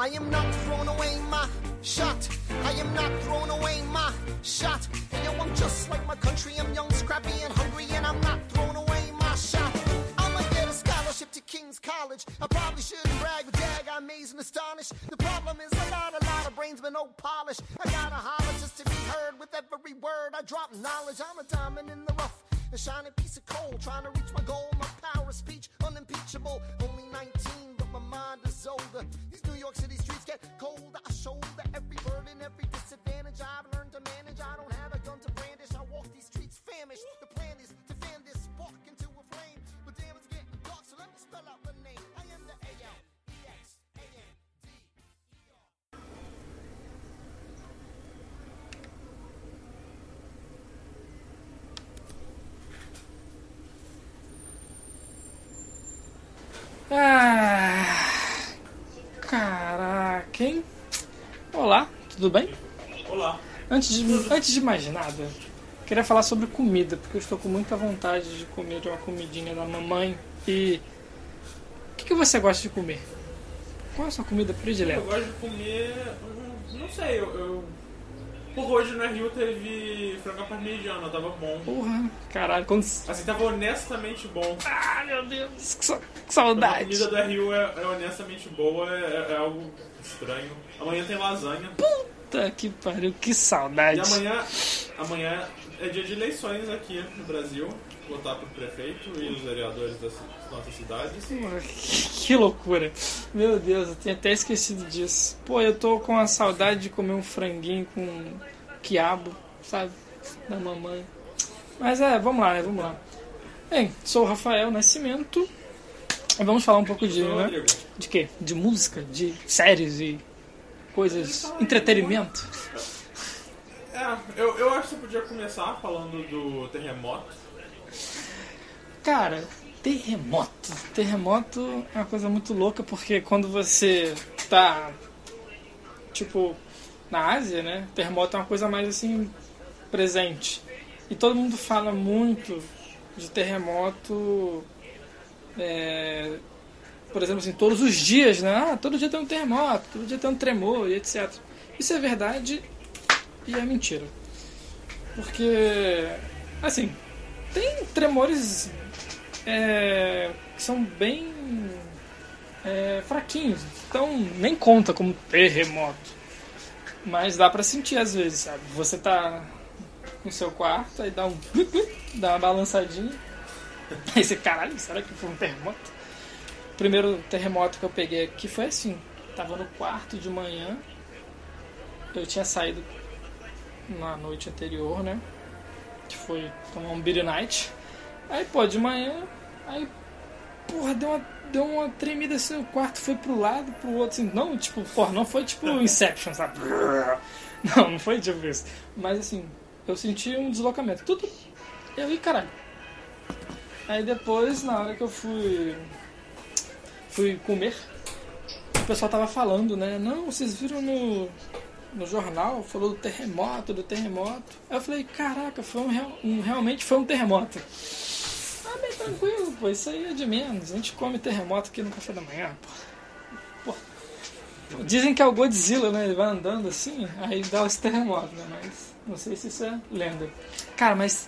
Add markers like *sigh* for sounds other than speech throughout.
I am not throwing away my shot. I am not throwing away my shot. And yo, I'm just like my country. I'm young, scrappy, and hungry, and I'm not throwing away my shot. I'ma get a scholarship to King's College. I probably shouldn't brag, but dag, I'm amazed and astonished. The problem is a lot, a lot of brains, but no polish. I gotta holler just to be heard with every word. I drop knowledge. I'm a diamond in the rough. A shining piece of coal, trying to reach my goal. My power of speech, unimpeachable. Only 19, but my mind is older. York City streets get colder. I shoulder every burden, every disadvantage I've learned to manage. I don't have a gun to brandish. I walk these streets famished. The plan is to fan this spark into a flame. But damn, it's getting dark, so let me spell out the name. I am the A-L, E-X, A-N, D, E-R. Ah, caraca, hein? Olá, tudo bem? Olá. Antes de, antes de mais nada, queria falar sobre comida, porque eu estou com muita vontade de comer uma comidinha da mamãe. E. O que, que você gosta de comer? Qual é a sua comida Eu predileta? gosto de comer. hum, Não sei, eu. eu... Por hoje no Rio teve frango parmegiana, tava bom. Porra, caralho, quando. Assim, tava honestamente bom. Ah, meu Deus, que, sa- que A saudade. comida do Rio é, é honestamente boa, é, é algo estranho. Amanhã tem lasanha. Puta que pariu, que E saudade. amanhã, amanhã é dia de eleições aqui no Brasil. Votar pro prefeito e os vereadores das nossas cidades. Que loucura. Meu Deus, eu tinha até esquecido disso. Pô, eu tô com a saudade de comer um franguinho com quiabo, sabe? Da mamãe. Mas é, vamos lá, né? Vamos lá. Bem, sou o Rafael Nascimento. E Vamos falar um pouco de, né? De quê? De música, de séries e coisas. Entretenimento. É, eu, eu acho que você podia começar falando do terremoto. Cara, terremoto. Terremoto é uma coisa muito louca porque quando você tá, tipo, na Ásia, né? Terremoto é uma coisa mais assim, presente. E todo mundo fala muito de terremoto, é, por exemplo, assim, todos os dias, né? Ah, todo dia tem um terremoto, todo dia tem um tremor e etc. Isso é verdade e é mentira. Porque, assim, tem tremores é, que são bem é, fraquinhos, então nem conta como terremoto. Mas dá pra sentir às vezes, sabe? Você tá no seu quarto, aí dá um. dá uma balançadinha. *laughs* Aí você, caralho, será que foi um terremoto? O primeiro terremoto que eu peguei aqui foi assim: tava no quarto de manhã, eu tinha saído na noite anterior, né? Que foi tomar um beer night. Aí, pô, de manhã, aí, porra, deu uma, deu uma tremida assim, o quarto foi pro lado, pro outro, assim, não, tipo, porra, não foi tipo *laughs* Inception, sabe? Não, não foi tipo isso. Mas assim, eu senti um deslocamento. Tudo. Eu vi, caralho. Aí depois, na hora que eu fui. fui comer, o pessoal tava falando, né? Não, vocês viram no, no jornal, falou do terremoto, do terremoto. Aí eu falei, caraca, foi um, um- realmente foi um terremoto. Ah, bem tranquilo, pô, isso aí é de menos. A gente come terremoto aqui no café da manhã, pô. Pô. Dizem que é o Godzilla, né? Ele vai andando assim, aí dá esse terremoto, né? Mas não sei se isso é lenda. Cara, mas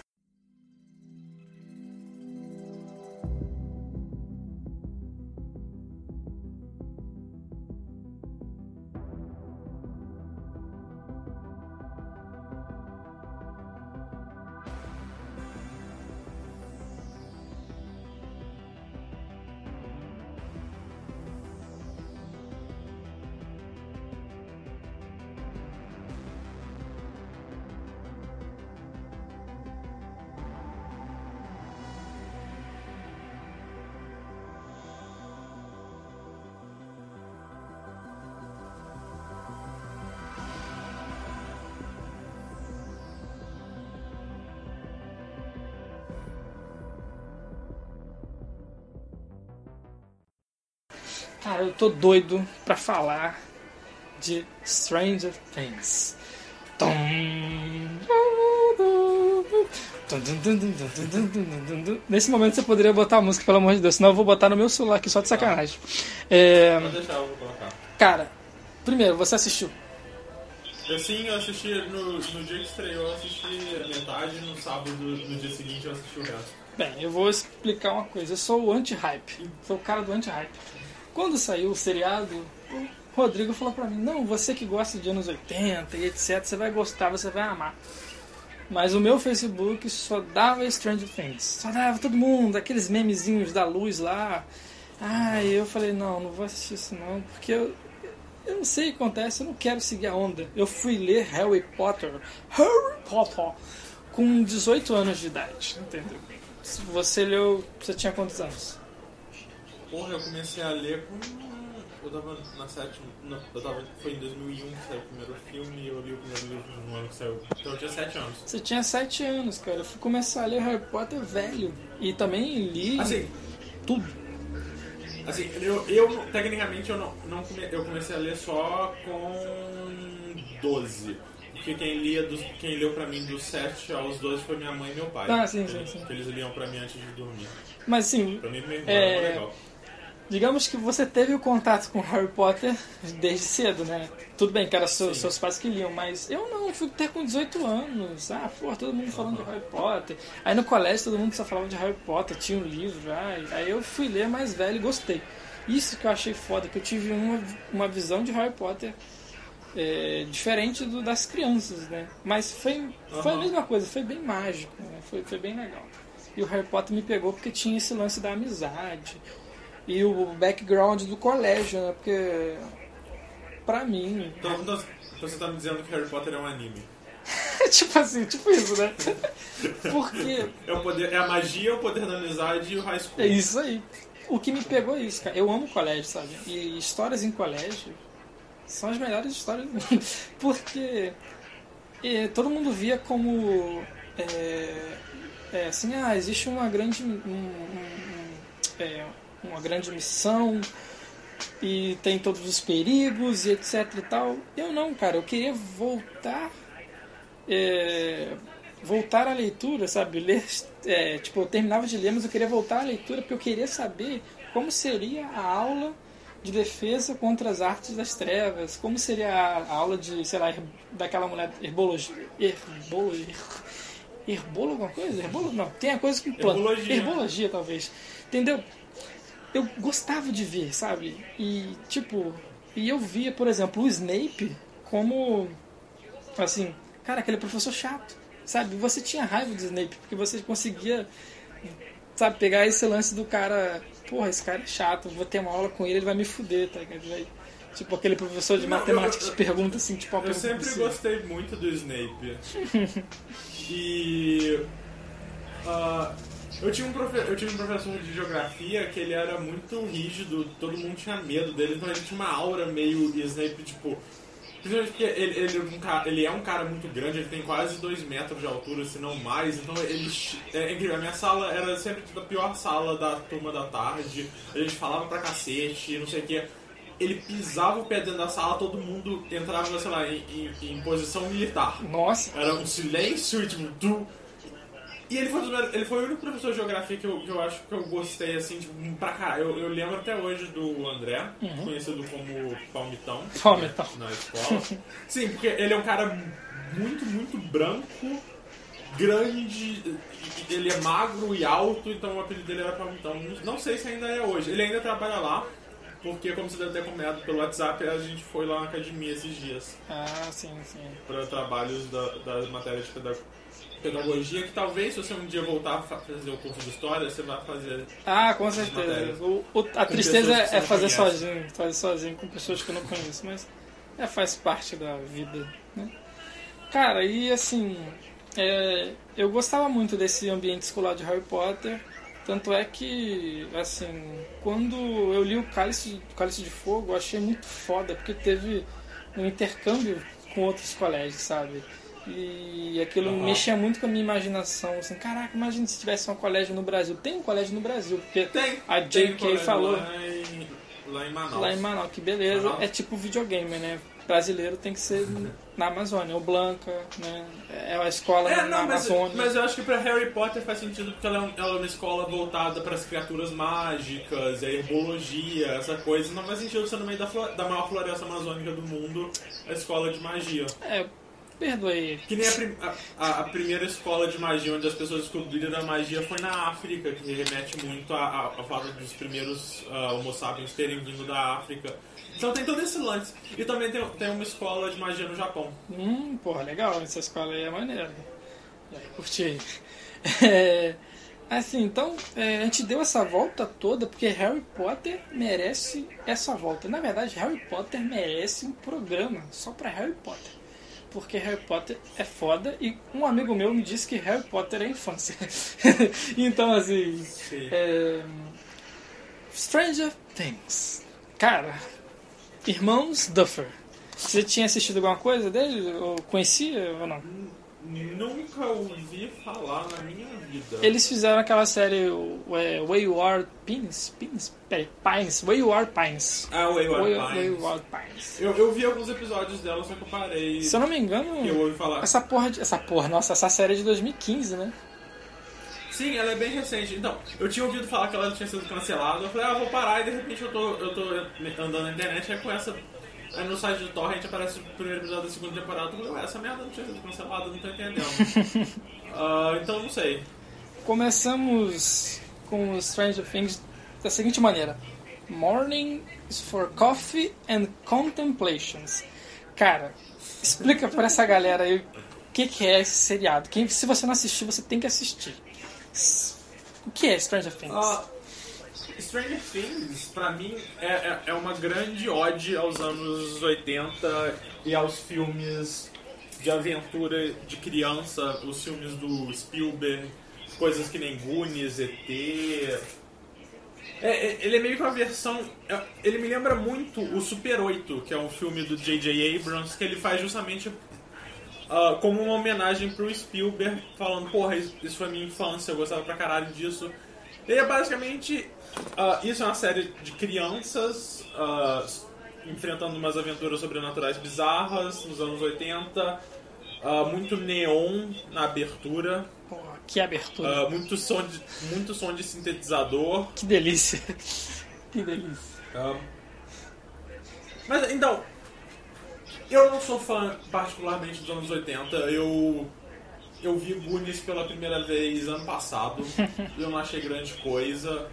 tô doido pra falar de Stranger Things. Nesse momento você poderia botar a música, pelo amor de Deus, senão eu vou botar no meu celular aqui só de sacanagem. É, Pode deixar, eu vou colocar. cara, Primeiro, você assistiu. Eu sim, eu assisti no, no dia que estreou, eu assisti a metade, no sábado, no dia seguinte eu assisti o resto. Bem, eu vou explicar uma coisa. Eu sou o anti-hype. Sou o cara do anti-hype. Quando saiu o seriado, o Rodrigo falou pra mim: Não, você que gosta de anos 80 e etc., você vai gostar, você vai amar. Mas o meu Facebook só dava Stranger Things. Só dava todo mundo, aqueles memezinhos da luz lá. Ah, eu falei: Não, não vou assistir isso não, porque eu, eu não sei o que acontece, eu não quero seguir a onda. Eu fui ler Harry Potter. Harry Potter! Com 18 anos de idade, entendeu? Você leu. Você tinha quantos anos? Porra, eu comecei a ler com. Eu tava na sétima. Não, eu tava, foi em 2001 que saiu o primeiro filme e eu li o primeiro livro no ano que saiu. Então eu tinha 7 anos. Você tinha 7 anos, cara. Eu fui começar a ler Harry Potter velho. E também li Assim, tudo. assim eu, eu tecnicamente eu não, não come, eu comecei a ler só com 12. Porque quem, lia dos, quem leu pra mim dos 7 aos 12 foi minha mãe e meu pai. Ah, sim, sim, eles, sim. Que eles liam pra mim antes de dormir. Mas assim, Pra mim meu irmão É, legal. Digamos que você teve o contato com Harry Potter desde cedo, né? Tudo bem que eram seus, seus pais que liam, mas eu não, fui até com 18 anos. Ah, pô, todo mundo falando de Harry Potter. Aí no colégio todo mundo só falava de Harry Potter, tinha um livro. Ai, aí eu fui ler mais velho e gostei. Isso que eu achei foda, que eu tive uma, uma visão de Harry Potter é, diferente do, das crianças, né? Mas foi, foi a mesma coisa, foi bem mágico, né? foi, foi bem legal. E o Harry Potter me pegou porque tinha esse lance da amizade e o background do colégio, né? Porque pra mim, Então, então, então você tá me dizendo que Harry Potter é um anime. *laughs* tipo assim, tipo isso, né? *laughs* Porque É, o poder, é a magia, o poder da amizade e o high school. é isso aí. O que me pegou é isso, cara. Eu amo colégio, sabe? E histórias em colégio são as melhores histórias do mundo. *laughs* Porque eh, todo mundo via como é, é, assim, ah, existe uma grande um- um- um- é, uma grande missão e tem todos os perigos e etc e tal. Eu não, cara, eu queria voltar é, voltar à leitura, sabe? Ler, é, tipo, eu terminava de ler, mas eu queria voltar à leitura porque eu queria saber como seria a aula de defesa contra as artes das trevas, como seria a, aula de, sei lá, her- daquela mulher herbologia, herbologia, herbolo alguma coisa? Herbolo? Não, tem a coisa com planta. Herbologia. Herbologia, talvez. Entendeu? Eu gostava de ver, sabe? E, tipo, e eu via, por exemplo, o Snape como, assim, cara, aquele professor chato, sabe? Você tinha raiva do Snape, porque você conseguia, sabe, pegar esse lance do cara, porra, esse cara é chato, vou ter uma aula com ele, ele vai me fuder, tá ligado? Tipo aquele professor de Não, matemática eu- que pergunta assim, tipo, Eu sempre gostei muito do Snape. *laughs* e. ah, eu, tinha um profe- eu tive um professor de geografia que ele era muito rígido, todo mundo tinha medo dele, então ele tinha uma aura meio Snape, tipo. Principalmente porque ele, ele, é um cara, ele é um cara muito grande, ele tem quase 2 metros de altura, se não mais, então ele. É incrível, a minha sala era sempre a pior sala da turma da tarde, a gente falava pra cacete, não sei o que ele pisava o pé dentro da sala, todo mundo entrava, sei lá, em, em- em posição militar. Nossa, Era um silêncio, tipo, tu... E ele foi, ele foi o único professor de geografia que eu, que eu acho que eu gostei, assim, tipo, pra caralho. Eu, eu lembro até hoje do André, conhecido como Palmitão. Palmitão. Na escola. Sim, porque ele é um cara muito, muito branco, grande, ele é magro e alto, então o apelido dele era Palmitão. Não sei se ainda é hoje. Ele ainda trabalha lá, porque, como você deve ter acompanhado pelo WhatsApp, a gente foi lá na academia esses dias ah, sim, sim. para trabalhos da, das matérias de peda- pedagogia, que talvez se você um dia voltar a fa- fazer o curso de história, você vai fazer. Ah, com certeza. O, o- a Com tristeza é, fazer conhece. sozinho, fazer sozinho com pessoas que eu não conheço, mas é, faz parte da vida, né? Cara, e assim, é, eu gostava muito desse ambiente escolar de Harry Potter, tanto é que, assim, quando eu li o Cálice, Cálice de Fogo, eu achei muito foda, porque teve um intercâmbio com outros colégios, sabe? E aquilo Aham. mexia muito com a minha imaginação, assim, caraca, imagina se tivesse um colégio no Brasil. Tem um colégio no Brasil, porque Tem! a tem JK colégio falou. Lá em, lá em Manaus. Lá em Manaus, que beleza. Manaus. É tipo videogame, né? Brasileiro tem que ser na Amazônia. Ou Blanca, né? É a escola É, na não, mas, Amazônia. mas eu acho que pra Harry Potter faz sentido porque ela é, um- ela é uma escola voltada para as criaturas mágicas, a herbologia, essa coisa. Não faz sentido ser no meio da, da maior floresta amazônica do mundo, a escola de magia. É, perdoei. Que nem a, prim- a- a- primeira escola de magia onde as pessoas descobriram a magia foi na África, que remete muito ao fato dos primeiros ah, Homo sapiens terem vindo da África. Então tem todo esse lance. E também tem, tem uma escola de magia no Japão. Hum, porra, legal. Essa escola aí é maneira. É, curti. *laughs* É, assim, então, é, a gente deu essa volta toda porque Harry Potter merece essa volta. Na verdade, Harry Potter merece um programa só pra Harry Potter. Porque Harry Potter é foda e um amigo meu me disse que Harry Potter é infância. *laughs* então, assim. Sim. É... Stranger Things. Cara, Irmãos Duffer. Você tinha assistido alguma coisa dele? Ou conhecia ou não? Nunca ouvi falar na minha vida. Eles fizeram aquela série é, Wayward Pines? Pines? Peraí, Pines. Wayward Pines. Ah, Wayward Way- Pines. Wayward Pines. Eu, eu vi alguns episódios dela, só que eu parei. Se eu não me engano, eu ouvi falar. essa porra, de, essa porra, nossa, essa série é de 2015, né? Sim, ela é bem recente. Então, eu tinha ouvido falar que ela tinha sido cancelada. Eu falei, ah, vou parar. E de repente eu tô, eu tô andando na internet e com essa. Aí no site do Torrent aparece o primeiro episódio da segunda temporada. Eu essa merda não tinha sido cancelada, não tô entendendo. *laughs* Ah, então não sei. Começamos com Stranger Things da seguinte maneira: Morning is for coffee and contemplations. Cara, explica pra essa galera aí o que, que é esse seriado. Quem, se você não assistiu, você tem que assistir. O que é Stranger Things? Ah, Stranger Things, pra mim, é, é, é uma grande ode aos anos 80 e aos filmes de aventura de criança, os filmes do Spielberg, coisas que nem Goonies, ET. É, é, ele é meio que uma versão. é, Ele me lembra muito o Super 8, que é um filme do J.J. Abrams, que ele faz justamente ah, como uma homenagem pro Spielberg, falando, porra, isso, isso foi minha infância, eu gostava pra caralho disso. E é basicamente. Ah, isso é uma série de crianças ah, enfrentando umas aventuras sobrenaturais bizarras nos anos 80. ah, muito neon na abertura. Que abertura. muito, som de, muito som de sintetizador. Que delícia. *laughs* que delícia. Mas então, eu não sou fã particularmente dos anos 80. Eu eu vi Goonies pela primeira vez ano passado. *laughs* eu não achei grande coisa.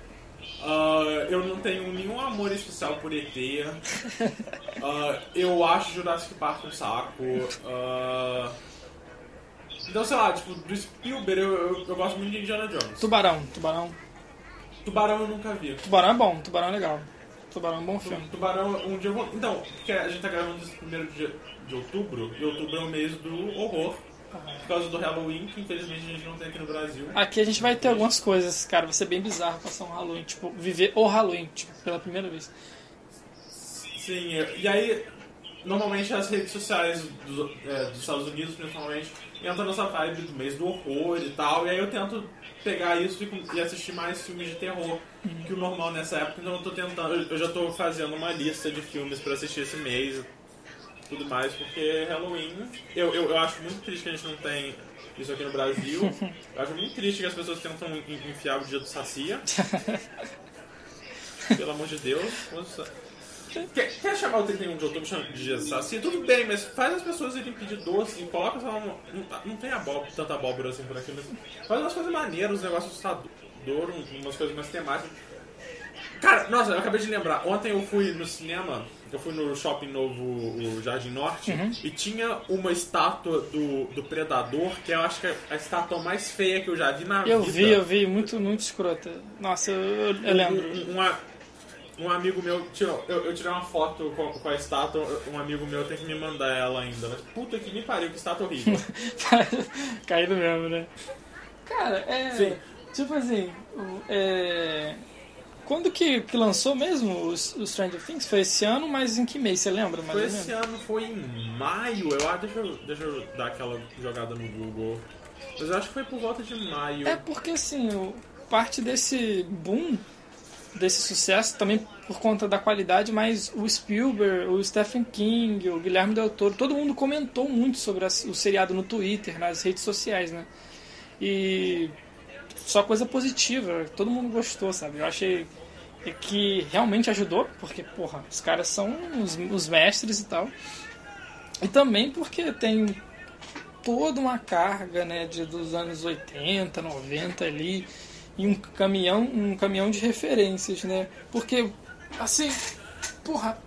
Ah, eu não tenho nenhum amor especial por ET. Ah, eu acho Jurassic Park um saco. Ah, então, sei lá, tipo, do Spielberg eu, eu, eu gosto muito de Indiana Jones. Tubarão, Tubarão. Tubarão eu nunca vi. Tubarão é bom, Tubarão é legal. Tubarão é um bom filme. Tubarão, um dia eu vou. Então, porque a gente tá gravando esse primeiro dia de outubro, e outubro é o mês do horror. Por causa do Halloween, que infelizmente a gente não tem aqui no Brasil. Aqui a gente vai ter algumas coisas, cara, vai ser bem bizarro passar um Halloween, tipo, viver o Halloween, tipo, pela primeira vez. Sim, e aí, normalmente as redes sociais dos, é, dos Estados Unidos, principalmente, entram nessa vibe do mês do horror e tal, e aí eu tento pegar isso e, e assistir mais filmes de terror que o normal nessa época, então eu tô tentando, eu, já tô fazendo uma lista de filmes pra assistir esse mês tudo mais, porque Halloween, eu, eu, eu acho muito triste que a gente não tem isso aqui no Brasil, *laughs* eu acho muito triste que as pessoas tentam en- enfiar o dia do Sacia, *laughs* pelo amor de Deus. Quer, quer chamar o 31 de outubro de Jesus assim? Tudo bem, mas faz as pessoas irem pedir doce e coloca só não, não tem abóbora, tanta abóbora assim por aqui, mas faz umas coisas maneiras, um negócio assustador, um- umas coisas mais temáticas. Cara, nossa, eu acabei de lembrar, ontem eu fui no cinema, eu fui no shopping novo, o Jardim Norte, e tinha uma estátua do, do Predador, que eu acho que é a estátua mais feia que eu já vi na Eu vida. vi, eu vi, muito, muito escrota. Nossa, eu, eu- eu lembro. Um, um, uma- um amigo meu tirou, eu, eu tirei uma foto com, com a estátua, um amigo meu tem que me mandar ela ainda. Mas puta que me pariu, que estátua horrível. *laughs* Caído mesmo, né? Cara, é. Sim. Tipo assim, é. Quando que, que lançou mesmo o, o Stranger Things? Foi esse ano, mas em que mês? Você lembra mais Foi esse ano, foi em maio, eu acho. Deixa eu, deixa eu dar aquela jogada no Google. Mas eu acho que foi por volta de maio. É porque assim, o- parte desse boom desse sucesso também por conta da qualidade, mas o Spielberg, o Stephen King, o Guilherme Del Toro, todo mundo comentou muito sobre a- o seriado no Twitter, nas redes sociais, né? E só coisa positiva, todo mundo gostou, sabe? Eu achei que realmente ajudou, porque, porra, os caras são os, os mestres e tal. E também porque tem toda uma carga, né, de, dos anos 80, 90 ali, e um caminhão, um caminhão de referências, né? Porque, assim, porra,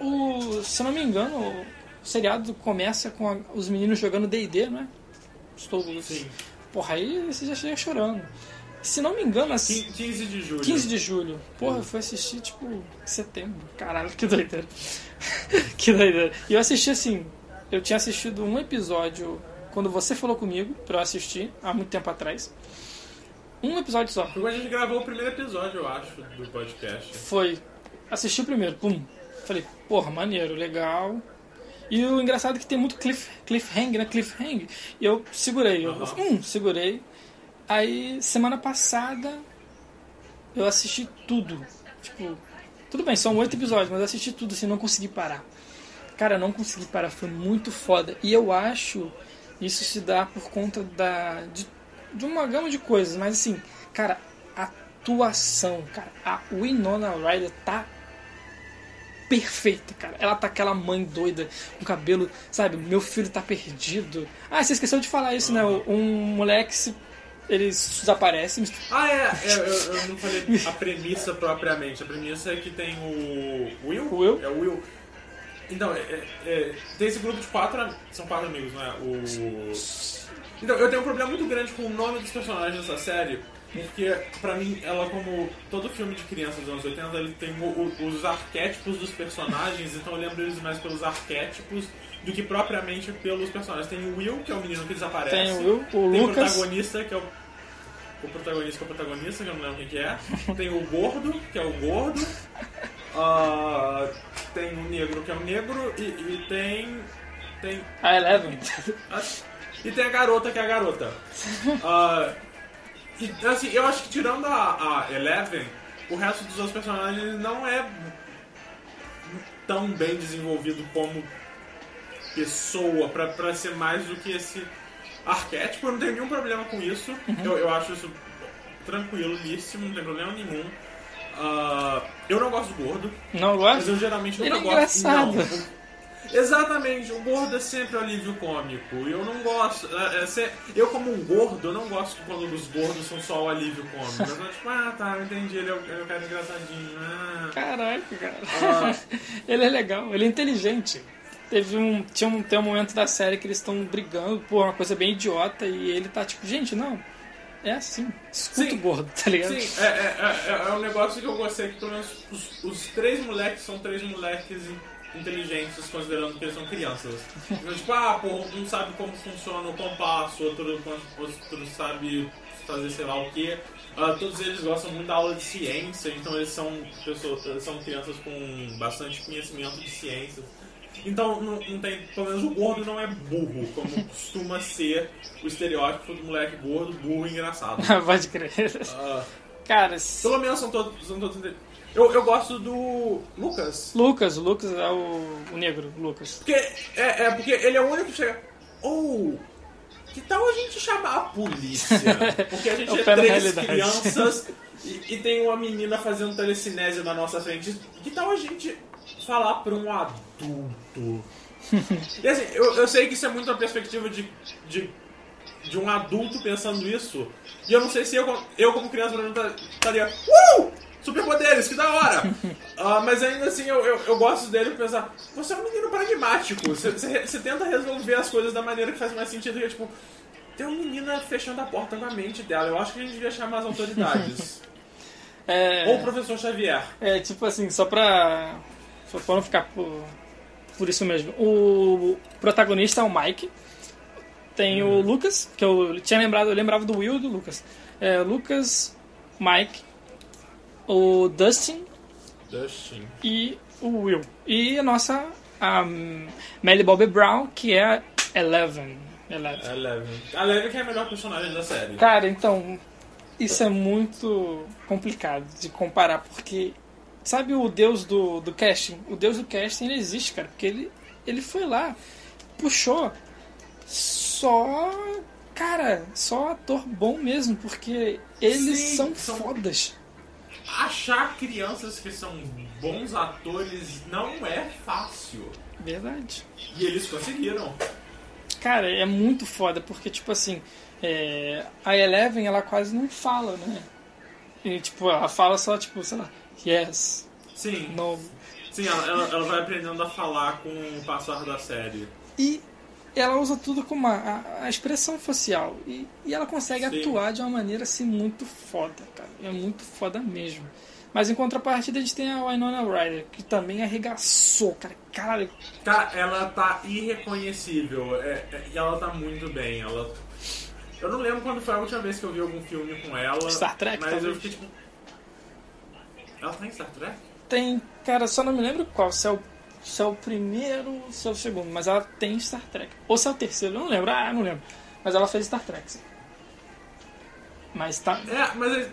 o, se eu não me engano, o seriado começa com a- os meninos jogando D&D, né? Estou... Sim. Porra, aí você já chega chorando. Se não me engano, assim... 15 de julho. 15 de julho. Porra, eu fui assistir, tipo, em setembro. Caralho, que doideira. *laughs* que doideira. E eu assisti, assim, eu tinha assistido um episódio quando você falou comigo pra eu assistir, há muito tempo atrás. Um episódio só. Quando a gente gravou o primeiro episódio, eu acho, do podcast. Foi. Assisti o primeiro, pum. Falei, porra, maneiro, legal. E o engraçado é que tem muito cliff, cliffhanger, né? Cliffhanger. E eu segurei. Eu, hum, segurei. Aí, semana passada, eu assisti tudo. Tipo, tudo bem, são oito episódios, mas eu assisti tudo, assim, não consegui parar. Cara, não consegui parar, foi muito foda. E eu acho isso se dá por conta da de, de uma gama de coisas, mas assim, cara, atuação, cara, a Winona Ryder tá perfeita, cara. Ela tá aquela mãe doida, com cabelo, sabe? Meu filho tá perdido. Ah, você esqueceu de falar isso, né? Um moleque se ele desaparece. Ah, é, é, eu, eu não falei a premissa propriamente. A premissa é que tem o Will. Will. É o Will. Então, é, é, é, tem esse grupo de quatro. São quatro amigos, não é? O. Então, eu tenho um problema muito grande com o nome dos personagens dessa série. Porque, pra mim, ela, como todo filme de criança dos anos 80, ele tem o- o- os arquétipos dos personagens, então eu lembro eles mais pelos arquétipos do que propriamente pelos personagens. Tem o Will, que é o menino que desaparece. Tem o Will, o Tem o Lucas. protagonista, que é o. O protagonista que é o protagonista, que eu não lembro quem que é. Tem o gordo, que é o gordo. Ah, tem o negro, que é o negro. E, e tem. Tem. A Eleven. E tem a garota, que é a garota. Ah, e, assim, eu acho que tirando a, a Eleven, o resto dos outros personagens não é tão bem desenvolvido como pessoa pra, pra ser mais do que esse arquétipo. Eu não tenho nenhum problema com isso. Eu, eu acho isso tranquilo, não tem problema nenhum. Ah, eu não gosto do gordo. Não Mas gosta? eu geralmente Ele é gosto. engraçado. Não. Exatamente, o gordo é sempre o alívio cômico. E eu não gosto. é, é, eu, como um gordo, eu não gosto quando os gordos são só o alívio cômico. Eu sou tipo, ah tá, eu entendi, ele é o, ele é o cara engraçadinho. Ah. Caraca, cara. Ah. *laughs* ele é legal, ele é inteligente. Teve um, tinha um, tem um momento da série que eles estão brigando por uma coisa bem idiota e ele tá tipo, gente, não, é assim. Escuta Sim. o gordo, tá ligado? Sim, é, é, é, é um negócio que eu gostei que pelo menos os, os três moleques são três moleques in- inteligentes, considerando que eles são crianças. Então, tipo, ah, pô, um sabe como funciona o compasso, outro, outro sabe fazer sei lá o que. todos eles gostam muito da aula de ciência, então eles são pessoas, eles são crianças com bastante conhecimento de ciências. Então não, não tem, pelo menos o gordo não é burro, como costuma ser o estereótipo do moleque gordo, burro e engraçado. *laughs* Pode crer. Ah, Cara, pelo menos são todos. São todos eu, eu gosto do Lucas. Lucas, o Lucas é o, o negro, Lucas. Porque, é, é, porque ele é o único que chega. Oh, que tal a gente chamar a polícia? *laughs* Porque a gente É é, três crianças e, e tem uma menina fazendo telecinese na nossa frente. Que tal a gente falar pra um adulto? E assim, eu, eu sei que isso é muito a perspectiva de, de, de um adulto pensando isso. E eu não sei se eu, como- eu como criança, por exemplo, estaria. Uh! Superpoderes, que da hora! *laughs* Ah, mas ainda assim, eu, eu, eu gosto dele por pensar, você é um menino pragmático, você, você, você tenta resolver as coisas da maneira que faz mais sentido, que é tipo, tem uma menina fechando a porta com a mente dela, eu acho que a gente devia chamar as autoridades. *laughs* É, Ou o professor Xavier. é tipo assim, só pra, não ficar por, por isso mesmo. O protagonista é o Mike. Tem o Lucas, que eu tinha lembrado, eu lembrava do Will e do Lucas. É, Lucas, Mike, o Dustin Dustin. e o Will. E a nossa a Melly Bobby Brown, que é a Eleven. Eleven. Eleven. A Eleven que é a melhor personagem da série. Cara, então. isso é muito complicado de comparar, porque sabe o deus do, do casting? O deus do casting ele existe, cara, porque ele, ele foi lá, puxou só. Cara, só ator bom mesmo, porque eles Sim, são, são- fodas. Achar crianças que são bons atores não é fácil. Verdade. E eles conseguiram. Cara, é muito foda, porque, tipo assim, é, a Eleven, ela quase não fala, né? E, tipo, ela fala só, tipo, sei lá, yes, Sim, no. sim ela, ela- ela vai aprendendo a falar com o passar da série. E ela usa tudo como a, a- expressão facial. E, e ela consegue Sim. atuar de uma maneira, assim, muito foda, cara. É muito foda mesmo. Mas em contrapartida, a gente tem a Winona Ryder, que também arregaçou, cara. Caralho, Cara, ela tá irreconhecível. É, é- e ela tá muito bem. Ela. Eu não lembro quando foi a última vez que eu vi algum filme com ela. Star Trek, Mas eu talvez. fiquei tipo. Ela tá em Star Trek? tem. Cara, só não me lembro qual, se é o, se é o primeiro ou se é o segundo, mas ela tem Star Trek. Ou se é o terceiro, eu não lembro. Ah, não lembro. Mas ela fez Star Trek, sim. Mas tá. É, mas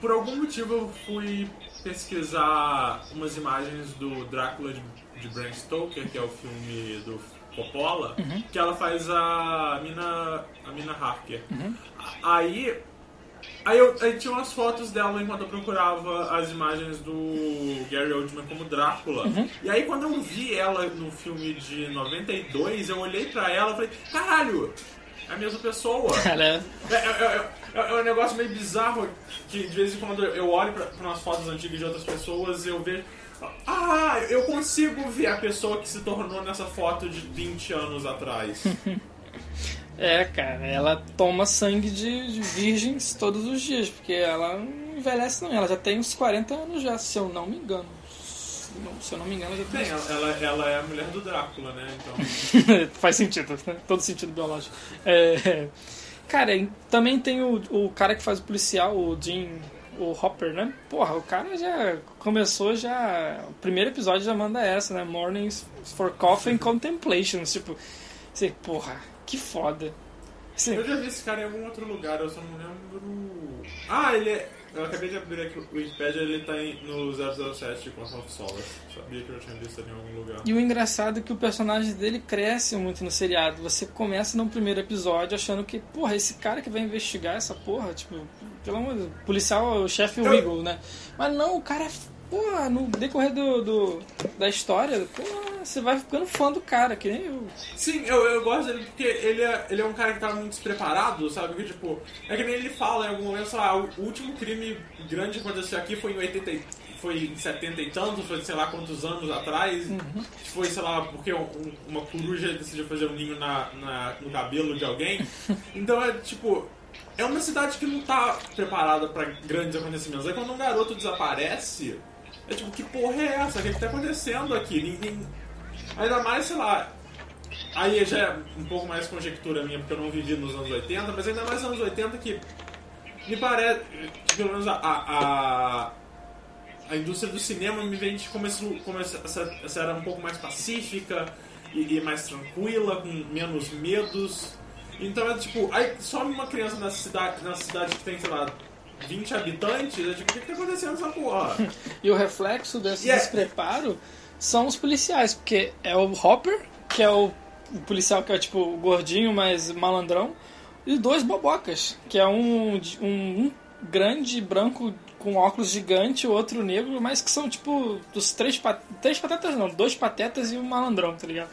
por algum motivo eu fui pesquisar umas imagens do Drácula de, de Bram Stoker, que é o filme do Coppola, que ela faz a Mina, a Mina Harker. A- Aí, aí, eu, aí tinha umas fotos dela enquanto eu procurava as imagens do Gary Oldman como Drácula. E aí quando eu vi ela no filme de 92, eu olhei pra ela e falei, caralho, é a mesma pessoa. *laughs* Ela é. É, é- é- é um negócio meio bizarro que de vez em quando eu olho pra, pra umas fotos antigas de outras pessoas e eu vejo. Ah, eu consigo ver a pessoa que se tornou nessa foto de 20 anos atrás. *laughs* É, cara, ela toma sangue de, de virgens todos os dias, porque ela não envelhece não, ela já tem uns 40 anos já, se eu não me engano. Se eu não me engano, já Bem, tem. ela, ela, ela é a mulher do Drácula, né? Então. *laughs* Faz sentido, né? Todo sentido biológico. É, cara, também tem o, o cara que faz o policial, o Jim, o Hopper, né? Porra, o cara já começou já. O primeiro episódio já manda essa, né? Mornings for Coffee and Contemplations. Tipo, você, porra, que foda. Assim, Eu já vi esse cara em algum outro lugar, eu só não lembro. Ah, ele é. Eu acabei de abrir aqui o Wikipedia, ele tá em, no 007 com of Solace. Sabia que eu tinha visto ele em algum lugar. E o engraçado é que o personagem dele cresce muito no seriado. Você começa no primeiro episódio achando que, porra, esse cara que vai investigar essa porra, tipo, pelo amor de Deus, policial é o chefe Eu- Wiggle, né? Mas não, o cara é. Porra, no decorrer do, do- da história, porra, você vai ficando fã do cara, que nem eu. Sim, eu, eu gosto dele porque ele é, ele é um cara que tá muito despreparado, sabe? Que tipo, é que nem ele fala em algum momento, sei lá, o último crime grande que aconteceu aqui foi em 80 e- foi em 70 e tantos, foi sei lá quantos anos atrás. Foi, sei lá, porque um- uma coruja decidiu fazer um ninho na, na- no cabelo de alguém. *laughs* Então é tipo. É uma cidade que não tá preparada pra grandes acontecimentos. Aí quando um garoto desaparece, é tipo, que porra é essa? O que, que tá acontecendo aqui? Ninguém. Ainda mais, sei lá, Aí já é um pouco mais conjectura minha, porque eu não vivi nos anos 80, mas ainda mais nos anos 80 que me parece que pelo menos a, a, a indústria do cinema me vende como, esse, como essa, essa, era um pouco mais pacífica e, e mais tranquila, com menos medos. Então é tipo, aí some uma criança nessa cidade, nessa cidade que tem, sei lá, 20 habitantes, tipo, o que, que tá acontecendo nessa porra? E o reflexo desse E é- despreparo são os policiais, porque é o Hopper, que é o, o policial que é tipo gordinho, mas malandrão, e dois bobocas, que é um, um, um grande branco com óculos gigante, o outro negro, mas que são tipo dos três, três patetas não, dois patetas e um malandrão, tá ligado?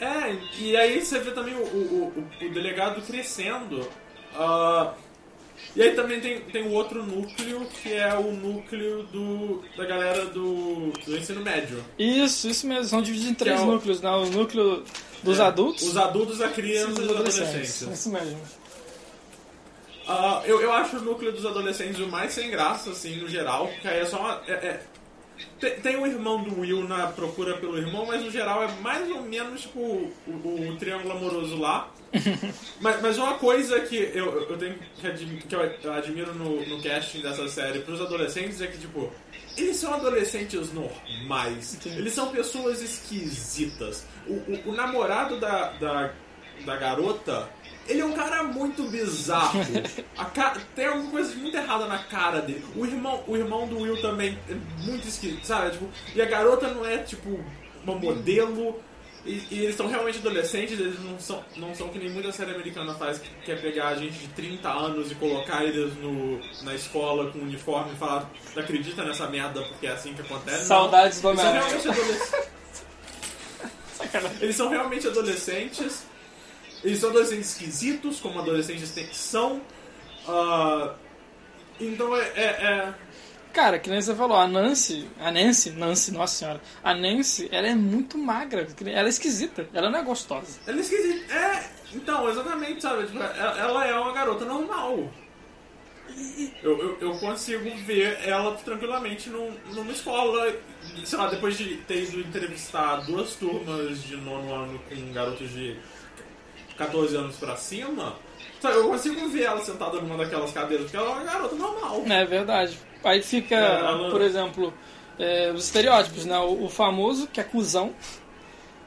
É, e aí você vê também o, o, o- o delegado crescendo. ah, e aí também tem, tem o outro núcleo, que é o núcleo do, da galera do, do ensino médio. Isso, isso mesmo, são divididos em três é o- núcleos, né? O núcleo dos É, adultos Os adultos, a criança e os adolescentes. Isso mesmo. Ah, eu, eu acho o núcleo dos adolescentes o mais sem graça, assim, no geral, porque aí é só uma. é- é- tem, tem o irmão do Will na procura pelo irmão, mas no geral é mais ou menos tipo o, o triângulo amoroso lá. Mas, mas uma coisa que eu, eu tenho que, admi- que eu admiro no, no casting dessa série pros adolescentes é que, tipo, eles são adolescentes normais. Sim. Eles são pessoas esquisitas. O, o, o namorado da, da da garota, ele é um cara muito bizarro. Ca- Tem alguma coisa muito errada na cara dele. O irmão, o irmão do Will também é muito esquisito, sabe? Tipo, e a garota não é, tipo, uma modelo. E, e eles são realmente adolescentes, eles não são, não são que nem muita série americana faz, que quer pegar gente de 30 anos e colocar eles no, na escola com uniforme e falar, acredita nessa merda porque é assim que acontece. Saudades do. Eles são adolescentes. Eles são realmente adolescentes. Eles são adolescentes esquisitos, como adolescentes têm- são. Ah, então é, é- é- Cara, que nem você falou, a Nancy, a Nancy, Nancy, nossa senhora, a Nancy, ela é muito magra, ela é esquisita, ela não é gostosa. Ela é esquisita. É, então, exatamente, sabe? Tipo, ela, ela é uma garota normal. Eu, eu, eu consigo ver ela tranquilamente num, numa escola, sei lá, depois de ter ido entrevistar duas turmas de nono ano com garotos de 14 anos pra cima, sabe? Eu consigo ver ela sentada numa daquelas cadeiras, porque ela é uma garota normal. É verdade. Aí fica, É, por exemplo, é, os estereótipos, né? O, o famoso, que é cuzão,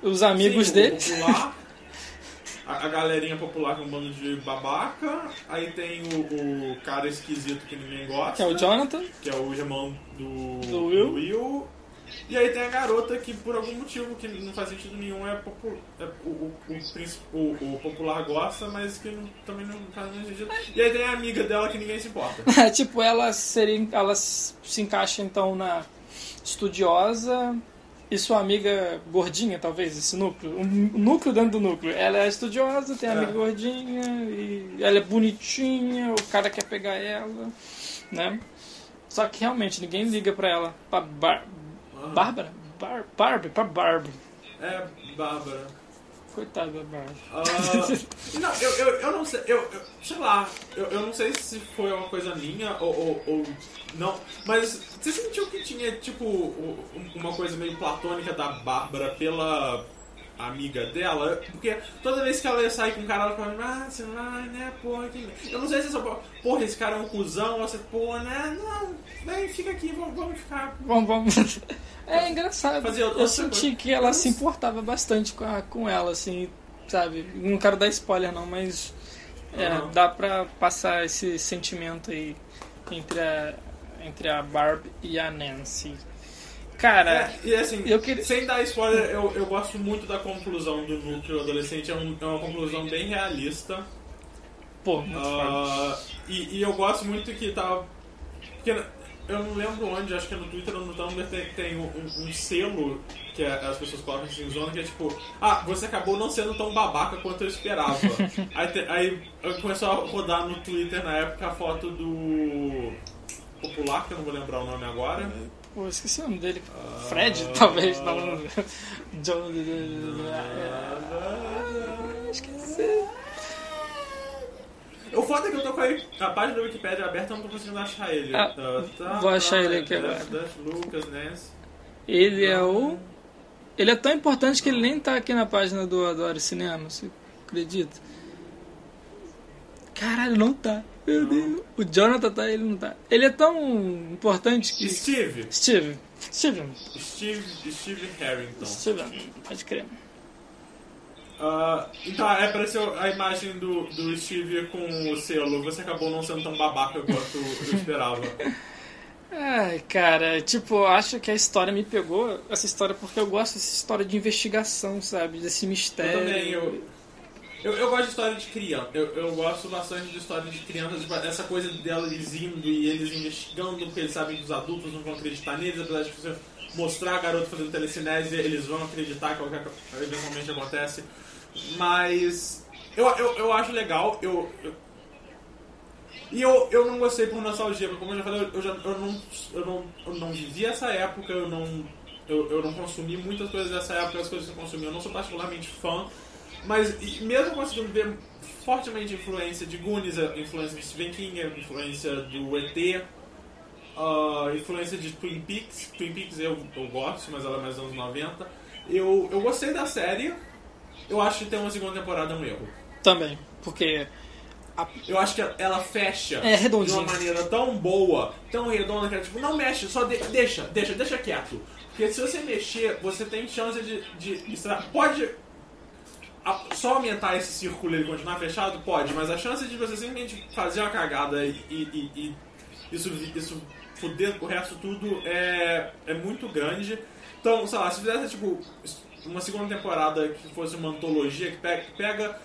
os amigos Sim, dele. Popular, *laughs* a, a galerinha popular com um bando de babaca. Aí tem o, o cara esquisito que ninguém gosta. Que é o Jonathan. que é o irmão do, Do Will. Will. E aí tem a garota que por algum motivo que não faz sentido nenhum é, popu- é o, o, o, o- popular gosta, mas que não- também não faz nenhum sentido. E aí tem a amiga dela que ninguém se importa. *laughs* tipo, ela seria, ela se encaixa então na estudiosa e sua amiga gordinha, talvez, esse núcleo. Um núcleo dentro do núcleo. Ela é estudiosa, tem a É. amiga gordinha, e ela é bonitinha, o cara quer pegar ela, né? Só que realmente ninguém liga pra ela. Pra Bar Bárbara? Bar Barbie? Pra Barbie. É, Bárbara. Coitada da Barbie. Ah, não, eu, eu, eu não sei, eu, eu- sei lá, eu, eu não sei se foi uma coisa minha ou, ou, ou não, mas você sentiu que tinha, tipo, uma coisa meio platônica da Bárbara pela amiga dela? Porque toda vez que ela ia sair com um cara, ela falava, ah, você vai, né, porra, que... Eu não sei se é só, porra, esse cara é um cuzão, ou você, porra, né, não, vem, fica aqui, vamos, vamos ficar... Vamos, vamos. *laughs* É engraçado. Fazer eu senti coisa. que ela se importava bastante com, a- com ela, assim, sabe? Não quero dar spoiler não, mas é, Aham. dá pra passar esse sentimento aí entre a, entre a Barb e a Nancy. Cara, É, e assim, eu queria- sem dar spoiler, eu, eu gosto muito da conclusão do núcleo adolescente, é, um- é uma conclusão bem realista. pô, muito. Ah, e, e eu gosto muito que tá. Porque eu não lembro onde, acho que é no Twitter ou no Tumblr tem, tem um, um selo que é- as pessoas colocam assim em zona, que é tipo, ah, você acabou não sendo tão babaca quanto eu esperava. *laughs* aí, te- aí começou a rodar no Twitter na época a foto do popular, que eu não vou lembrar o nome agora. Pô, esqueci o nome dele. Fred, talvez. Não, John... Esqueci. O foda é que eu tô com a, a página da Wikipedia aberta, eu não tô conseguindo achar ele. Ah, Tá, tá, vou achar ele aqui Dash, agora. Lucas, Nance. Ele é o. Ele é tão importante que ele nem tá aqui na página do Adoro Cinema, você acredita? Caralho, não tá. Meu Deus. O Jonathan tá, ele não tá. Ele é tão importante que. Steve. Steve. Steven. Steve, Steve Harrington. Steven, pode crer. Ah, então, é apareceu a imagem do, do Steve com o selo. Você acabou não sendo tão babaca quanto eu esperava. *laughs* Ai, cara, tipo, eu acho que a história me pegou, essa história, porque eu gosto dessa história de investigação, sabe? Desse Eu mistério. também, eu, eu, eu gosto de história de criança. Eu, eu gosto bastante de história de criança, tipo, essa coisa deles indo e eles investigando, porque eles sabem que os adultos não vão acreditar neles, apesar de você mostrar a garota fazendo telecinésia, eles vão acreditar que é eventualmente acontece. Mas eu, eu, eu acho legal, eu, eu- e eu, eu não gostei por nostalgia, porque como eu já falei, eu, já, eu, não, eu, não, eu não vivi essa época, eu não, eu, eu não consumi muitas coisas dessa época, as coisas que eu consumi, eu não sou particularmente fã, mas mesmo conseguindo ver fortemente influência de Goonies, influência de Stephen King, influência do ET, a influência de Twin Peaks, Twin Peaks eu, eu gosto, mas ela é mais dos anos 90, eu, eu gostei da série, eu acho que ter uma segunda temporada é um erro. Também, porque Eu acho que ela fecha É, redondinho. de uma maneira tão boa, tão redonda, que é tipo, não mexe, só de- deixa, deixa, deixa quieto. Porque se você mexer, você tem chance de, de estra- Pode. Só aumentar esse círculo e ele continuar fechado? Pode, mas a chance de você simplesmente fazer uma cagada e, e- e- e isso, isso fuder o resto tudo é, é muito grande. Então, sei lá, se fizesse tipo uma segunda temporada que fosse uma antologia que pega, pega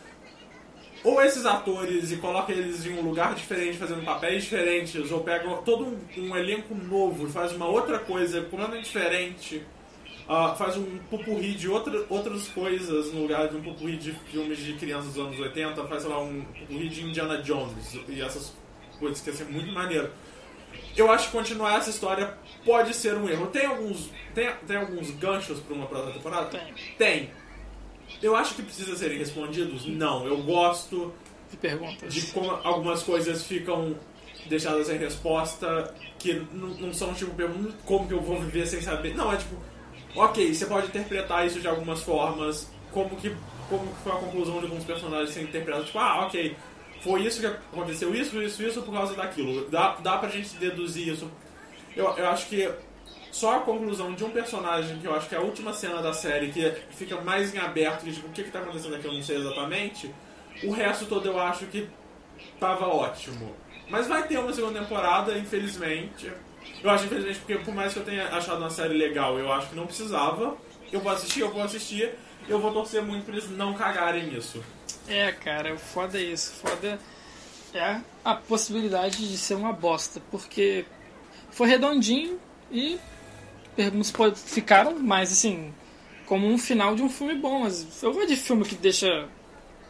ou esses atores e coloca eles em um lugar diferente, fazendo papéis diferentes, ou pega todo um, um elenco novo e faz uma outra coisa completamente diferente, ah, faz um pupurri de outra, outras coisas no lugar de um pupurri de filmes de crianças dos anos 80, faz, sei lá, um pupurri de Indiana Jones e essas coisas que ia ser muito maneiro. Eu acho que continuar essa história pode ser um erro. Tem alguns, tem, tem alguns ganchos para uma próxima temporada? Tem. Tem. Eu acho que precisa serem respondidos? Não. Eu gosto De perguntas. de como algumas coisas ficam deixadas sem resposta, que n- não são tipo perguntas como que eu vou viver sem saber. Não, é tipo, ok, você pode interpretar isso de algumas formas, como que, como que foi a conclusão de alguns personagens serem interpretados, tipo, ah, ok, foi isso que aconteceu, isso, isso, isso por causa daquilo. Dá, dá pra gente deduzir isso. Eu, eu acho que só a conclusão de um personagem, que eu acho que é a última cena da série, que fica mais em aberto, que tipo, o que, que tá acontecendo aqui eu não sei exatamente, o resto todo eu acho que tava ótimo. Mas vai ter uma segunda temporada, infelizmente. Eu acho infelizmente porque por mais que eu tenha achado uma série legal, eu acho que não precisava. Eu vou assistir, eu vou assistir. Eu vou torcer muito pra eles não cagarem nisso. É, cara, o foda é isso. Foda é a possibilidade de ser uma bosta, porque foi redondinho e perguntas ficaram, mas assim, como um final de um filme bom. Mas eu gosto de filme que deixa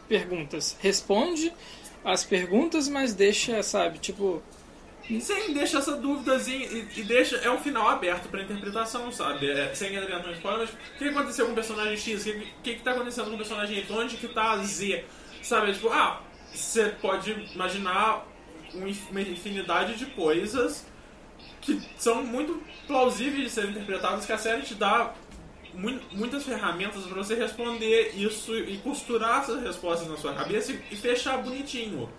perguntas. Responde as perguntas, mas deixa, sabe, tipo. Sim, deixa essa dúvidazinha e, e deixa. É um final aberto pra interpretação, sabe? É, sem entrar no spoiler, mas o que aconteceu com o personagem X? O que, que, que tá acontecendo com o personagem Y? Onde que tá a Z? Sabe? Tipo, ah, você pode imaginar um uma infinidade de coisas que são muito plausíveis de serem interpretadas, que a série te dá mui- muitas ferramentas pra você responder isso e costurar essas respostas na sua cabeça e fechar bonitinho.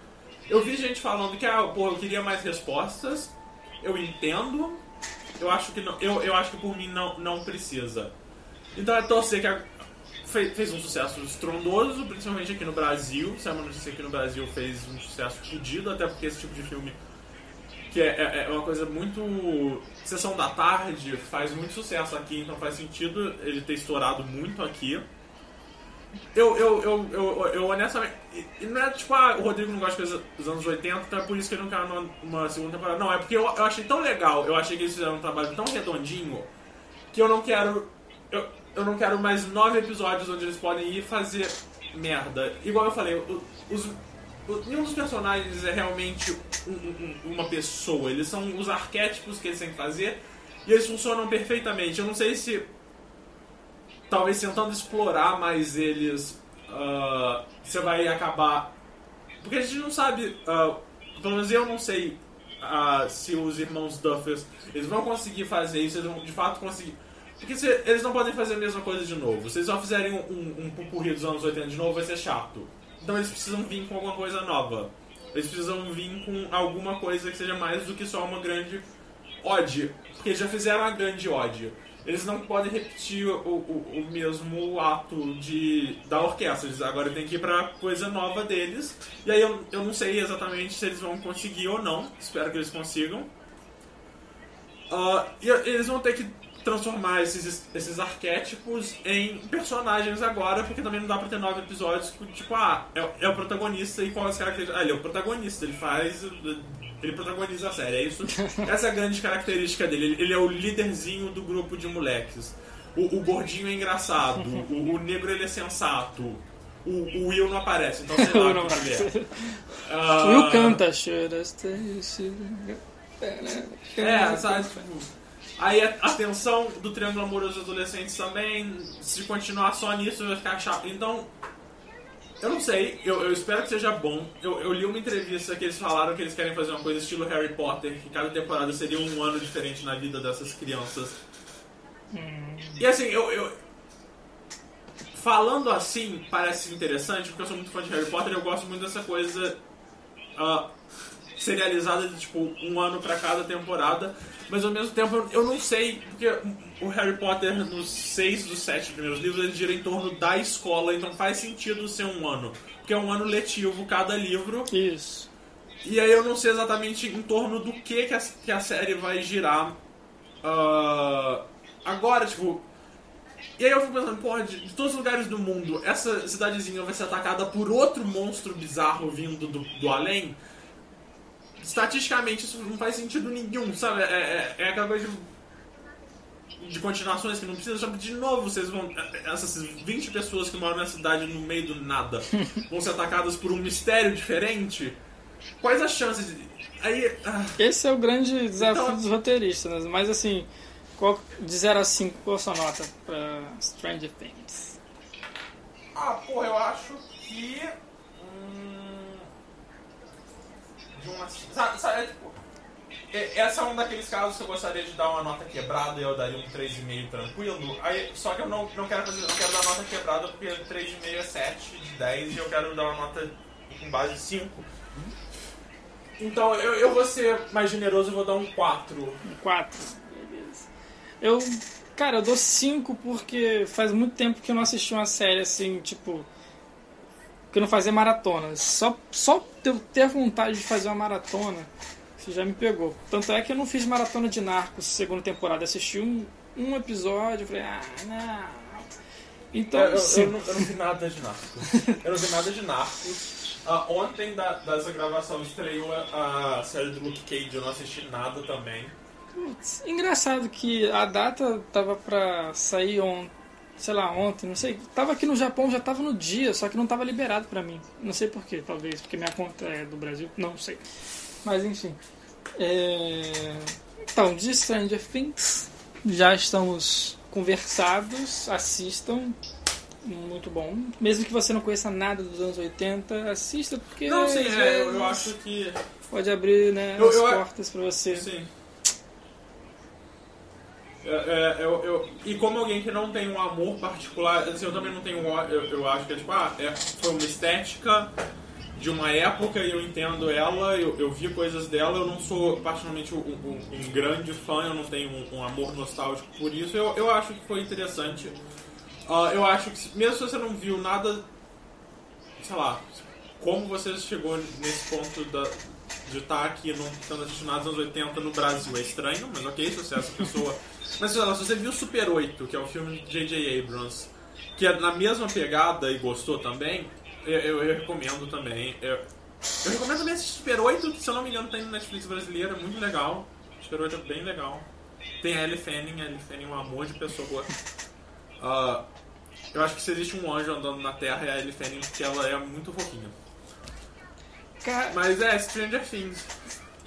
Eu vi gente falando que, ah, pô, eu queria mais respostas. Eu entendo. Eu acho que não, eu, eu acho que por mim não, não precisa. Então é torcer que a, fez, fez um sucesso estrondoso, principalmente aqui no Brasil. É uma notícia aqui no Brasil fez um sucesso fodido, até porque esse tipo de filme que é, é- é uma coisa muito. Sessão da tarde faz muito sucesso aqui, então faz sentido ele ter estourado muito aqui. Eu, eu, eu, eu, eu honestamente. não é tipo, ah, o Rodrigo não gosta de dos anos 80, então é por isso que ele não quer uma, uma segunda temporada. Não, é porque eu, eu achei tão legal, eu achei que eles fizeram um trabalho tão redondinho, que eu não quero. Eu, eu não quero mais nove episódios onde eles podem ir fazer merda. Igual eu falei, os, o- nenhum dos personagens é realmente um- um- uma pessoa. Eles são os arquétipos que eles têm que fazer e eles funcionam perfeitamente. Eu não sei se talvez tentando explorar mais eles, ah, você vai acabar. Porque a gente não sabe, ah, pelo menos eu não sei ah, se os irmãos Duffers eles vão conseguir fazer isso, eles vão de fato conseguir. Porque se, eles não podem fazer a mesma coisa de novo. Se eles só fizerem um, um, um pupurri dos anos 80 de novo, vai ser chato. Então eles precisam vir com alguma coisa nova. Eles precisam vir com alguma coisa que seja mais do que só uma grande ode. Porque eles já fizeram a grande ode. Eles não podem repetir o, o, o mesmo ato de, da orquestra. Eles agora têm que ir pra coisa nova deles. E aí eu, eu não sei exatamente se eles vão conseguir ou não. Espero que eles consigam. Ah, e eles vão ter que transformar esses, esses arquétipos em personagens agora, porque também não dá pra ter nove episódios tipo, ah, é, é o protagonista e qual as características. Ah, ele é o protagonista, ele faz. Ele protagoniza a série, é isso. *laughs* Essa é a grande característica dele. Ele, é o líderzinho do grupo de moleques. O, o gordinho é engraçado, o, o negro ele é sensato. O, o Will não aparece, então sei lá *laughs* Não ele é. O Will canta, É, sabe? Aí a, a tensão do triângulo amoroso dos adolescentes também, se continuar só nisso, vai ficar chato. Então, eu não sei, eu, eu espero que seja bom. Eu, eu li uma entrevista que eles falaram que eles querem fazer uma coisa estilo Harry Potter, que cada temporada seria um ano diferente na vida dessas crianças. E assim, eu, eu. Falando assim, parece interessante, porque eu sou muito fã de Harry Potter e eu gosto muito dessa coisa. ah, serializada de tipo um ano pra cada temporada, mas ao mesmo tempo eu não sei, porque o Harry Potter, nos seis dos sete primeiros livros, ele gira em torno da escola, então faz sentido ser um ano. Porque é um ano letivo cada livro. Isso. E aí eu não sei exatamente em torno do que que a, que a série vai girar ah, agora, tipo. E aí eu fico pensando, porra, de, de todos os lugares do mundo, essa cidadezinha vai ser atacada por outro monstro bizarro vindo do, do além? Estatisticamente isso não faz sentido nenhum, sabe? É, é, é aquela coisa de, de continuações que não precisa, só que de novo vocês vão. Essas 20 pessoas que moram na cidade no meio do nada *laughs* vão ser atacadas por um mistério diferente? Quais as chances de. Aí. ah, Esse é o grande desafio Então- dos roteiristas, né? mas assim, qual, de 0 a 5, qual a sua nota pra Stranger Things? Ah, porra, eu acho que. Hum, de uma. Sabe, sabe, é, tipo. É- Essa é um daqueles casos que eu gostaria de dar uma nota quebrada e eu daria um 3,5 tranquilo. Aí, só que eu não, não quero fazer. Eu quero dar nota quebrada porque 3,5 é 7 de 10 e eu quero dar uma nota com base 5. Então eu, eu vou ser mais generoso e vou dar um 4. Um 4? Beleza. Eu, cara, eu dou 5 porque faz muito tempo que eu não assisti uma série assim, tipo. que eu não fazia maratonas. Só, só eu ter vontade de fazer uma maratona, isso já me pegou. Tanto é que eu não fiz maratona de Narcos segunda temporada. Assisti um, um episódio, falei, ah, não. Então, É, eu, eu, sim. não, eu não vi nada de Narcos. Eu não vi nada de Narcos. Ah, ontem da, dessa gravação estreou a, a série do Luke Cage, eu não assisti nada também. Putz, engraçado que a data tava pra sair ontem, sei lá, ontem, não sei. Tava aqui no Japão, já tava no dia, só que não tava liberado pra mim. Não sei porquê, talvez, porque minha conta é do Brasil, não sei. Mas enfim. É... Então, de Stranger Things, já estamos conversados, assistam. Muito bom. Mesmo que você não conheça nada dos anos 80, assista, porque Não, sim, às é, eu, eu acho que. pode abrir né, Eu- as eu- portas pra você. Sim. É, é, eu, eu- e como alguém que não tem um amor particular, assim, eu também não tenho. um Eu, eu acho que é tipo, ah, é, foi uma estética de uma época e eu entendo ela, eu, eu vi coisas dela, eu não sou particularmente um, um- um grande fã, eu não tenho um, um amor nostálgico por isso, eu, eu acho que foi interessante. Ah, eu acho que, mesmo se você não viu nada, sei lá, como você chegou nesse ponto da, de estar aqui não tendo assistido nada dos anos 80 no Brasil é estranho, mas ok, se você é essa pessoa. Mas sei lá, se você viu Super 8, que é o filme de J.J. Abrams, que é na mesma pegada e gostou também, eu, eu- eu recomendo também. Eu, eu recomendo também assistir Super 8, que se eu não me engano tem no Netflix brasileiro, é muito legal. Super 8 é bem legal. Tem a Ellie Fanning, a Ellie Fanning é um amor de pessoa. Ah, eu acho que se existe um anjo andando na Terra é a Ellie Fanning, porque ela é muito fofinha. Mas é, Stranger Things.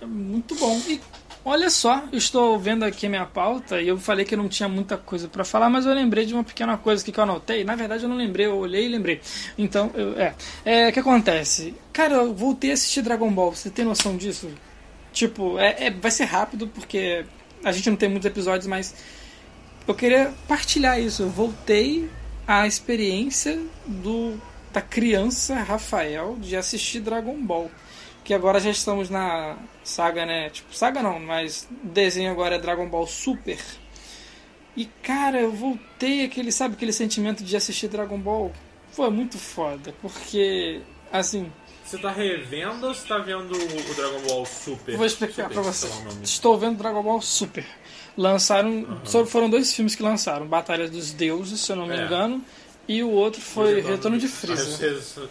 É muito bom. E olha só, eu estou vendo aqui minha pauta e eu falei que não tinha muita coisa pra falar, mas eu lembrei de uma pequena coisa que eu anotei. Na verdade, eu não lembrei, eu olhei e lembrei. Então, eu- é. É, o que acontece? Cara, eu voltei a assistir Dragon Ball. Você tem noção disso? Tipo, é, é- vai ser rápido porque a gente não tem muitos episódios, mas eu queria partilhar isso. Eu voltei à experiência do da criança Rafael de assistir Dragon Ball. Que agora já estamos na saga, né? Tipo, saga não, mas o desenho agora é Dragon Ball Super. E cara, eu voltei aquele, sabe, aquele sentimento de assistir Dragon Ball. Foi muito foda, porque assim, Você tá revendo ou você tá vendo o Dragon Ball Super? vou explicar Super, pra você. Estou vendo Dragon Ball Super. Lançaram, só foram dois filmes que lançaram, Batalha dos Deuses, se eu não me É. engano, e o outro foi Retorno de Freeza.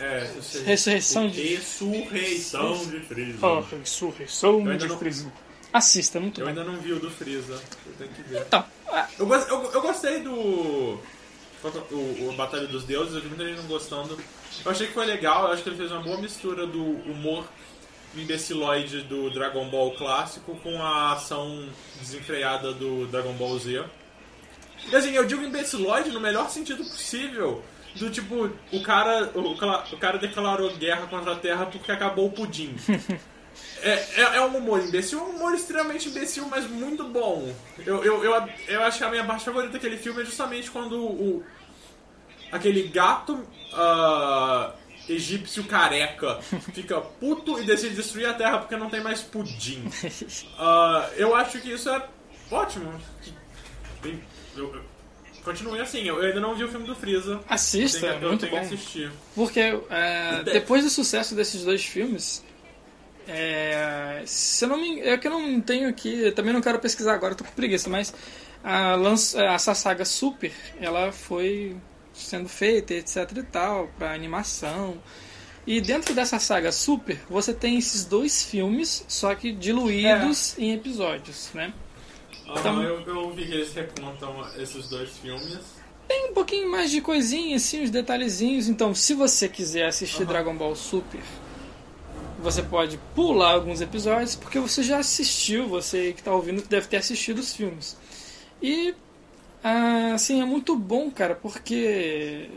É, ressurreição- de Ressurreição de Freeza. Oh, ressurreição Eu de não- Freeza. Assista, é muito Eu bom. ainda não vi o do Freeza. Eu tenho que ver. Então, ah, Eu, eu, eu gostei do. é O, o Batalha dos Deuses, eu vi muita gente não gostando. Eu achei que foi legal, eu acho que ele fez uma boa mistura do humor imbeciloide do Dragon Ball clássico com a ação desenfreada do Dragon Ball Z. E assim, eu digo imbeciloide no melhor sentido possível. Do tipo, o cara, o, o cara declarou guerra contra a Terra porque acabou o pudim. *laughs* É, é, é um humor imbecil, é um humor extremamente imbecil, mas muito bom. Eu, eu, eu, eu acho que a minha parte favorita daquele filme é justamente quando o, aquele gato ah, egípcio careca *laughs* fica puto e decide destruir a Terra porque não tem mais pudim. *laughs* Ah, eu acho que isso é ótimo. Eu- continue assim, eu ainda não vi o filme do Freeza. Assista, Tenho que- eu muito tenho bom. que assistir. Porque é, depois do sucesso desses dois filmes, é, se eu não me, é que eu não tenho aqui, também não quero pesquisar agora, eu tô com preguiça, mas a, lanç- essa saga Super, ela foi sendo feita, etc e tal, para animação. E dentro dessa saga Super, você tem esses dois filmes, só que diluídos em episódios, né? Ah, Então- eu, eu vi que eles recontam esses dois filmes. Tem um pouquinho mais de coisinhas, assim, uns detalhezinhos. Então, se você quiser assistir Dragon Ball Super, você pode pular alguns episódios, porque você já assistiu, você que está ouvindo deve ter assistido os filmes. E, ah, assim, é muito bom, cara, porque,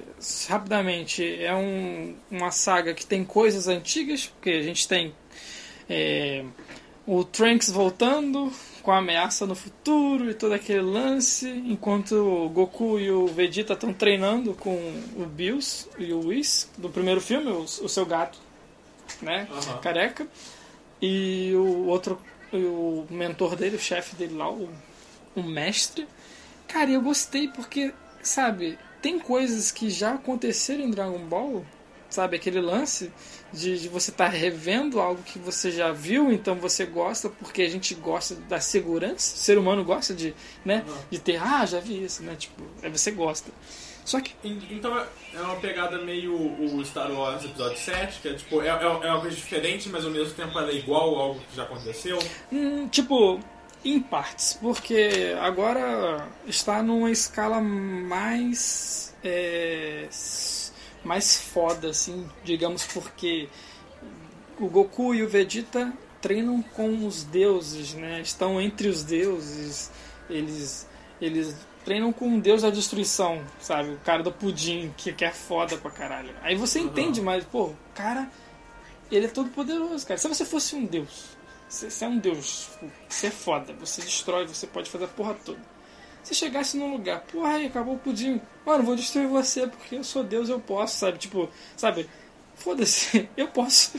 rapidamente, é um, uma saga que tem coisas antigas, porque a gente tem é, o Trunks voltando com a ameaça no futuro e todo aquele lance, enquanto o Goku e o Vegeta estão treinando com o Bills e o Whis do primeiro filme, o, o seu gato, né, Aham. careca, e o outro, o mentor dele, o chefe dele lá, o, o mestre. Cara, eu gostei porque, sabe, tem coisas que já aconteceram em Dragon Ball, sabe, aquele lance de, de você estar revendo algo que você já viu, então você gosta, porque a gente gosta da segurança, o ser humano gosta de, né, Uhum. de ter, ah, já vi isso, né, tipo, aí você gosta. Só que En- Então é- é uma pegada meio o Star Wars episódio 7, que é tipo, é, é é uma coisa diferente, mas ao mesmo tempo ela é igual a algo que já aconteceu. Hum, tipo, em partes, porque agora está numa escala mais. é, mais foda, assim, digamos, porque o Goku e o Vegeta treinam com os deuses, né? Estão entre os deuses. Eles, eles treinam com um deus da destruição, sabe? O cara do pudim, que, que é foda pra caralho. Aí você entende mais, pô, o cara, ele é todo poderoso, cara. Se você fosse um deus, você, você é um deus, tipo, você é foda, você destrói, você pode fazer a porra toda. Se chegasse num lugar, porra, aí acabou o pudim, mano, vou destruir você porque eu sou Deus, eu posso, sabe? Tipo, sabe? Foda-se, *laughs* eu posso.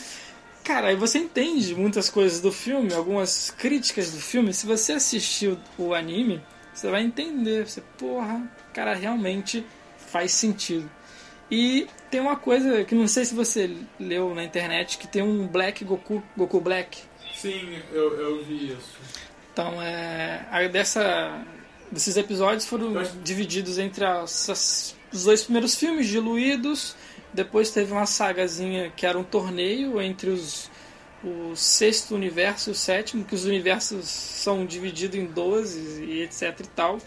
Cara, aí você entende muitas coisas do filme, algumas críticas do filme. Se você assistiu o anime, você vai entender. Você, porra, cara, realmente faz sentido. E tem uma coisa que não sei se você leu na internet, que tem um Black Goku, Goku Black. Sim, eu, eu vi isso. Então, é, dessa, desses episódios foram divididos entre as- as- os dois primeiros filmes, diluídos. Depois teve uma sagazinha que era um torneio entre os, o sexto universo e o sétimo, que os universos são divididos em 12 e etc e tal.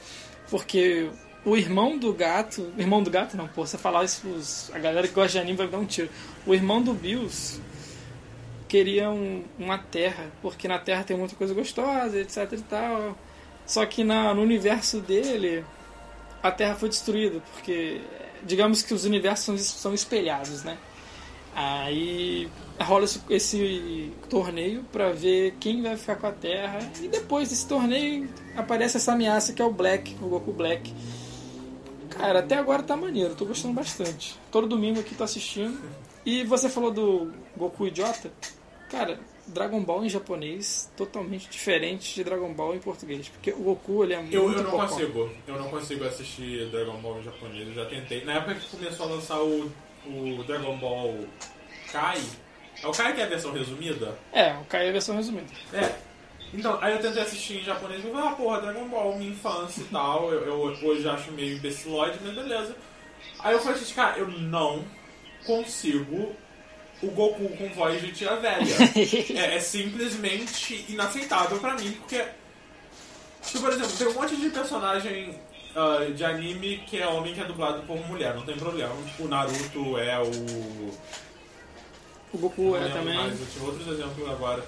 Porque o irmão do gato. Irmão do gato não, pô, você falar isso, os- a galera que gosta de anime vai dar um tiro. O irmão do Bills queria um- uma terra, porque na terra tem muita coisa gostosa, etc e tal. Só que na, no universo dele, a terra foi destruída, porque digamos que os universos são, são espelhados, né? Aí rola esse, esse torneio pra ver quem vai ficar com a terra. E depois desse torneio aparece essa ameaça que é o Black, o Goku Black. Cara, até agora tá maneiro, tô gostando bastante. Todo domingo aqui tô assistindo. E você falou do Goku idiota? Cara, Dragon Ball em japonês totalmente diferente de Dragon Ball em português, porque o Goku ele é muito Eu, eu não bocó. consigo. Eu não consigo assistir Dragon Ball em japonês, eu já tentei. Na época que começou a lançar o, o Dragon Ball Kai. É o Kai que é a versão resumida? É, o Kai é a versão resumida. É. Então, aí eu tentei assistir em japonês e falei, ah, porra, Dragon Ball, minha infância e tal. Eu, eu hoje acho meio imbecilóide, mas beleza. Aí eu falei assim, cara, eu não consigo o Goku com voz de tia velha. *laughs* é, é simplesmente inaceitável pra mim, porque. Tipo, por exemplo, tem um monte de personagem ah, de anime que é homem que é dublado por mulher, não tem problema. Tipo, o Naruto é o. O Goku é também. mais, eu tive outros exemplos agora.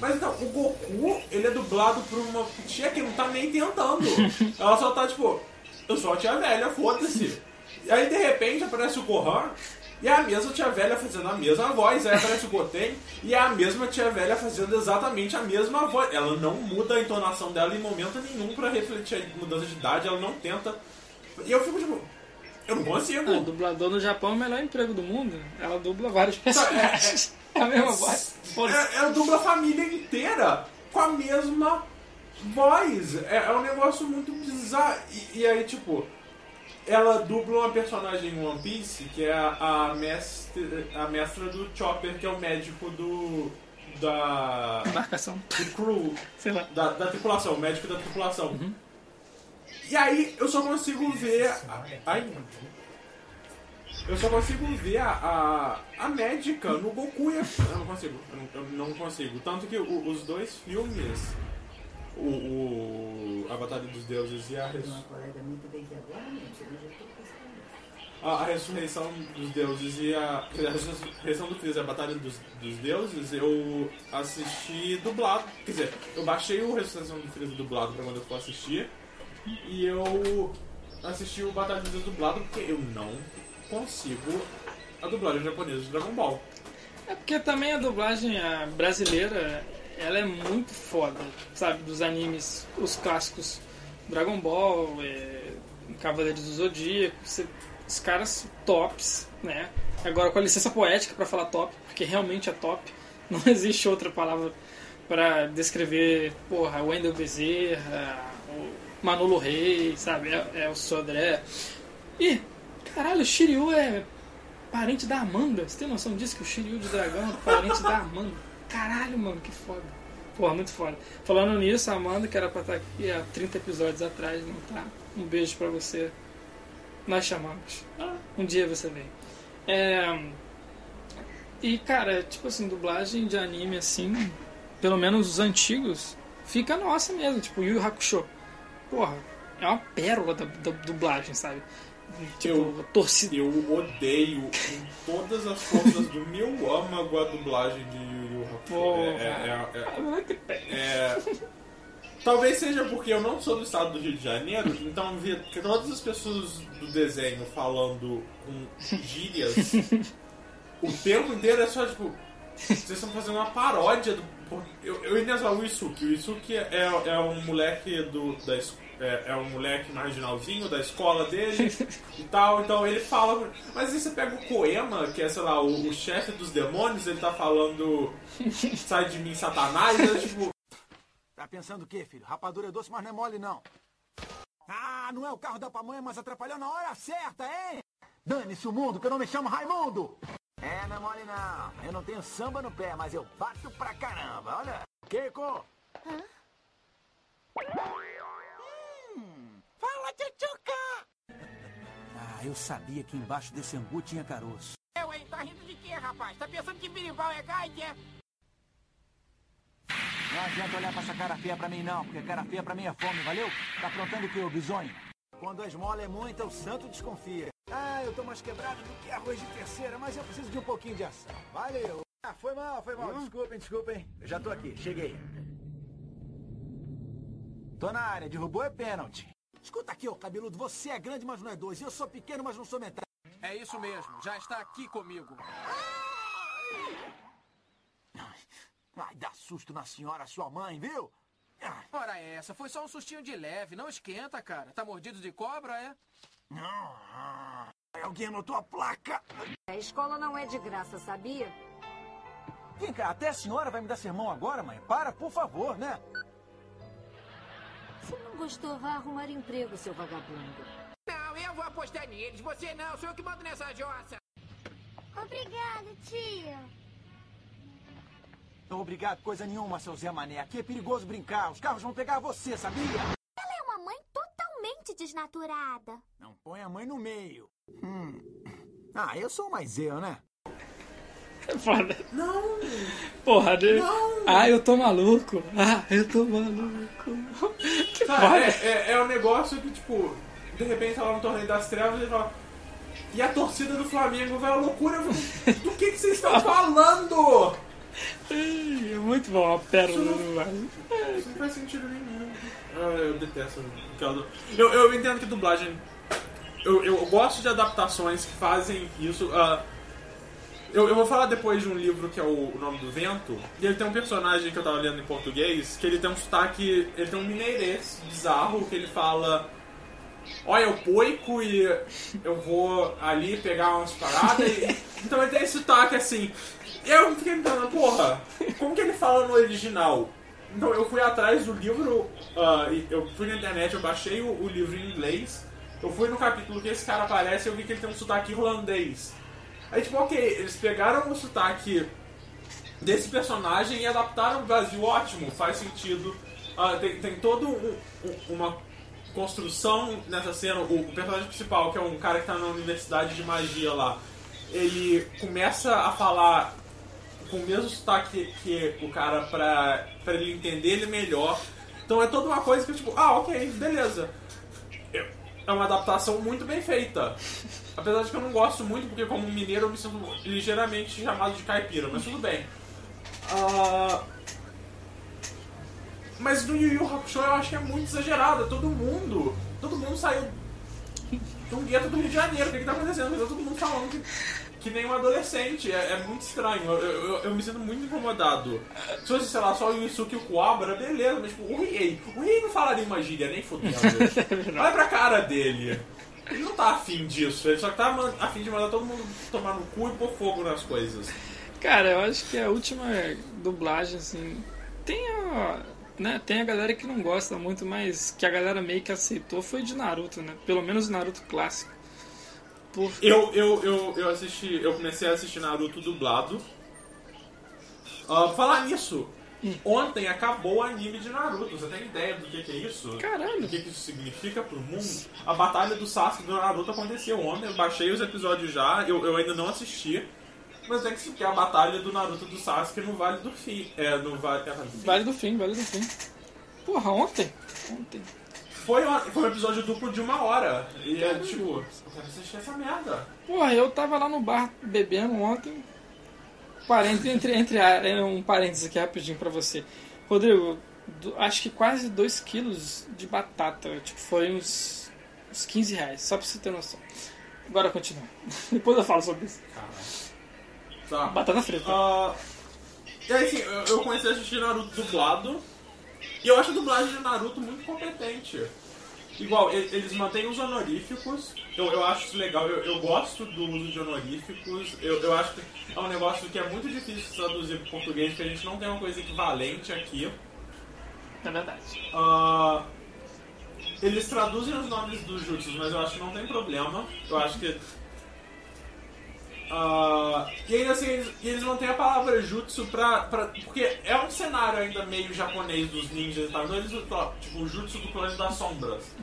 Mas então, o Goku, ele é dublado por uma tia que não tá nem tentando. *laughs* Ela só tá tipo, eu sou a tia velha, foda-se. E aí de repente aparece o Gohan e é a mesma tia velha fazendo a mesma voz. Aí aparece o Goten e é a mesma tia velha fazendo exatamente a mesma voz. Ela não muda a entonação dela em momento nenhum pra refletir a mudança de idade, ela não tenta. E eu fico tipo, eu não consigo. O dublador no Japão é o melhor emprego do mundo. Ela dubla vários é- personagens. *laughs* É, a mesma voz. É, é dubla a família inteira com a mesma voz. É, é um negócio muito bizarro. E, e aí, tipo, ela dubla uma personagem em One Piece, que é a, a, mestre, a mestra do Chopper, que é o médico do. da. Embarcação. do crew. Sei lá. Da, da tripulação, o médico da tripulação. E aí eu só consigo ver. a- Ai, eu só consigo ver a, a, a médica no Goku e a... Eu não consigo, eu não, eu não consigo. Tanto que o- os dois filmes, o, o A Batalha dos Deuses e a, Res- Uma colega minha também que agora, gente, eu já tô pensando. A, Ressurreição dos Deuses e a, a Ressurreição do Freeza e a Batalha dos, dos Deuses, eu assisti dublado. Quer dizer, eu baixei o Ressurreição do Freeza dublado pra quando eu for assistir. E eu assisti o Batalha dos Deuses dublado porque eu não consigo a dublagem japonesa de Dragon Ball. É porque também a dublagem a brasileira, ela é muito foda, sabe? Dos animes, os clássicos Dragon Ball, é, Cavaleiros do Zodíaco, você- os caras tops, né? Agora com a licença poética pra falar top, porque realmente é top. *laughs* Não existe outra palavra pra descrever, porra, Wendel Bezerra, o Manolo Rey, sabe? É, é o Sodré. Ih, caralho, o Shiryu é parente da Amanda. Você tem noção disso? Que o Shiryu de Dragão é parente da Amanda. Caralho, mano, que foda. Porra, muito foda. Falando nisso, a Amanda, que era pra estar aqui há 30 episódios atrás, não tá? Um beijo pra você. Nós chamamos. Um dia você vem. É... E, cara, tipo assim, dublagem de anime, assim, pelo menos os antigos, fica nossa mesmo. Tipo, Yu Yu Hakusho. Porra, é uma pérola da, da dublagem, sabe? Tipo, Eu- torcida. Eu odeio com todas as forças do meu âmago a dublagem de Yu Yu Hakusho. Porra. É- é- é- Ah, pé. É, Talvez seja porque eu não sou do estado do Rio de Janeiro, então ver que todas as pessoas do desenho falando com gírias *laughs* o tempo inteiro é só tipo. Vocês estão fazendo uma paródia do. Eu, eu ia falar o Isuki. O Isuki é, é um moleque do. Da, é, é um moleque marginalzinho da escola dele e tal, então ele fala. Mas aí você pega o Koema, que é, sei lá, o, o chefe dos demônios, ele tá falando. Sai de mim, Satanás, é tipo. Tá pensando o quê, filho? Rapadura é doce, mas não é mole, não. Ah, não é o carro da pamonha, mas atrapalhou na hora certa, hein? Dane-se o mundo, que eu não me chamo Raimundo! É, não é mole, não. Eu não tenho samba no pé, mas eu bato pra caramba, olha. Keiko! Hum, fala, tchutchuca! Ah, eu sabia que embaixo desse angu tinha caroço. Eu, hein? Tá rindo de quê, rapaz? Tá pensando que birimbau é gaite, é? Não adianta olhar pra essa cara feia pra mim, não, porque cara feia pra mim é fome, valeu? Tá aprontando o que, ô bisonho? Quando a esmola é muita, o santo desconfia. Ah, eu tô mais quebrado do que arroz de terceira, mas eu preciso de um pouquinho de ação. Valeu. Ah, foi mal, foi mal. Desculpem, desculpem. Eu já tô aqui, cheguei. Tô na área, derrubou é pênalti. Escuta aqui, ô cabeludo, você é grande, mas não é dois. Eu sou pequeno, mas não sou metade. É isso mesmo, já está aqui comigo. Ai, dá susto na senhora, sua mãe, viu? Ora essa, foi só um sustinho de leve, não esquenta, cara. Tá mordido de cobra, é? ah, alguém anotou a placa. A escola não é de graça, sabia? Vem cá, até a senhora vai me dar sermão agora, mãe? Para, por favor, né? Se não gostou, vá arrumar emprego, seu vagabundo. Não, eu vou apostar neles. Você não, sou eu que mando nessa jossa. Obrigada, tia. Não obrigado coisa nenhuma, seu Zé Mané. Aqui é perigoso brincar. Os carros vão pegar você, sabia? Ela é uma mãe totalmente desnaturada. Não põe a mãe no meio. Hum. Ah, eu sou mais eu, né? É foda. Não! Porra, de... Ah, eu tô maluco. Ah, eu tô maluco. *laughs* Que Cara, foda. é, é, é um negócio que, tipo, de repente tá lá no torneio das trevas e fala. E a torcida do Flamengo vai à loucura. Do que, que vocês estão *laughs* falando? É muito bom, a pérola do Vasco. Isso não faz sentido nenhum. Ah, eu detesto aquela. Eu, eu entendo que dublagem. Eu, eu gosto de adaptações que fazem isso. ah, eu, eu vou falar depois de um livro que é o, o Nome do Vento. E ele tem um personagem que eu tava lendo em português que ele tem um sotaque. Ele tem um mineirês bizarro que ele fala. Olha, eu poico e eu vou ali pegar umas paradas. E... Então ele tem esse sotaque assim. Eu fiquei me perguntando, porra, como que ele fala no original? Então eu fui atrás do livro, e eu fui na internet, eu baixei o, o livro em inglês, eu fui no capítulo que esse cara aparece e eu vi que ele tem um sotaque irlandês. Aí tipo, ok, eles pegaram o sotaque desse personagem e adaptaram o Brasil, ótimo, faz sentido. Ah, tem, tem todo um- um- uma construção nessa cena. O, o personagem principal, que é um cara que tá na universidade de magia lá, ele começa a falar com o mesmo sotaque que, o cara pra, pra ele entender ele melhor. Então é toda uma coisa que tipo, ah, ok, beleza. É- É uma adaptação muito bem feita. Apesar de que eu não gosto muito, porque como mineiro eu me sinto ligeiramente chamado de caipira, mas tudo bem. Ah, mas no Yu Yu Hakusho eu acho que é muito exagerado. Todo mundo, todo mundo saiu de um gueto do Rio de Janeiro. O que, que tá acontecendo? Tá todo mundo falando que, que nem um adolescente. É, é muito estranho. Eu, eu, eu me sinto muito incomodado. Se fosse, sei lá, só o Yusuke e o Kuwabara, beleza. Mas tipo, o Riei. O Riei não falaria uma gíria, nem fudendo. *laughs* Olha pra cara dele. Ele não tá afim disso. Ele só tá afim de mandar todo mundo tomar no cu e pôr fogo nas coisas. Cara, eu acho que a última dublagem, assim. Tem a. Né, tem a galera que não gosta muito, mas que a galera meio que aceitou foi de Naruto, né? Pelo menos o Naruto clássico. Porque. Eu, eu, eu, eu assisti. Eu comecei a assistir Naruto dublado. Ah, falar nisso, ontem acabou o anime de Naruto. Você tem ideia do que, que é isso? Caralho. O que, que isso significa pro mundo? A batalha do Sasuke e do Naruto aconteceu ontem. Eu baixei os episódios já, eu, eu ainda não assisti. Mas tem que a batalha do Naruto do Sasuke no Vale do Fim. É, no Vale, é, Vale do Fim. Vale do fim, vale do fim. Porra, ontem? Ontem. Foi, uma- foi um episódio duplo de uma hora. E é tipo, eu quero assistir essa merda. Porra, eu tava lá no bar bebendo ontem. Parênteses, entre, entre a- um parênteses aqui rapidinho pra você. Rodrigo, do- acho que quase 2 quilos de batata. Tipo, foi uns, uns 15 reais, só pra você ter noção. Agora continua. *laughs* Depois eu falo sobre isso. Tá. Batata frita. Ah, e aí, assim, eu eu comecei a assistir Naruto dublado. E eu acho a dublagem de Naruto muito competente. Igual, eles mantêm os honoríficos. Eu, eu acho isso legal. Eu, eu gosto do uso de honoríficos. Eu, eu acho que é um negócio que é muito difícil de traduzir para português, porque a gente não tem uma coisa equivalente aqui. É verdade. Ah, eles traduzem os nomes dos jutsus, mas eu acho que não tem problema. Eu acho que. Ah, e ainda assim, eles, eles a palavra jutsu pra, pra. Porque é um cenário ainda meio japonês dos ninjas e tal. Então eles usam, tipo, o jutsu do clã das sombras.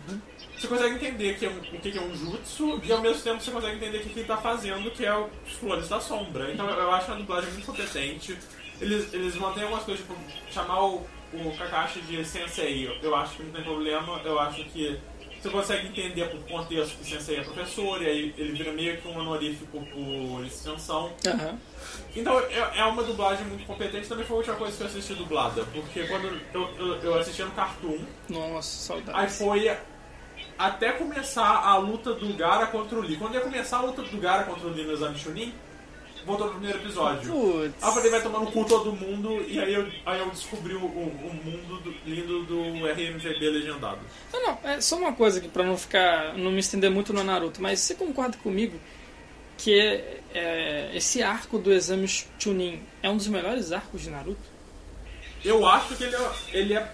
Você consegue entender que é um, o que é um jutsu e ao mesmo tempo você consegue entender o que ele tá fazendo, que é os clones da sombra. Então eu, eu acho a dublagem muito competente. Eles, eles mantêm algumas coisas, tipo, chamar o, o Kakashi de sensei, eu acho que não tem problema. Eu acho que você consegue entender por contexto que sensei é professor, e aí ele vira meio que um honorífico por extensão. Aham. Então é, é uma dublagem muito competente, também foi a última coisa que eu assisti dublada, porque quando eu, eu, eu assistia no Cartoon, Nossa, Aí saudade. foi até começar a luta do Gara contra o Lee. Quando ia começar a luta do Gara contra o Lee no exame Chunin, voltou pro primeiro episódio. Putz. Aí eu falei, vai tomar no cu todo mundo, e aí eu, aí eu descobri o, o, mundo do- lindo do RMVB legendado. Não, não, é só uma coisa aqui pra não ficar. não me estender muito no Naruto, mas você concorda comigo que é, esse arco do exame Chunin é um dos melhores arcos de Naruto? Eu acho que ele é, ele é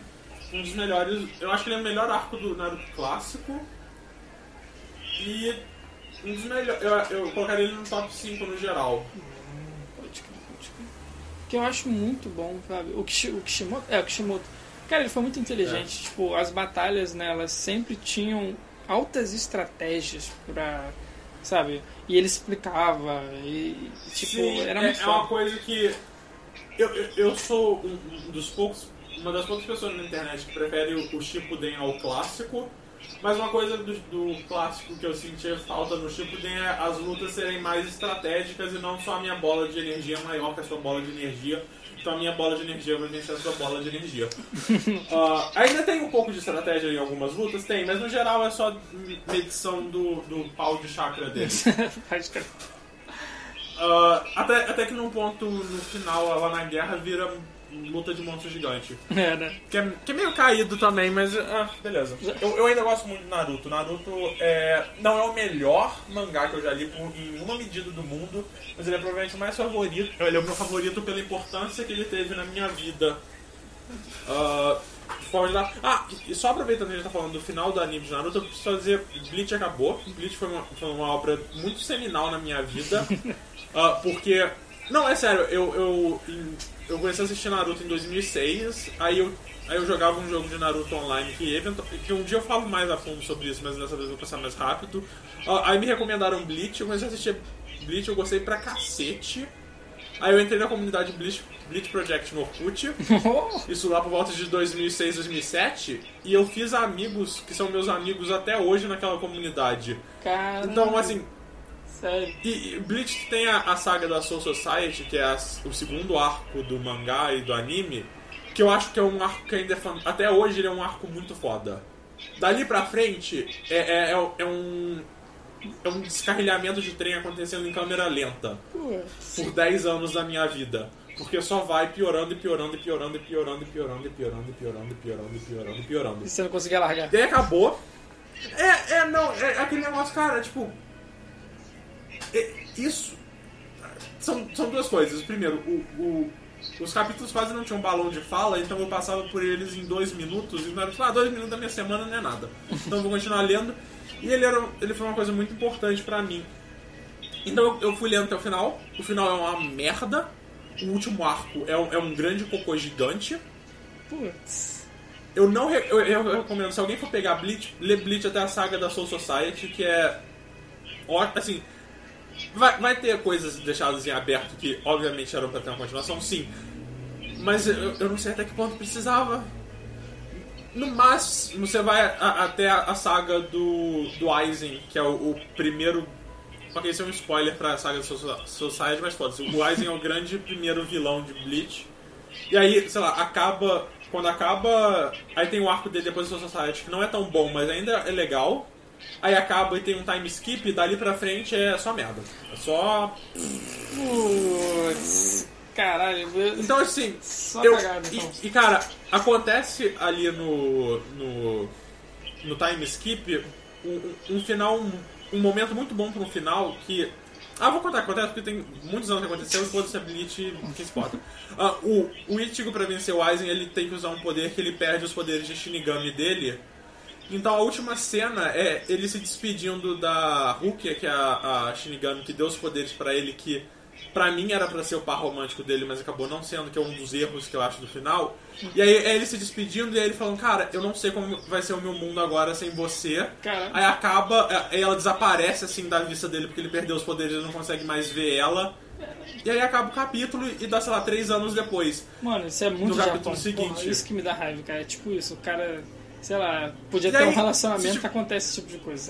um dos melhores. Eu acho que ele é o melhor arco do Naruto clássico. E um dos melhores. Eu, eu colocaria ele no top 5 no geral. Pode crer, pode crer. Que eu acho muito bom, sabe? O, Kishi, o Kishimoto. É, o Kishimoto. Cara, ele foi muito inteligente. Tipo, as batalhas, né, elas sempre tinham altas estratégias pra. Sabe? E ele explicava. E, tipo, Sim, era é, muito é uma foda. coisa que. Eu, eu, eu sou um um dos poucos. Uma das poucas pessoas na internet que prefere o, o Shippuden ao clássico. Mas uma coisa do, do clássico que eu sentia falta no Shippuden é as lutas serem mais estratégicas e não só a minha bola de energia maior que a sua bola de energia. Então a minha bola de energia vai vencer a sua bola de energia. *laughs* Ah, ainda tem um pouco de estratégia em algumas lutas? Tem, mas no geral é só medição do, do pau de chakra dele. *laughs* Pode crer. Ah, até, até que num ponto no final, lá na guerra, vira luta de monstro gigante. *laughs* É, né? Que é, que é meio caído também, mas ah, beleza. Eu, eu ainda gosto muito de Naruto. Naruto é, não é o melhor mangá que eu já li por, em uma medida do mundo, mas ele é provavelmente o mais favorito. Ele é o meu favorito pela importância que ele teve na minha vida Ah, de forma geral. Ah, e só aproveitando que a gente tá falando do final do anime de Naruto, eu preciso dizer: Bleach acabou. Bleach foi uma, foi uma obra muito seminal na minha vida. *laughs* Ah, porque. Não, é sério, eu, eu, em- eu comecei a assistir Naruto em 2006, aí eu, aí eu jogava um jogo de Naruto online que, eventu- que um dia eu falo mais a fundo sobre isso, mas dessa vez eu vou passar mais rápido. Aí me recomendaram Bleach, eu comecei a assistir Bleach, eu gostei pra cacete. Aí eu entrei na comunidade Bleach, Bleach Project no Orkut. *laughs* Isso lá por volta de 2006, 2007. E eu fiz amigos que são meus amigos até hoje naquela comunidade. Cara. Então, assim, Sério. e, e Bleach tem a, a saga da Soul Society, que é a- o segundo arco do mangá e do anime, que eu acho que é um arco que ainda é fan... Até hoje ele é um arco muito foda. Dali pra frente é, é, é, é um. É um descarrilhamento de trem acontecendo em câmera lenta Putz. por 10 anos da minha vida. Porque só vai piorando e piorando e piorando e piorando e piorando e piorando e piorando e piorando e piorando e piorando. E você não conseguia largar. E aí acabou. É, é, não, é aquele negócio, cara, tipo. Isso. São, são duas coisas. Primeiro, o, o- os capítulos quase não tinham balão de fala, então eu passava por eles em dois minutos e não era tipo, ah, dois minutos da minha semana não é nada. Então eu vou continuar lendo. E ele, era, ele foi uma coisa muito importante pra mim. Então eu, fui lendo até o final. O final é uma merda. O último arco é um, é um grande cocô gigante. Putz. Eu não re- eu, eu recomendo, se alguém for pegar Bleach, lê Bleach até a saga da Soul Society, que é. ó- Assim. Vai, vai ter coisas deixadas em aberto que, obviamente, eram pra ter uma continuação, sim. Mas eu, eu não sei até que ponto precisava. No máximo, você vai a- até a, saga do, do Aizen, que é o, o primeiro. Ok, isso é um spoiler pra saga Soul Society, mas foda-se. O Aizen é o grande primeiro vilão de Bleach. E aí, sei lá, acaba. Quando acaba. Aí tem o arco dele depois do Society, que não é tão bom, mas ainda é legal. Aí acaba e tem um time skip, e dali pra frente é só merda. É só. Putz. Caralho. Então assim. Só eu, cagada, então. e, e, cara, acontece ali no. no. no time skip um, um- final. Um, um momento muito bom pra um final que. Ah, vou contar o que acontece porque tem muitos anos que aconteceu e foda-se a Bleach, que importa. Ah, o, o Ichigo, pra vencer o Aizen, ele tem que usar um poder que ele perde os poderes de Shinigami dele. Então a última cena é ele se despedindo da Rukia, que é a, a Shinigami que deu os poderes pra ele, que pra mim era pra ser o par romântico dele, mas acabou não sendo, que é um dos erros que eu acho do final. E aí é ele se despedindo e aí ele falando, cara, eu não sei como vai ser o meu mundo agora sem você. Aí acaba, aí ela desaparece assim da vista dele porque ele perdeu os poderes, ele não consegue mais ver ela. E aí acaba o capítulo e dá, sei lá, três anos depois. Mano, isso é muito No capítulo Japão. seguinte. Porra, isso que me dá raiva, cara. É tipo isso, o cara, sei lá, podia E ter aí, um relacionamento que acontece esse tipo de coisa,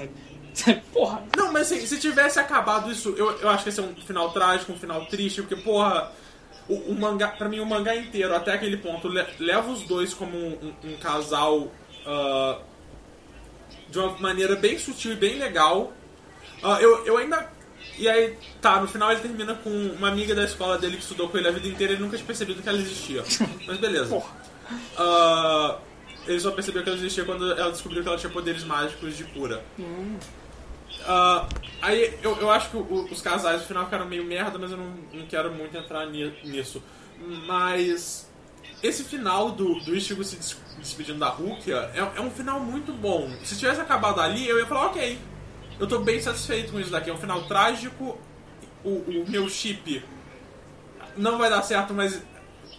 sabe? *laughs* Porra. Não, mas assim, se tivesse acabado isso, eu, eu acho que ia ser um final trágico, um final triste, porque, porra, o, o mangá, pra mim, o mangá inteiro, até aquele ponto, le- leva os dois como um, um- um casal ah, de uma maneira bem sutil e bem legal. Ah, eu, eu ainda. E aí, tá, no final ele termina com uma amiga da escola dele que estudou com ele a vida inteira e nunca tinha percebido que ela existia. *laughs* Mas beleza. Ah, ele só percebeu que ela existia quando ela descobriu que ela tinha poderes mágicos de cura. Ah, aí eu, eu acho que o- os casais no final ficaram meio merda, mas eu não, não quero muito entrar ni- nisso. Mas esse final do, do Ichigo se des- despedindo da Rukia é, é um final muito bom. Se tivesse acabado ali, eu ia falar, ok, eu tô bem satisfeito com isso daqui. É um final trágico, o, o meu chip não vai dar certo, mas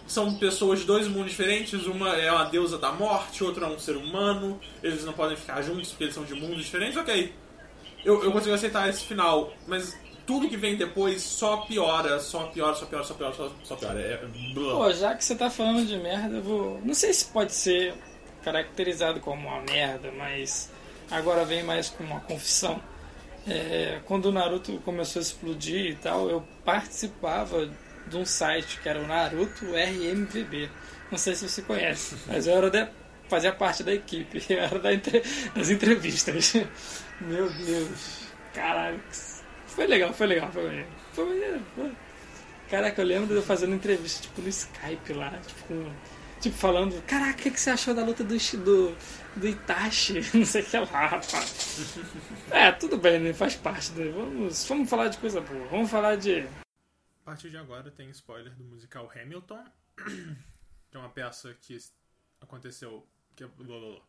são pessoas de dois mundos diferentes. Uma é uma deusa da morte, outra é um ser humano. Eles não podem ficar juntos porque eles são de mundos diferentes. Ok, eu, eu consigo aceitar esse final, mas tudo que vem depois só piora, só piora, só piora, só piora, só, só piora. É. Pô, já que você tá falando de merda, eu vou. Não sei se pode ser caracterizado como uma merda, mas agora vem mais com uma confissão. É, quando o Naruto começou a explodir e tal, eu participava de um site que era o Naruto RMVB. Não sei se você conhece, *laughs* mas eu era da, fazia parte da equipe, *laughs* eu era da entre- das entrevistas. *laughs* Meu Deus, caralho. Foi legal, foi legal, foi maneiro. Foi maneiro. Foi. Caraca, eu lembro de eu fazendo entrevista, tipo, no Skype lá, tipo, com- tipo falando, caraca, o que, que você achou da luta do, do, do Itachi? Não sei o que lá, rapaz. É, tudo bem, né? Faz parte, né? Vamos, vamos falar de coisa boa. Vamos falar de. A partir de agora tem spoiler do musical Hamilton. *clears throat* que é uma peça que aconteceu. Que é, blá,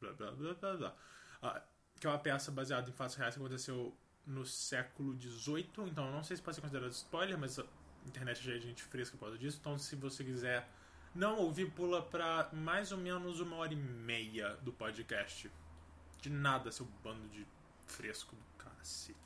blá, blá. Ah, que é uma peça baseada em fatos reais que aconteceu no século XVIII. Então, não sei se pode ser considerado spoiler, mas a internet é cheia de gente fresca por causa disso. Então, se você quiser não ouvir, pula pra mais ou menos uma hora e meia do podcast. De nada, seu bando de fresco do cacete.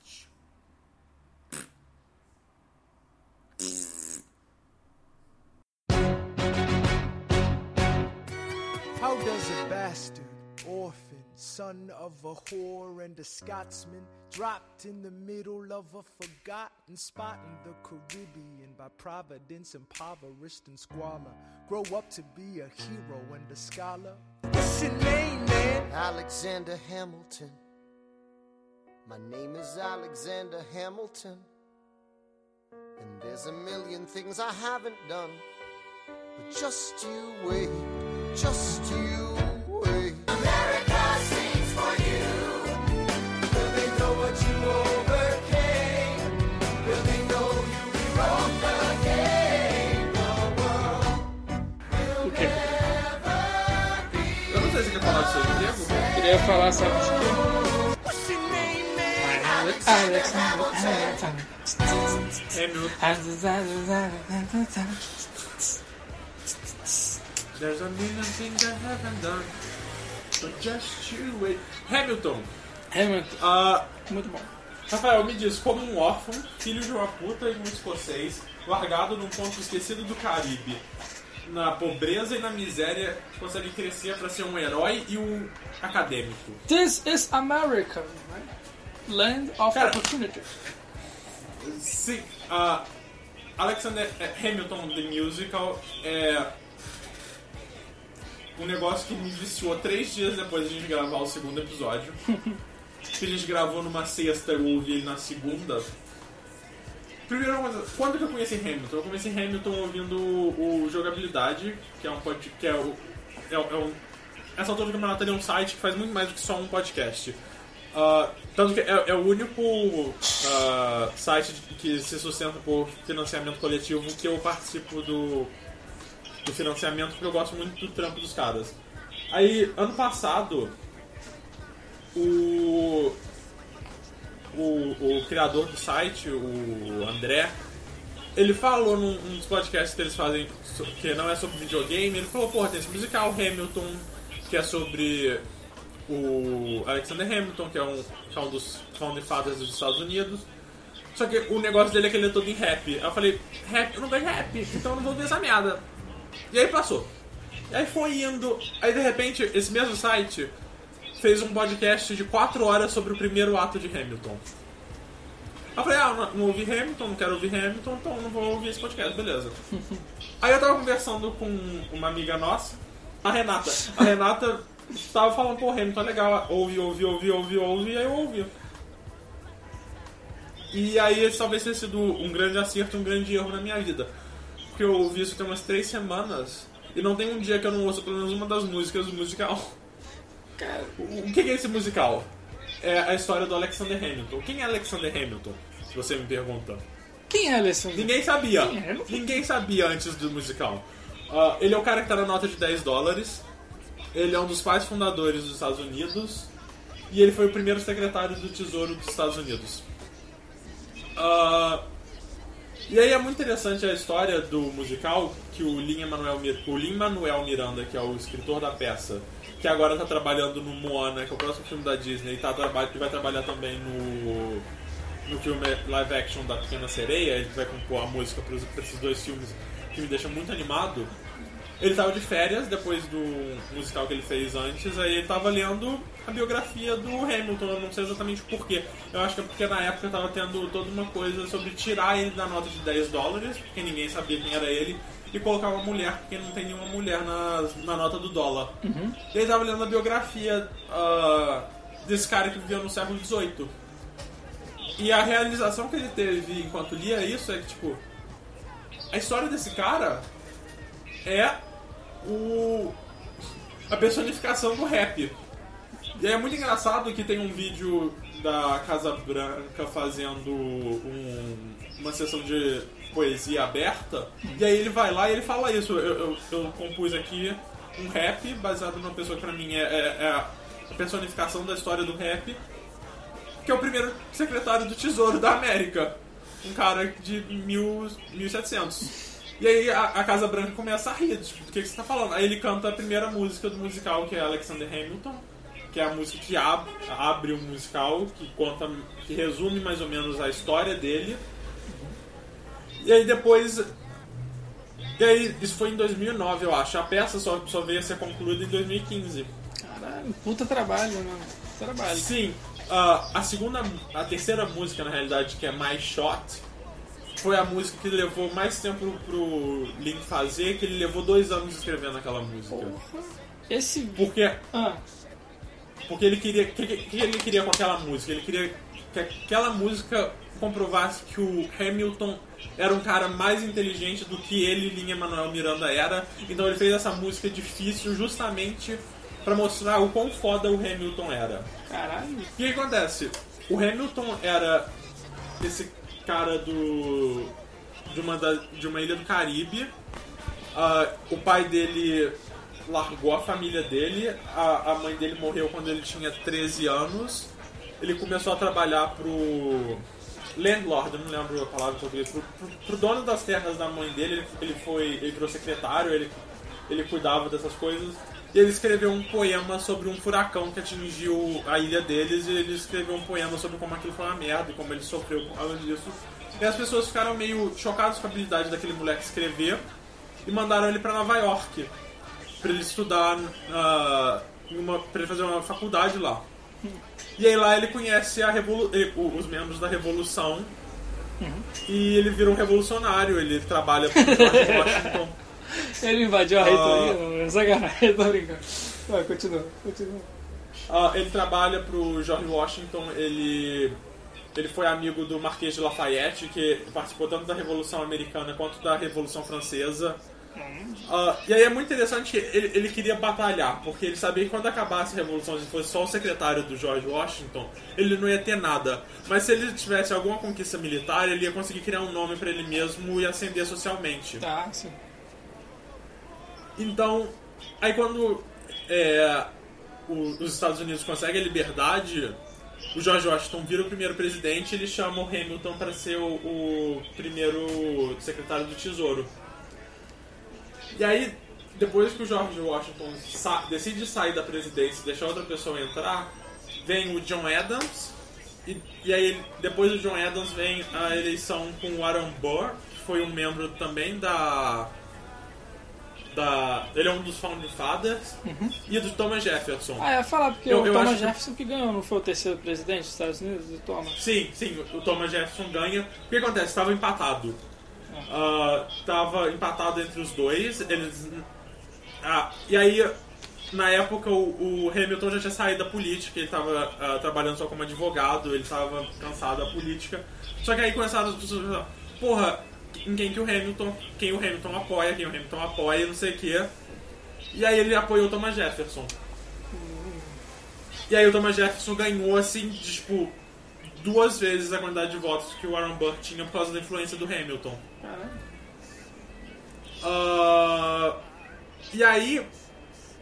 How does a bastard, orphan, son of a whore and a Scotsman, dropped in the middle of a forgotten spot in the Caribbean by providence, impoverished and squalor, grow up to be a hero and a scholar? What's your name, man? Alexander Hamilton. My name is Alexander Hamilton. And there's a million things I haven't done. But just you wait, just you wait. America sings for you. Will they know what you overcame? Will they know you rewrote the game? The world O quê? Eu não sei se você quer falar do seu emprego. Queria falar, sabe de quê? What's your name, man? Hamilton. There's a million things I haven't done. Just you wait. Hamilton. Hamilton. Ah, Muito bom. Rafael, me diz, como um órfão, filho de uma puta e um escocês, largado num ponto esquecido do Caribe, na pobreza e na miséria, consegue crescer pra ser um herói e um acadêmico. This is America, right? Land of Cara. opportunity. Sim, ah, Alexander Hamilton The Musical é um negócio que me viciou três dias depois de a gente gravar o segundo episódio. *laughs* que a gente gravou numa sexta, eu ouvi ele na segunda. Primeiro, uma coisa, quando que eu conheci Hamilton? Eu conheci Hamilton ouvindo o, o Jogabilidade, que é um pod, que é o, é, é um, essa altura do campeonato é um site que faz muito mais do que só um podcast. Ah, tanto que é, é o único ah, site que se sustenta por financiamento coletivo que eu participo do, do financiamento porque eu gosto muito do trampo dos caras. Aí, ano passado, o, o, o criador do site, o André, ele falou num, num dos podcasts que eles fazem, que não é sobre videogame, ele falou, porra, tem esse musical Hamilton, que é sobre o Alexander Hamilton, que é um, que é um dos founding fathers dos Estados Unidos. Só que o negócio dele é que ele é todo em rap. Aí eu falei, rap, eu não vejo rap, então eu não vou ver essa merda. E aí passou. E aí foi indo. Aí de repente, esse mesmo site fez um podcast de 4 horas sobre o primeiro ato de Hamilton. Aí eu falei, ah, não, não ouvi Hamilton, não quero ouvir Hamilton, então não vou ouvir esse podcast, beleza. *laughs* Aí eu tava conversando com uma amiga nossa, a Renata. A Renata tava falando, pô, Hamilton é legal, ouve, ouve, ouve, ouve, ouve, e aí eu ouvi. E aí esse talvez tenha sido um grande acerto, um grande erro na minha vida. Porque eu ouvi isso tem umas três semanas e não tem um dia que eu não ouço pelo menos uma das músicas do musical. Cara, O que é esse musical? É a história do Alexander Hamilton. Quem é Alexander Hamilton? Se você me pergunta. quem é Alexander? Ninguém sabia. Quem é? Ninguém sabia antes do musical. Ah, ele é o cara que tá na nota de 10 dólares. Ele é um dos pais fundadores dos Estados Unidos. E ele foi o primeiro secretário do Tesouro dos Estados Unidos. Ah, e aí é muito interessante a história do musical que o Lin-Manuel Lin-Manuel Miranda, que é o escritor da peça, que agora está trabalhando no Moana, que é o próximo filme da Disney, e, tá traba- e vai trabalhar também no, no filme live action da Pequena Sereia, ele vai compor a música para esses dois filmes, que me deixa muito animado. Ele estava de férias depois do musical que ele fez antes, aí ele estava lendo a biografia do Hamilton, eu não sei exatamente porquê. Eu acho que é porque na época estava tendo toda uma coisa sobre tirar ele da nota de 10 dólares, porque ninguém sabia quem era ele, e colocar uma mulher, porque não tem nenhuma mulher na, na nota do dólar. E ele estava lendo a biografia ah, desse cara que viveu no século XVIII. E a realização que ele teve enquanto lia isso é que, tipo, a história desse cara é o a personificação do rap. E é muito engraçado que tem um vídeo da Casa Branca fazendo um- uma sessão de poesia aberta. E aí ele vai lá e ele fala isso. Eu, eu, eu compus aqui um rap baseado numa pessoa que pra mim é, é- é a personificação da história do rap. Que é o primeiro secretário do Tesouro da América. Um cara de mil, 1700. E aí a, a Casa Branca começa a rir, tipo, do que, que você tá falando? Aí ele canta a primeira música do musical, que é Alexander Hamilton, que é a música que ab- abre o musical, que conta, que resume mais ou menos a história dele. E aí depois. E aí, isso foi em 2009, eu acho. A peça só, só veio a ser concluída em 2015. Caralho, puta trabalho, né? Trabalho. Sim, ah, a segunda, a terceira música na realidade, que é Mais Shot, foi a música que levou mais tempo pro Link fazer, que ele levou dois anos escrevendo aquela música. Esse. Porque, Ah, porque ele queria. O que, que ele queria com aquela música? Ele queria que aquela música comprovasse que o Hamilton era um cara mais inteligente do que ele, Linha Manuel Miranda, era. Então ele fez essa música difícil justamente pra mostrar o quão foda o Hamilton era. caralho. O que que acontece? O Hamilton era esse cara do de uma, da- de uma ilha do Caribe. Ah, o pai dele largou a família dele. A, a mãe dele morreu quando ele tinha 13 anos. Ele começou a trabalhar pro landlord, não lembro a palavra em português, pro, pro, pro dono das terras da mãe dele. Ele, ele foi, ele virou secretário, ele, ele cuidava dessas coisas. E ele escreveu um poema sobre um furacão que atingiu a ilha deles. E ele escreveu um poema sobre como aquilo foi uma merda e como ele sofreu por causa disso. E as pessoas ficaram meio chocadas com a habilidade daquele moleque escrever e mandaram ele pra Nova York pra ele estudar, em uma, pra ele fazer uma faculdade lá. E aí lá ele conhece a revolu os membros da Revolução e ele vira um revolucionário, ele trabalha pro Washington. *laughs* Ele invadiu a Ah. reitoria? É sacanagem, tô brincando. Vai, continua, continua. Ah, ele trabalha pro George Washington, ele, ele foi amigo do Marquês de Lafayette, que participou tanto da Revolução Americana quanto da Revolução Francesa. Ah, e aí é muito interessante que ele, ele queria batalhar, porque ele sabia que quando acabasse a Revolução, se fosse só o secretário do George Washington, ele não ia ter nada. Mas se ele tivesse alguma conquista militar, ele ia conseguir criar um nome pra ele mesmo e ascender socialmente. Tá, sim. Então, aí quando é, o- os Estados Unidos conseguem a liberdade, o George Washington vira o primeiro presidente e ele chama o Hamilton para ser o, o primeiro secretário do Tesouro. E aí, depois que o George Washington sa- decide sair da presidência e deixar outra pessoa entrar, vem o John Adams. E, e aí, depois do John Adams, vem a eleição com o Aaron Burr, que foi um membro também da da. Ele é um dos Founding Fathers e do Thomas Jefferson. Ah, eu ia falar, porque Eu- o eu Thomas acho que- Jefferson que ganhou, não foi o terceiro presidente dos Estados Unidos? O Thomas. Sim, sim, o Thomas Jefferson ganha. O que acontece? Estava empatado. Ah, Tava empatado entre os dois. Eles. Ah, e aí, na época, o, o Hamilton já tinha saído da política, ele estava trabalhando só como advogado, ele estava cansado da política. Só que aí começaram as pessoas a falar, porra, em quem que o Hamilton, quem o Hamilton apoia, quem o Hamilton apoia, não sei o quê. E aí ele apoiou o Thomas Jefferson. E aí o Thomas Jefferson ganhou assim, tipo, duas vezes a quantidade de votos que o Warren Burr tinha por causa da influência do Hamilton. Ah, e aí,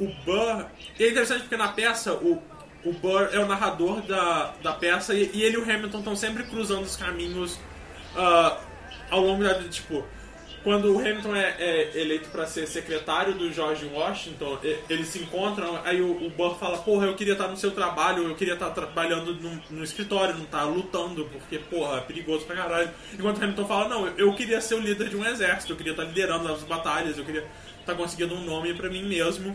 o Burr. E é interessante porque na peça o, o Burr é o narrador da, da peça e, e ele e o Hamilton estão sempre cruzando os caminhos ah, ao longo da vida. Tipo, quando o Hamilton é, é eleito para ser secretário do George Washington, eles se encontram, aí o, o Burr fala: Porra, eu queria estar no seu trabalho, eu queria estar trabalhando no, escritório, não estar lutando, porque, porra, é perigoso pra caralho. Enquanto o Hamilton fala: Não, eu, eu queria ser o líder de um exército, eu queria estar liderando as batalhas, eu queria estar conseguindo um nome pra mim mesmo.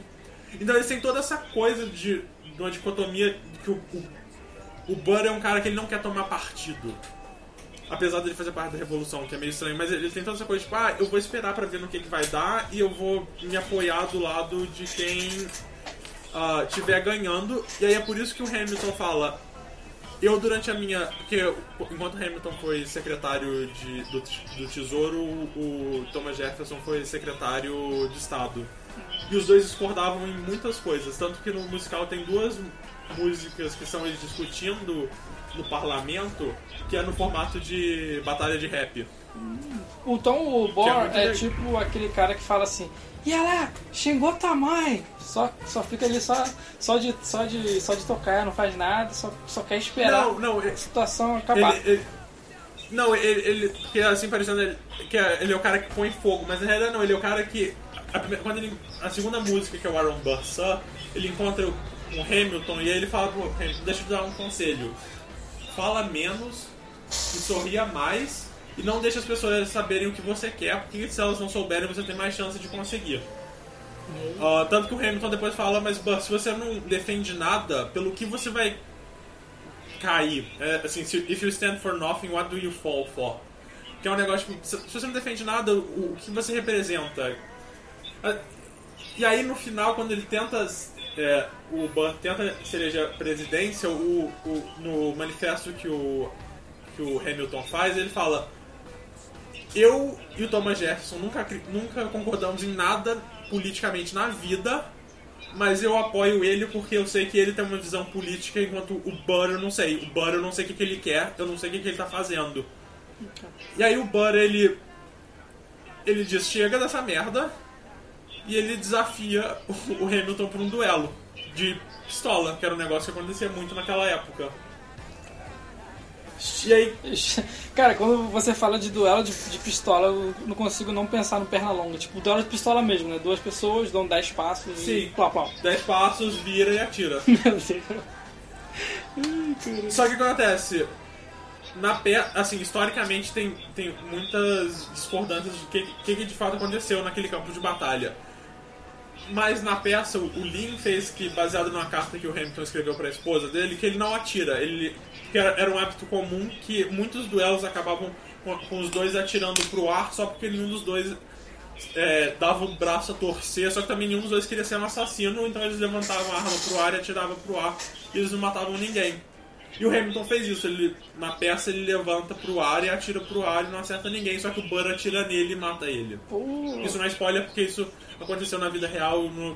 Então eles têm toda essa coisa de, de uma dicotomia que o, o, o Burr é um cara que ele não quer tomar partido. Apesar dele fazer parte da revolução, que é meio estranho, mas ele tem toda essa coisa, tipo, ah, eu vou esperar pra ver no que, que vai dar e eu vou me apoiar do lado de quem ah, tiver ganhando. E aí é por isso que o Hamilton fala. Eu, durante a minha. Porque enquanto o Hamilton foi secretário de, do, do Tesouro, o Thomas Jefferson foi secretário de Estado. E os dois discordavam em muitas coisas. Tanto que no musical tem duas músicas que são eles discutindo no parlamento, que é no formato de batalha de rap. O Tom o é Bor é, legal. tipo aquele cara que fala assim, e lá, xingou tua mãe. Só, só fica ali só, só, de, só, de, só de tocar, não faz nada, só, só quer esperar Não, não, a ele- situação acabar. Ele, ele- não, ele, ele que é assim parecendo ele, que é, ele é o cara que põe fogo, mas na realidade não, ele é o cara que a, primeira- quando ele, a segunda música que é o Aaron Burr, ele encontra o, o Hamilton e aí ele fala pro Hamilton, deixa eu te dar um conselho. Fala menos e sorria mais e não deixa as pessoas saberem o que você quer, porque se elas não souberem você tem mais chance de conseguir. Ah, tanto que o Hamilton depois fala, mas se você não defende nada, pelo que você vai cair. É, assim, if you stand for nothing, what do you fall for? Que é um negócio, tipo, se, você não defende nada, o, o que você representa? Ah, E aí no final, quando ele tenta. É, o Burr tenta se eleger a presidência, o, o- no manifesto que o, que o Hamilton faz, ele fala. Eu e o Thomas Jefferson nunca, nunca concordamos em nada politicamente na vida, mas eu apoio ele porque eu sei que ele tem uma visão política, enquanto o Burr eu não sei. O Burr eu não sei o que, que ele quer, eu não sei o que, que ele tá fazendo. E aí o Burr ele. Ele diz: chega dessa merda, e ele desafia o, Hamilton por um duelo de pistola, que era um negócio que acontecia muito naquela época. E aí, *laughs* Cara, quando você fala de duelo de, de pistola, eu não consigo não pensar no perna longa. Tipo, duelo de pistola mesmo, né? Duas pessoas dão 10 passos e Sim. plá, plá. 10 passos, vira e atira. *laughs* Meu Deus. *laughs* Só que o que acontece? Na pe... assim, historicamente tem, tem muitas discordâncias de o que, que, que de fato aconteceu naquele campo de batalha. Mas na peça, o o Lin fez que, baseado numa carta que o Hamilton escreveu para a esposa dele, que ele não atira. Ele, era, um hábito comum que muitos duelos acabavam com, com os dois atirando pro ar só porque nenhum dos dois é, dava o braço a torcer, só que também nenhum dos dois queria ser um assassino, então eles levantavam a arma pro ar e atiravam pro ar e eles não matavam ninguém. E o Hamilton fez isso, ele, na peça ele levanta pro ar e atira pro ar e não acerta ninguém, só que o Burr atira nele e mata ele. Pô. Isso não é spoiler porque isso aconteceu na vida real no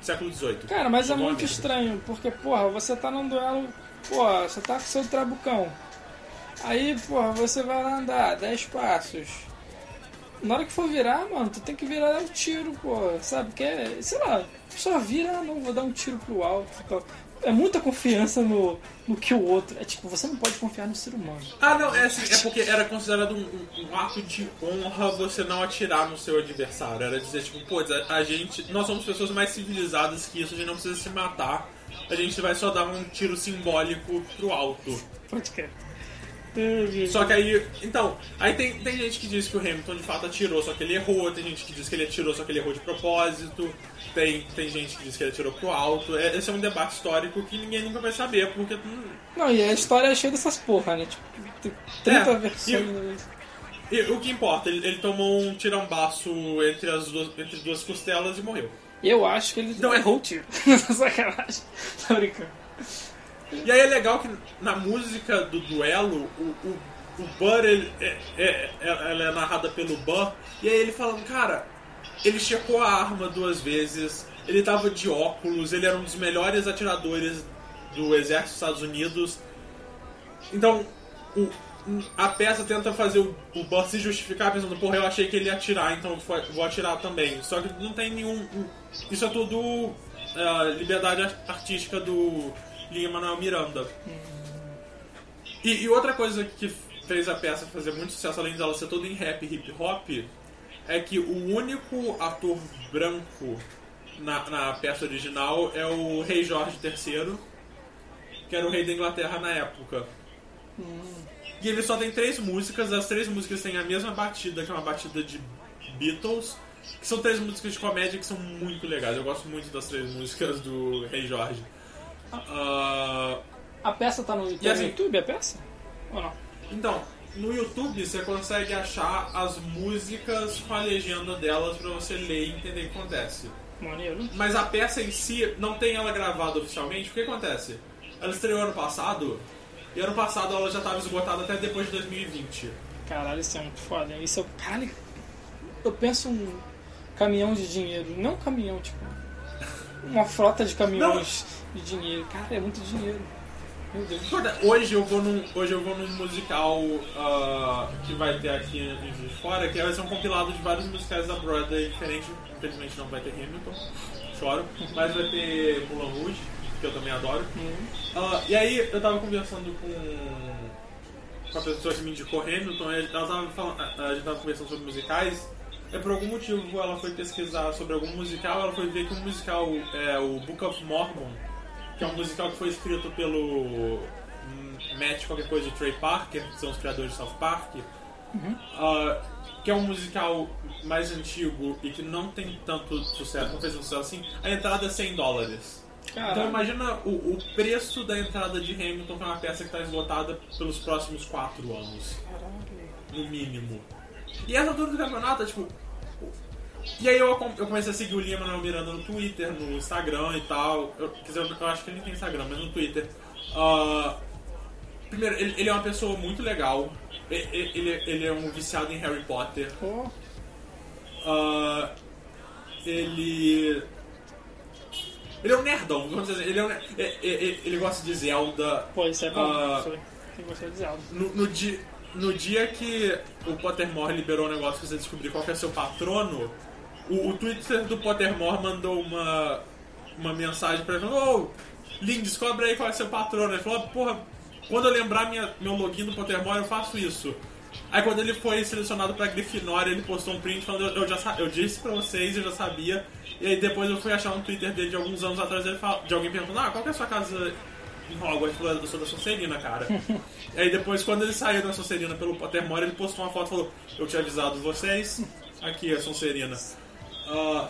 século XVIII. Cara, mas é muito estranho, porque, porra, você tá num duelo, porra, você tá com seu trabucão. Aí, porra, você vai lá andar 10 passos. Na hora que for virar, mano, tu tem que virar o tiro, porra, sabe? Que é, sei lá, só vira, não, vou dar um tiro pro alto. fica- É muita confiança no, no que o outro. É tipo, você não pode confiar no ser humano. Ah, não, é assim, é porque era considerado um, um- um ato de honra você não atirar no seu adversário. Era dizer, tipo, pô, a, a gente. Nós somos pessoas mais civilizadas que isso, a gente não precisa se matar. A gente vai só dar um tiro simbólico pro alto. Pode crer. Só que aí. Então, aí tem, tem gente que diz que o Hamilton de fato atirou, só que ele errou. Tem gente que diz que ele atirou, só que ele errou de propósito. Tem, tem gente que diz que ele atirou pro alto. É- Esse é um debate histórico que ninguém nunca vai saber, porque. hum, Não, e a história é cheia dessas porra, né? Tipo, tem 30 É, versões. E o que importa, ele, ele tomou um tirambaço entre as duas, entre duas costelas e morreu. Eu acho que ele Não, errou o tiro. *laughs* Sacanagem. Tô brincando. E aí é legal que na música do duelo, o, o, o Burr, ele, é, é- é- ela é narrada pelo Burr, e aí ele falando, cara, ele checou a arma duas vezes, ele tava de óculos, ele era um dos melhores atiradores do exército dos Estados Unidos. Então, o- a peça tenta fazer o, o se justificar pensando, porra, eu achei que ele ia atirar, então vou- atirar também. Só que não tem nenhum... Isso é tudo é, liberdade artística do Lin-Manuel Miranda. E, e outra coisa que fez a peça fazer muito sucesso, além dela ser toda em rap e hip hop, é que o único ator branco na, na peça original é o rei Jorge III, que era o rei da Inglaterra na época. E ele só tem três músicas, as três músicas têm a mesma batida, que é uma batida de Beatles, que são três músicas de comédia que são muito legais. Eu gosto muito das três músicas do Rei Jorge. Ah, A peça tá no, tá E assim- no YouTube, a peça? Ou não? então, no YouTube você consegue achar as músicas com a legenda delas pra você ler e entender o que acontece. Maneiro. Mas a peça em si não tem ela gravada oficialmente. O que acontece? Ela estreou ano passado e ano passado ela já estava esgotada até depois de 2020. Caralho, isso é muito foda. Isso é. Caralho, eu penso um caminhão de dinheiro. Não um caminhão, tipo. uma frota de caminhões de dinheiro. Cara, é muito dinheiro. Meu Deus. Hoje eu vou num, hoje eu vou num musical ah, que vai ter aqui em Juiz de Fora, que vai ser um compilado de vários musicais da Broadway diferentes. Infelizmente não vai ter Hamilton, choro. Mas vai ter Mulan Rouge, que eu também adoro. Ah, e aí eu tava conversando com, com a pessoa que me indicou Hamilton, e ela tava falando, a gente tava conversando sobre musicais. E por algum motivo ela foi pesquisar sobre algum musical, ela foi ver que um musical é o Book of Mormon, que é um musical que foi escrito pelo hum, Matt qualquer coisa e Trey Parker, que são os criadores de South Park, ah, que é um musical mais antigo e que não tem tanto sucesso, não fez tanto sucesso assim, a entrada é 100 dólares. Então Caralho. imagina o, o preço da entrada de Hamilton, que é uma peça que está esgotada pelos próximos 4 anos, no mínimo. E essa altura do campeonato, é, tipo. E aí eu, eu comecei a seguir o Lima Manuel Miranda no Twitter, no Instagram e tal. Eu, quer dizer, eu, eu acho que ele nem tem Instagram, mas no Twitter. Ah, primeiro, ele, ele é uma pessoa muito legal. E- e- Ele, ele é um viciado em Harry Potter. Ah, ele. Ele é um nerdão, vamos dizer assim. Ele, é um ner- e- e- e- ele gosta de Zelda. pô, isso é bom. Ah, Isso aí. Quem gostou de Zelda. no, no dia, no dia que o Pottermore liberou o negócio que você descobrir qual que é seu patrono, o, o Twitter do Pottermore mandou uma, uma mensagem pra ele falando, ô, Lin, descobre aí qual é seu patrono. Ele falou, porra, quando eu lembrar minha, meu login do Pottermore, eu faço isso. Aí quando ele foi selecionado pra Grifinória, ele postou um print falando, eu, eu já eu disse pra vocês, eu já sabia. E aí depois eu fui achar um Twitter dele de alguns anos atrás, ele fala, de alguém perguntando, ah, qual que é a sua casa em Hogwarts? Ele falou, eu sou da Sonserina, cara. *laughs* E aí depois, quando ele saiu da Sonserina pelo Pottermore, ele postou uma foto e falou: Eu tinha avisado vocês, aqui a Sonserina. Ah,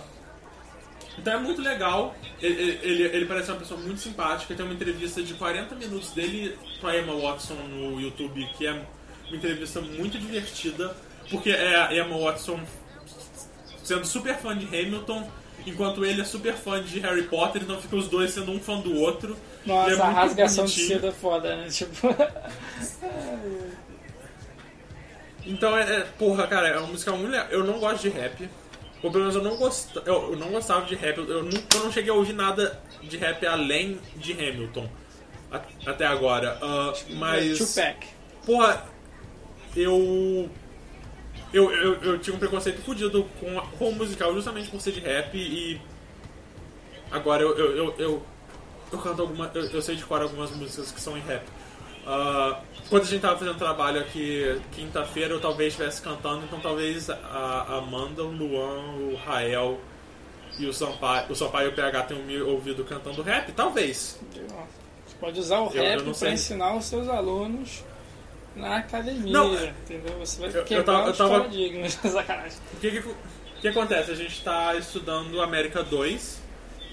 então é muito legal. Ele, ele, ele parece uma pessoa muito simpática. Tem uma entrevista de 40 minutos dele com a Emma Watson no YouTube, que é uma entrevista muito divertida, porque é a Emma Watson sendo super fã de Hamilton. Enquanto ele é super fã de Harry Potter, então fica os dois sendo um fã do outro. É Nossa, a muito rasgação de bonitinho. seda é foda, né? Tipo. *laughs* Então, é, é- porra, cara, é uma música muito legal. Eu não gosto de rap. Ou pelo menos eu não, gost... eu, não gostava de rap. Eu não, eu não cheguei a ouvir nada de rap além de Hamilton. até agora. Ah, mas. Tupac. Porra, eu. Eu, eu, eu tinha um preconceito fodido com, a- com o musical justamente por ser de rap e. Agora eu, eu, eu, eu, eu canto alguma. Eu, eu sei de cor algumas músicas que são em rap. Ah, quando a gente tava fazendo trabalho aqui quinta-feira, eu talvez estivesse cantando, então talvez a Amanda, o Luan, o Rael e o Sampaio, o Sampaio e o PH tenham me ouvido cantando rap, talvez. Você pode usar o Eu- rap para ensinar os seus alunos na academia, Não, entendeu? Você vai eu- quebrar eu os tava- paradigmas. *laughs* Sacanagem. O que, que, o que acontece? A gente está estudando América 2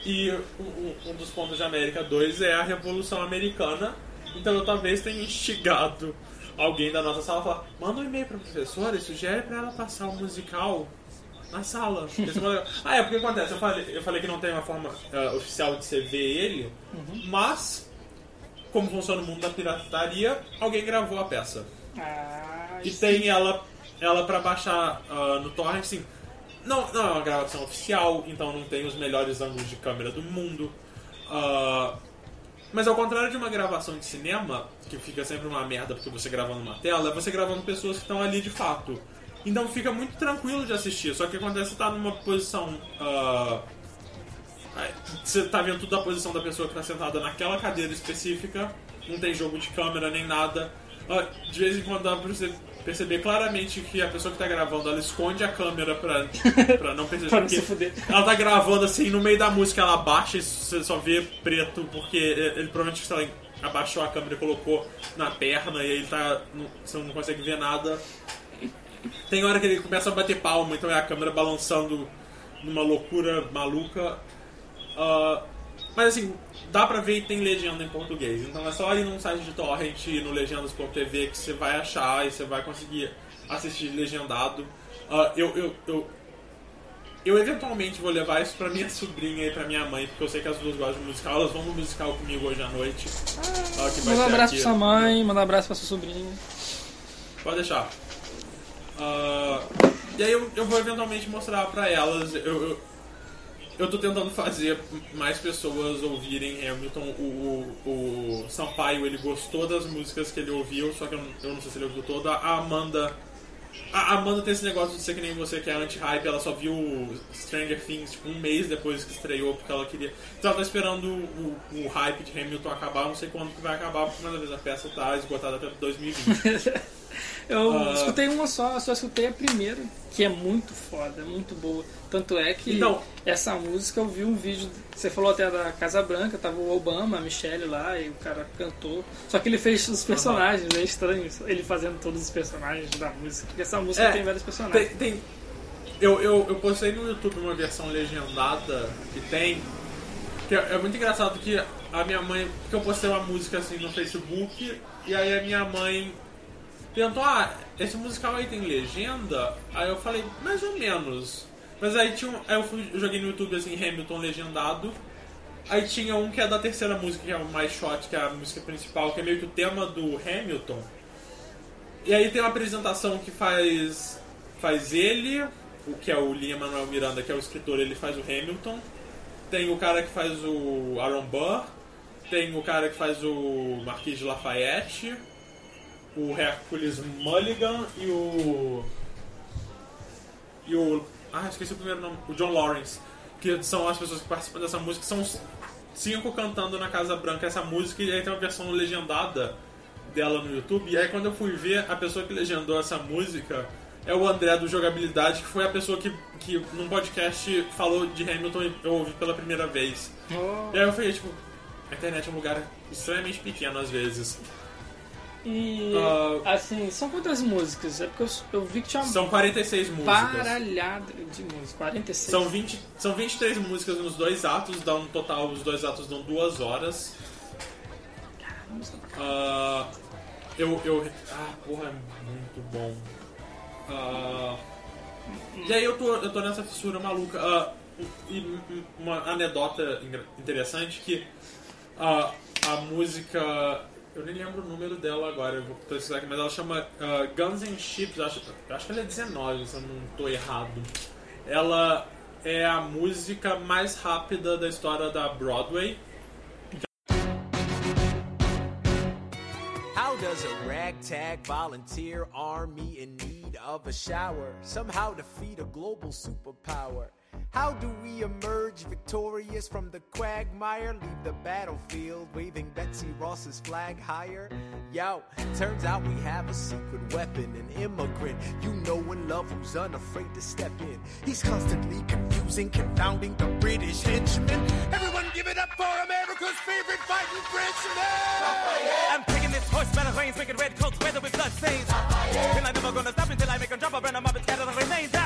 e um, um- um dos pontos de América 2 é a Revolução Americana. Então eu talvez tenha instigado alguém da nossa sala a falar: manda um e-mail para a professora e sugere para ela passar o musical na sala. É ah, é porque acontece? Eu falei, eu falei que não tem uma forma ah, oficial de você ver ele, mas como funciona o mundo da pirataria, alguém gravou a peça. Ah, E tem ela, ela para baixar ah, no torrent, assim. Não, não é uma gravação oficial, então não tem os melhores ângulos de câmera do mundo. Ah, mas ao contrário de uma gravação de cinema, que fica sempre uma merda porque você gravando uma tela, é você gravando pessoas que estão ali de fato. Então fica muito tranquilo de assistir, só que acontece que tá numa posição. Aí, Você tá vendo tudo da posição da pessoa que tá sentada naquela cadeira específica, não tem jogo de câmera nem nada. De vez em quando dá pra você perceber claramente que a pessoa que tá gravando ela esconde a câmera pra, *laughs* pra não perceber. Pra não se fuder. Ela tá gravando assim, no meio da música ela abaixa e você só vê preto, porque ele provavelmente sei lá, abaixou a câmera e colocou na perna e aí ele tá. não- Você não consegue ver nada. Tem hora que ele começa a bater palma, então é a câmera balançando numa loucura maluca. Ah, mas assim, dá pra ver e tem legenda em português. Então é só ir num site de torrent, ir no legendas.tv que você vai achar e você vai conseguir assistir legendado. Ah, eu, eu, eu, eu eventualmente vou levar isso pra minha *laughs* sobrinha e pra minha mãe, porque eu sei que as duas gostam de musical. Elas vão no musical comigo hoje à noite. Vai Manda um abraço aqui. pra sua mãe, manda um abraço pra sua sobrinha. Pode deixar. Ah, e aí eu, eu vou eventualmente mostrar pra elas. Eu, eu, eu tô tentando fazer mais pessoas ouvirem Hamilton. O, o, o Sampaio, ele gostou das músicas que ele ouviu, só que eu não, eu não sei se ele ouviu toda. A Amanda. A Amanda tem esse negócio de ser que nem você, que é anti-hype, ela só viu Stranger Things tipo, um mês depois que estreou, porque ela queria. Então ela tá esperando o, o hype de Hamilton acabar, não sei quando que vai acabar, porque mais uma vez a peça tá esgotada até 2020. *laughs* Eu Ah. escutei uma só, só escutei a primeira, que é muito foda, muito boa. Tanto é que Então- essa música eu vi um vídeo, você falou até da Casa Branca, tava o Obama, a Michelle lá, e o cara cantou. Só que ele fez os personagens, é estranho ele fazendo todos os personagens da música. Porque essa música É, tem vários personagens. Tem, tem- eu, eu, eu postei no YouTube uma versão legendada que tem. Que é, é muito engraçado que a minha mãe. Porque eu postei uma música assim no Facebook e aí a minha mãe perguntou: Ah, esse musical aí tem legenda? Aí eu falei, mais ou menos. Mas aí tinha um, aí eu fui, eu joguei no YouTube assim, Hamilton legendado. Aí tinha um que é da terceira música, que é o mais shot, que é a música principal, que é meio que o tema do Hamilton. E aí tem uma apresentação que faz faz ele, o que é o Lin Manuel Miranda, que é o escritor, ele faz o Hamilton. Tem o cara que faz o Aaron Burr, tem o cara que faz o Marquis de Lafayette, o Hercules Mulligan e o e o ah, esqueci o primeiro nome, o John Lawrence, que são as pessoas que participam dessa música, são cinco cantando na Casa Branca essa música e aí tem uma versão legendada dela no YouTube. E aí quando eu fui ver, a pessoa que legendou essa música é o André do Jogabilidade, que foi a pessoa que, que num podcast falou de Hamilton e eu ouvi pela primeira vez. Oh. E aí eu falei, tipo, a internet é um lugar extremamente pequeno às vezes. E Ah. assim, são quantas músicas? É porque eu, eu vi que tinha uma São 46 músicas. baralhada de músicas. 46. São, 20, são 23 músicas nos dois atos, dá um total, os dois atos dão duas horas. Ah, eu, eu. Ah, porra, é muito bom. Ah, e aí eu tô, eu tô nessa fissura maluca. E um- uma anedota interessante que a música. Eu nem lembro o número dela agora, eu vou pesquisar aqui, mas ela chama ah, Guns and Chips, acho, acho que ela é 19, se eu não tô errado. Ela é a música mais rápida da história da Broadway. How does a ragtag volunteer army in need of a shower somehow defeat a global superpower? How do we emerge victorious from the quagmire? Leave the battlefield waving Betsy Ross's flag higher? Yo, turns out we have a secret weapon, an immigrant you know and love who's unafraid to step in. He's constantly confusing, confounding the British henchmen. Everyone give it up for America's favorite fighting Frenchman! I'm taking this horse by the reins, making red coats weather with blood stains. And I'm never gonna stop until I make drop, I burn up and scatter the remains.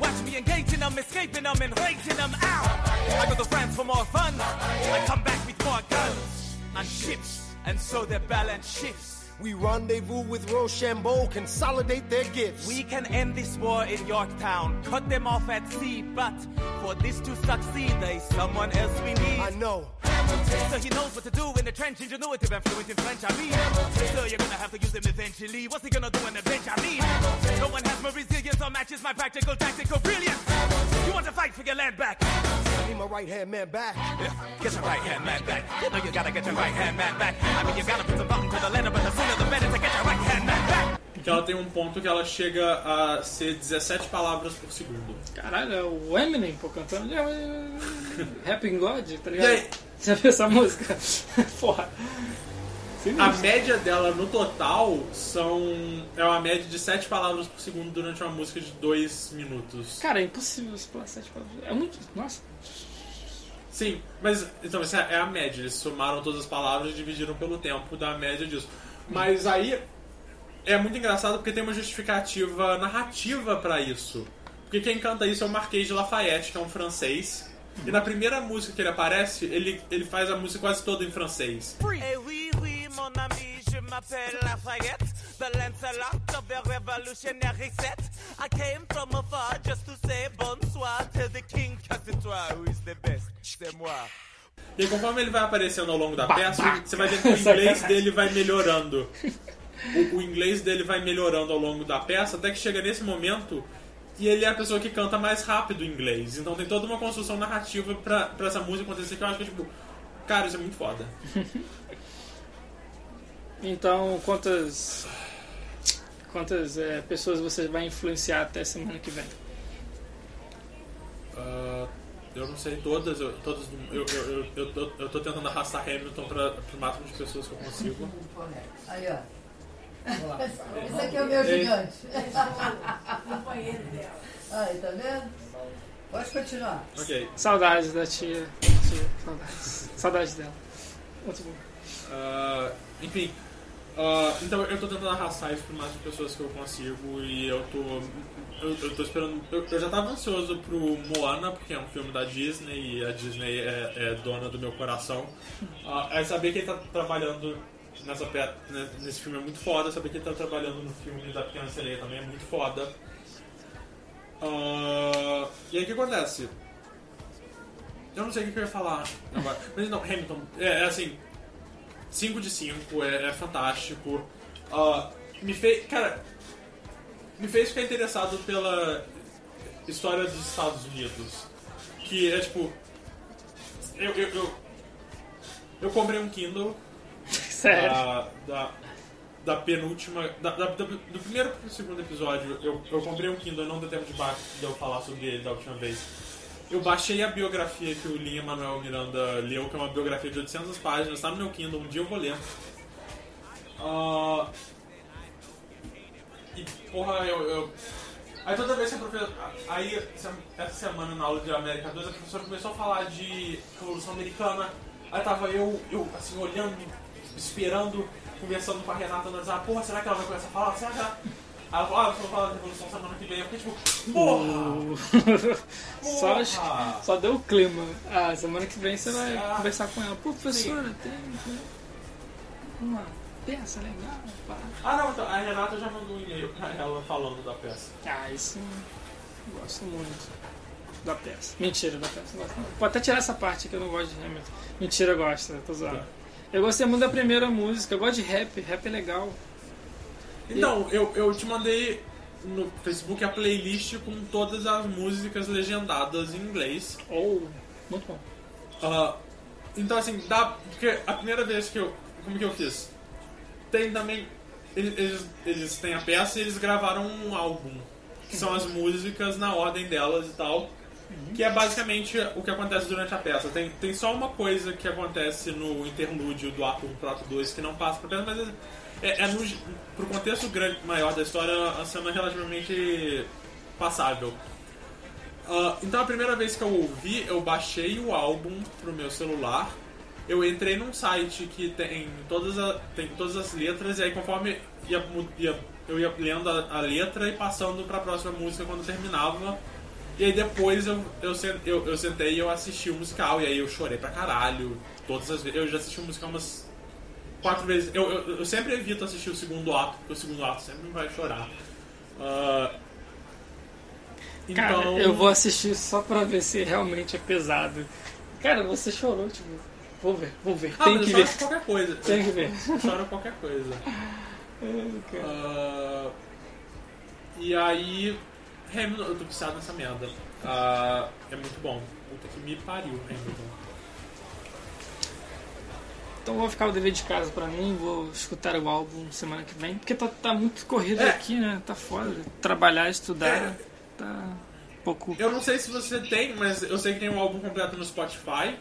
Watch me engaging them, escaping them, and raising them out. I go to France for more fun. I come back with more guns and ships, and so their balance shifts. We rendezvous with Rochambeau, consolidate their gifts. We can end this war in Yorktown, cut them off at sea, but for this to succeed, there's someone else we need. I know. So he knows what to do in the trench, ingenuity and fluent in French, I mean. So you're gonna have to use him eventually. What's he gonna do in the bench, I mean? No one has my resilience or matches my practical tactical brilliance. You want to fight for your land back? I need my right hand man back. Yeah, get your right hand man back. You know you gotta get your right hand man back. I mean, you gotta put some thought into the letter, but the sooner Que ela tem um ponto que ela chega a ser 17 palavras por segundo. Caralho, é o Eminem, pô, cantando. *laughs* Rapping God, tá E ligado? aí, Já viu essa música? *laughs* Porra. Sinistro. a média dela no total são. É uma média de 7 palavras por segundo durante uma música de 2 minutos. Cara, é impossível pular sete palavras. É muito. Nossa. Sim, mas então essa é a média. Eles somaram todas as palavras e dividiram pelo tempo da média disso. Mas aí é muito engraçado porque tem uma justificativa narrativa pra isso. Porque quem canta isso é o Marquês de Lafayette, que é um francês. E na primeira música que ele aparece, ele, ele faz a música quase toda em francês. Eh c'est moi. E conforme ele vai aparecendo ao longo da peça, você vai vendo que o inglês *laughs* dele vai melhorando. O, o inglês dele vai melhorando ao longo da peça, até que chega nesse momento e ele é a pessoa que canta mais rápido em inglês. Então tem toda uma construção narrativa pra, pra essa música acontecer que eu acho que, tipo, cara, isso é muito foda. *laughs* Então, quantas quantas é, pessoas você vai influenciar até semana que vem? Ah, eu não sei todas, eu, todas eu, eu, eu, eu, tô, eu tô tentando arrastar Hamilton pra, pro máximo de pessoas que eu consigo. Aí, ó. Esse aqui é o meu gigante. Companheiro dela. Aí, tá vendo? Pode continuar. Ok. Saudades da tia. tia saudades. Saudades dela. Muito bom. Ah, enfim, ah, então eu tô tentando arrastar isso pro máximo de pessoas que eu consigo e eu tô. Eu, eu tô esperando. Eu, eu já tava ansioso pro Moana, porque é um filme da Disney e a Disney é, é dona do meu coração. Ah, é saber que ele tá trabalhando nessa pe- né, nesse filme é muito foda, saber que ele tá trabalhando no filme da Pequena Sereia também é muito foda. Ah, e aí o que acontece? Eu não sei o que eu ia falar agora. Mas não, Hamilton, é, é assim, 5 de 5, é, é fantástico. Ah, me fez. Cara, me fez ficar interessado pela história dos Estados Unidos. Que é tipo. Eu, eu, eu, eu comprei um Kindle. *laughs* Sério? Da, da, da penúltima. Da, da- do primeiro pro segundo episódio, eu, eu comprei um Kindle, não deu tempo de, de eu falar sobre ele da última vez. Eu baixei a biografia que o Linha Manuel Miranda leu, que é uma biografia de 800 páginas, tá no meu Kindle, um dia eu vou ler. Ah, e, porra, eu, eu- Aí toda vez que a professora. Aí, essa- semana na aula de América 2, a professora começou a falar de Revolução Americana. Aí tava eu, eu assim, olhando, esperando, conversando com a Renata no WhatsApp. Porra, será que ela vai começar a falar? Será que ela. Aí ela falou, ah, eu vou falar de Revolução semana que vem. Eu fiquei tipo, porra! *laughs* só, Porra! só deu o clima. Ah, semana que vem você vai Ah, conversar com ela. Pô, professora, tem uma peça legal. Pá. Ah, não, então, a Renata já mandou um e-mail pra ela falando da peça. Ah, isso eu gosto muito da peça. Mentira da peça. gosto. Pode até tirar essa parte que eu não gosto de Hamilton. Mentira, eu gosto, tô zoando. Eu gostei muito da primeira música, eu gosto de rap, rap é legal. Então, eu, eu te mandei no Facebook a playlist com todas as músicas legendadas em inglês. Oh, muito bom. Ah, então, assim, dá. Porque a primeira vez que eu. Como que eu fiz? Tem também. Eles, eles, têm a peça e eles gravaram um álbum. Que são as músicas na ordem delas e tal. Que é basicamente o que acontece durante a peça. Tem, tem só uma coisa que acontece no interlúdio do ato 1 pro ato 2 que não passa pra peça, mas é, é no, pro contexto grande, maior da história, a cena é relativamente passável. Ah, então a primeira vez que eu ouvi, eu baixei o álbum pro meu celular. Eu entrei num site que tem todas, a- tem todas as letras e aí conforme ia, ia- eu ia lendo a, a letra e passando pra próxima música quando terminava. E aí depois eu, eu, eu, eu sentei e eu assisti o musical e aí eu chorei pra caralho. Todas as vezes. Eu já assisti o musical umas quatro vezes. Eu, eu, eu sempre evito assistir o segundo ato, porque o segundo ato sempre me vai chorar. Cara, então. eu vou assistir só pra ver se realmente é pesado. Cara, você chorou, tipo, vou ver, vou ver. Ah, Tem mas que eu ver. qualquer coisa. Tem que ver. Eu choro qualquer coisa. Ah, e aí. Hamilton, eu tô viciado nessa merda. Ah, é muito bom. Puta que me pariu, Hamilton. Então vou ficar o dever de casa pra mim, vou escutar o álbum semana que vem, porque tá, tá muito corrido É. aqui, né? Tá foda. Trabalhar, estudar, É. tá um pouco. Eu não sei se você tem, mas eu sei que tem um álbum completo no Spotify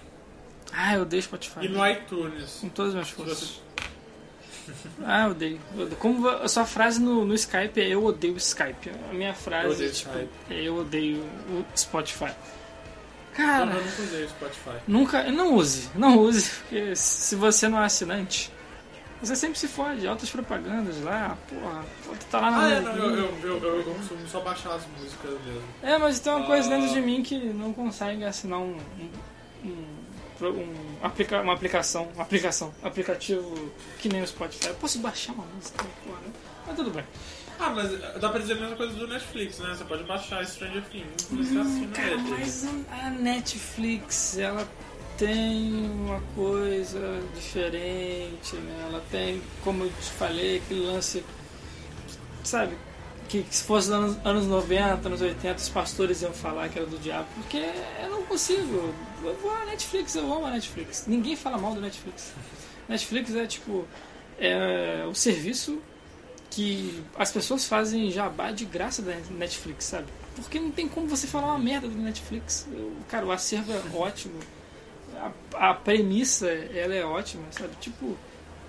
Ah, eu odeio Spotify. e no iTunes. Com todas as minhas forças. Ah, eu odeio. Eu odeio. Como a sua frase no, no Skype é eu odeio o Skype. A minha frase Eu odeio é tipo, Skype. é eu odeio o Spotify. Eu Cara, não usei o Spotify. nunca. Não use, não use, porque se você não é assinante, você sempre se fode. Altas propagandas lá, porra. tá lá na. Ah, é, não, eu, eu, eu, eu, eu costumo só baixar as músicas mesmo. É, mas tem uma coisa Ah. dentro de mim que não consegue assinar um. um, um, aplica, uma aplicação, uma aplicação, aplicativo que nem o Spotify. Eu posso baixar uma música, porra, né? Mas tudo bem. Ah, mas dá pra dizer a mesma coisa do Netflix, né? Você pode baixar Stranger Things você assina Cara, ele. mas a Netflix, ela tem uma coisa diferente, né? Ela tem, como eu te falei, aquele lance, sabe? que se fosse nos anos, anos 90, anos 80, os pastores iam falar que era do diabo, porque eu não consigo. Eu vou à Netflix, eu amo a Netflix. Ninguém fala mal do Netflix. Netflix é tipo é o serviço que as pessoas fazem jabá de graça da Netflix, sabe? Porque não tem como você falar uma merda do Netflix. Eu- cara, o acervo é ótimo. A, a premissa, ela é ótima, sabe? Tipo,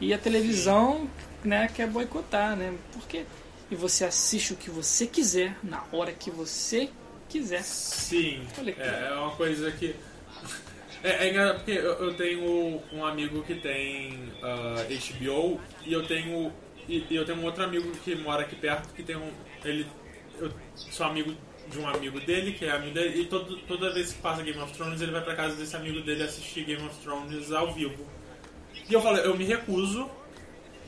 e a televisão, né, quer boicotar, né? Porque e você assiste o que você quiser na hora que você quiser. Sim, Olha, é, é uma coisa que. É, é engraçado porque eu, eu tenho um amigo que tem ah, HBO e eu tenho. E, e eu tenho um outro amigo que mora aqui perto que tem um. Ele. Eu sou amigo de um amigo dele, que é amigo dele, e todo, toda vez que passa Game of Thrones ele vai pra casa desse amigo dele assistir Game of Thrones ao vivo. E eu falei, eu me recuso.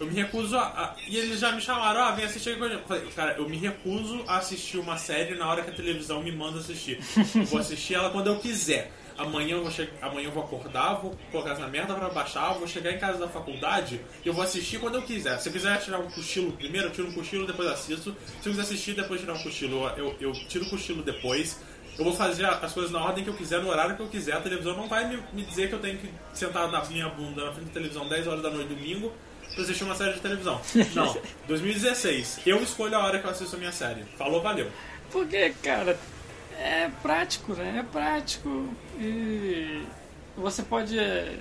Eu me recuso a. a- e eles já me chamaram, ah, vem assistir. Eu falei, cara, eu me recuso a assistir uma série na hora que a televisão me manda assistir. Eu vou assistir ela quando eu quiser. Amanhã eu vou, che- Amanhã eu vou acordar, vou colocar essa merda pra baixar, vou chegar em casa da faculdade e eu vou assistir quando eu quiser. Se eu quiser tirar um cochilo primeiro, eu tiro um cochilo, depois assisto. Se eu quiser assistir, depois tirar um cochilo, eu, eu tiro o cochilo depois. Eu vou fazer as coisas na ordem que eu quiser, no horário que eu quiser. A televisão não vai me, me dizer que eu tenho que sentar na minha bunda na frente da televisão 10 horas da noite domingo pra assistir uma série de televisão. Não. *laughs* 2016. Eu escolho a hora que eu assisto a minha série. Falou, valeu. Porque, cara, é prático, né? É prático. E você pode. é,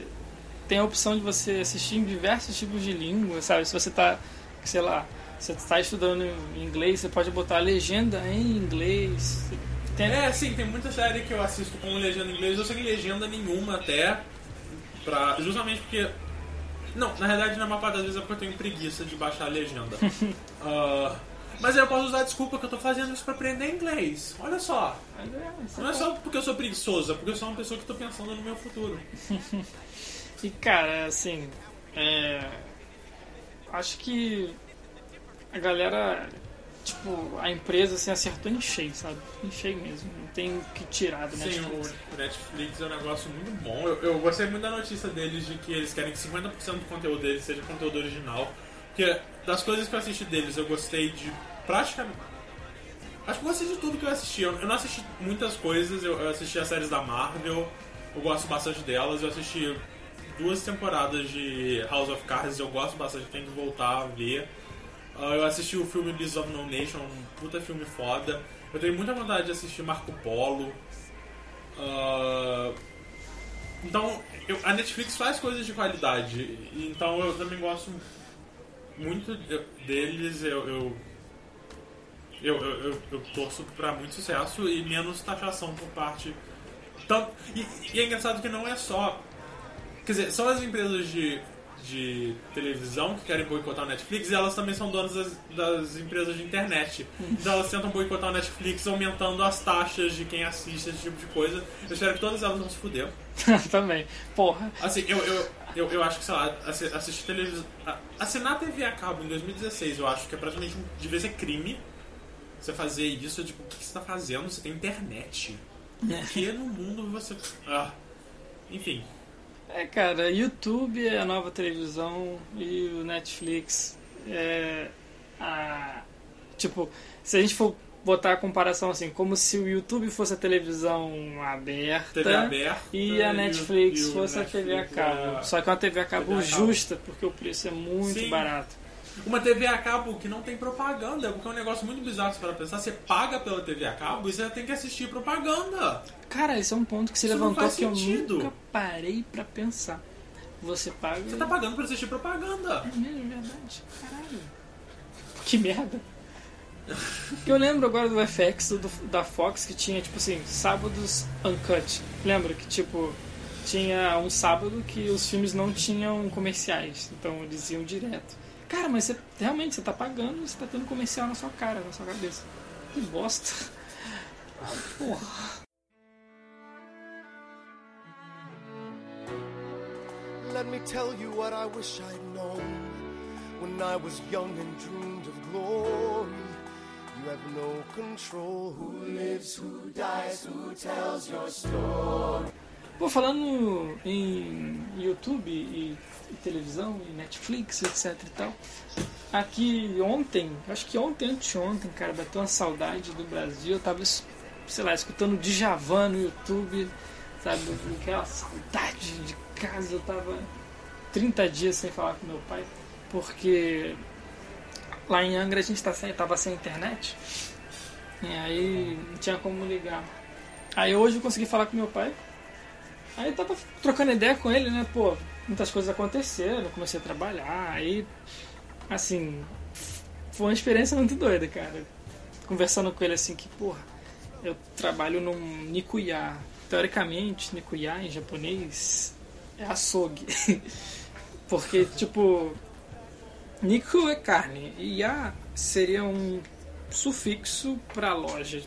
Tem a opção de você assistir em diversos tipos de língua, sabe? Se você tá, sei lá, você está estudando inglês, você pode botar a legenda em inglês. Tem- É, sim, tem muita série que eu assisto com legenda em inglês. Eu sem legenda nenhuma até. Pra, justamente porque. Não, na realidade, na maior parte das vezes é porque eu tenho preguiça de baixar a legenda. *laughs* Ah, mas eu posso usar a desculpa que eu tô fazendo isso pra aprender inglês. Olha só. Não é só porque eu sou preguiçoso, é porque eu sou uma pessoa que tô pensando no meu futuro. *laughs* E cara, assim, é, acho que a galera, tipo, a empresa assim, acertou em cheio, sabe? Em cheio mesmo. Não tem o que tirar do Sim, Netflix. o Netflix é um negócio muito bom. Eu, eu gostei muito da notícia deles de que eles querem que 50% do conteúdo deles seja conteúdo original. Porque das coisas que eu assisti deles, eu gostei de praticamente. Acho que eu gostei de tudo que eu assisti. Eu, não assisti muitas coisas, eu, assisti as séries da Marvel, eu gosto bastante delas. Eu assisti duas temporadas de House of Cards, eu gosto bastante, tenho que voltar a ver. Ah, eu assisti o filme Beasts of No Nation, um puta filme foda. Eu tenho muita vontade de assistir Marco Polo. Ah, então, eu- a Netflix faz coisas de qualidade. Então eu também gosto muito de- deles. Eu, eu, eu, eu, eu- eu torço pra muito sucesso e menos taxação por parte. Tanto, e, e é engraçado que não é só. Quer dizer, são as empresas de, de televisão que querem boicotar a Netflix e elas também são donas das, das empresas de internet. Então elas tentam boicotar a Netflix aumentando as taxas de quem assiste esse tipo de coisa. Eu espero que todas elas vão se fuder. *laughs* Também. Porra. Assim, eu, eu, eu, eu acho que, sei lá, assi- assistir televisão. Assinar TV a cabo em 2016, eu acho que é praticamente um, devia ser crime. Você fazer isso, tipo, o que você tá fazendo? Você tem internet. Por que no mundo você. Ah. Enfim. É, cara, YouTube é a nova televisão e o Netflix é a. Tipo, se a gente for botar a comparação assim, como se o YouTube fosse a televisão aberta, TV aberta e a o- Netflix e o fosse a TV a cabo. é- Só que é uma TV a cabo TV a cabo. justa, porque o preço é muito Sim. barato. Uma TV a cabo que não tem propaganda, porque é um negócio muito bizarro para pensar. Você paga pela TV a cabo e você tem que assistir propaganda. Cara, esse é um ponto que se Isso levantou que eu sentido. nunca parei pra pensar. Você paga. Você tá pagando pra assistir propaganda. É mesmo, verdade. Caralho. Que merda. Que eu lembro agora do FX do, da Fox que tinha, tipo assim, sábados uncut. Lembra que, tipo, tinha um sábado que os filmes não tinham comerciais. Então eles iam direto. Cara, mas você realmente você tá pagando você tá tendo comercial na sua cara, na sua cabeça. Que bosta. Porra. Let me tell you what I wish I'd known when I was young and dreamed of glory. You have no control. Who lives, who dies, who tells your story? Pô, falando em YouTube e, e televisão e Netflix, etc e tal. Aqui ontem, acho que ontem, anteontem, cara, bateu uma saudade do Brasil. Eu tava, sei lá, escutando Djavan no YouTube, sabe? Aquela saudade de casa. Eu tava 30 dias sem falar com meu pai, porque lá em Angra a gente tá sem, tava sem internet. E aí não tinha como ligar. Aí hoje eu consegui falar com meu pai. Aí eu tava trocando ideia com ele, né? Pô, muitas coisas aconteceram, comecei a trabalhar, aí assim, foi uma experiência muito doida, cara. Conversando com ele assim que, porra, eu trabalho num Nikuya. Teoricamente, Nikuya em japonês é açougue. *laughs* Porque, tipo, Niku é carne e Ya seria um sufixo para loja.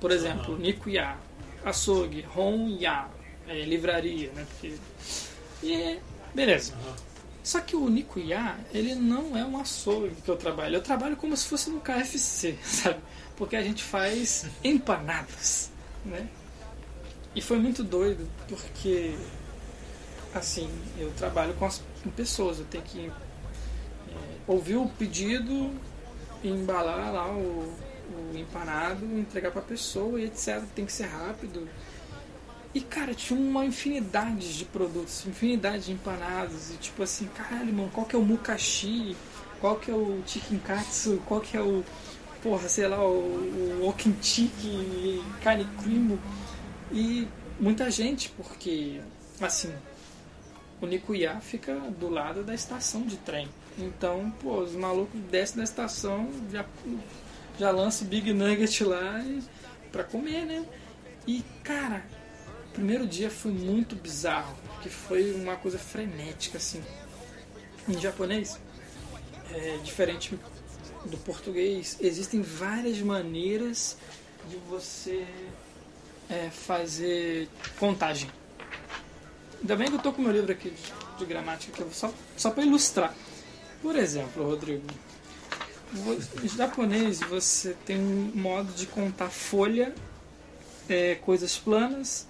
Por exemplo, Nikuya, açougue, Hon Ya, é, livraria, né? Porque... E é, beleza. Só que o Nikuya, ele não é um açougue que eu trabalho. Eu trabalho como se fosse no KFC, *laughs* sabe? Porque a gente faz empanadas, né? E foi muito doido, porque assim, eu trabalho com as com pessoas, eu tenho que é, ouvir o pedido, embalar lá o, o empanado, entregar pra pessoa e etc. Tem que ser rápido. E cara, tinha uma infinidade de produtos, infinidade de empanadas. E tipo assim, caralho, mano, qual que é o mukashi? Qual que é o chicken katsu? Qual que é o, porra, sei lá, o, o carne crimo? E muita gente, porque, assim, o Nikuya fica do lado da estação de trem. Então, pô, os malucos descem da estação, já, já lança o Big Nugget lá e, pra comer, né? E, cara, o primeiro dia foi muito bizarro, porque foi uma coisa frenética, assim. Em japonês, é diferente do português, existem várias maneiras de você é, fazer contagem. Ainda bem que eu tô com meu livro aqui de, gramática, que eu, só, só para ilustrar. Por exemplo, Rodrigo, em japonês você tem um modo de contar folha, é, coisas planas,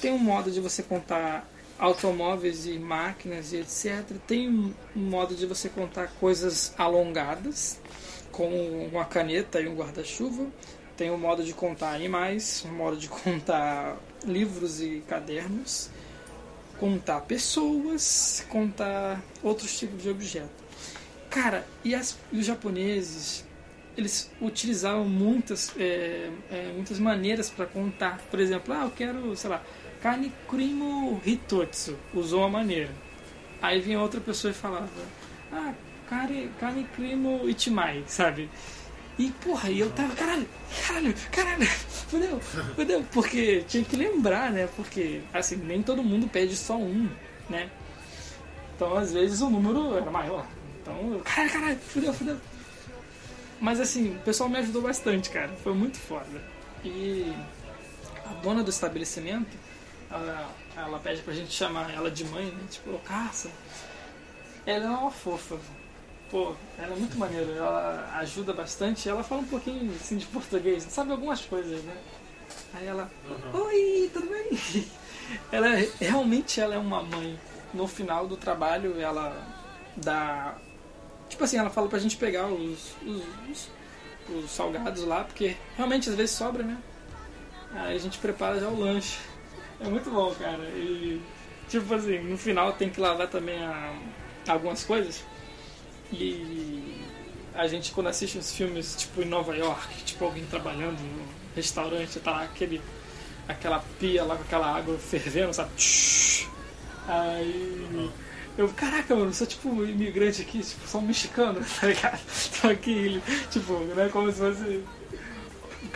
tem um modo de você contar automóveis e máquinas e etc. Tem um, modo de você contar coisas alongadas, com uma caneta e um guarda-chuva. Tem um modo de contar animais, um modo de *laughs* contar livros e cadernos contar pessoas, contar outros tipos de objeto. Cara, e, as- e os japoneses, eles utilizavam muitas, é, é, muitas maneiras para contar. Por exemplo, ah, eu quero, sei lá, carne crimo hitotsu. Usou uma maneira. Aí vinha outra pessoa e falava, ah, crimo itimai, sabe? E porra, e eu tava, caralho, caralho, caralho, fudeu, fudeu, porque tinha que lembrar, né? Porque, assim, nem todo mundo pede só um, né? Então, às vezes, o número era maior. Então, eu, caralho, caralho, fudeu, fudeu. Mas, assim, o pessoal me ajudou bastante, cara, foi muito foda. E a dona do estabelecimento, ela, ela pede pra gente chamar ela de mãe, né? Tipo, caça. Ela é uma fofa, Pô, ela é muito maneira, ela ajuda bastante, ela fala um pouquinho assim de português, sabe algumas coisas, né? Aí ela, oi, tudo bem? *laughs* Ela realmente ela é uma mãe. No final do trabalho ela dá. Tipo assim, ela fala pra gente pegar os, os, os, os salgados lá, porque realmente às vezes sobra, né? Aí a gente prepara já o lanche. *laughs* É muito bom, cara. E tipo assim, no final tem que lavar também a- algumas coisas. E a gente quando assiste uns filmes tipo em Nova York, tipo alguém trabalhando no restaurante, tá lá aquele, aquela pia lá com aquela água fervendo, sabe? Aí eu, caraca, mano, sou tipo imigrante aqui, tipo, sou um mexicano, *laughs* tá ligado? Tipo, né, como se fosse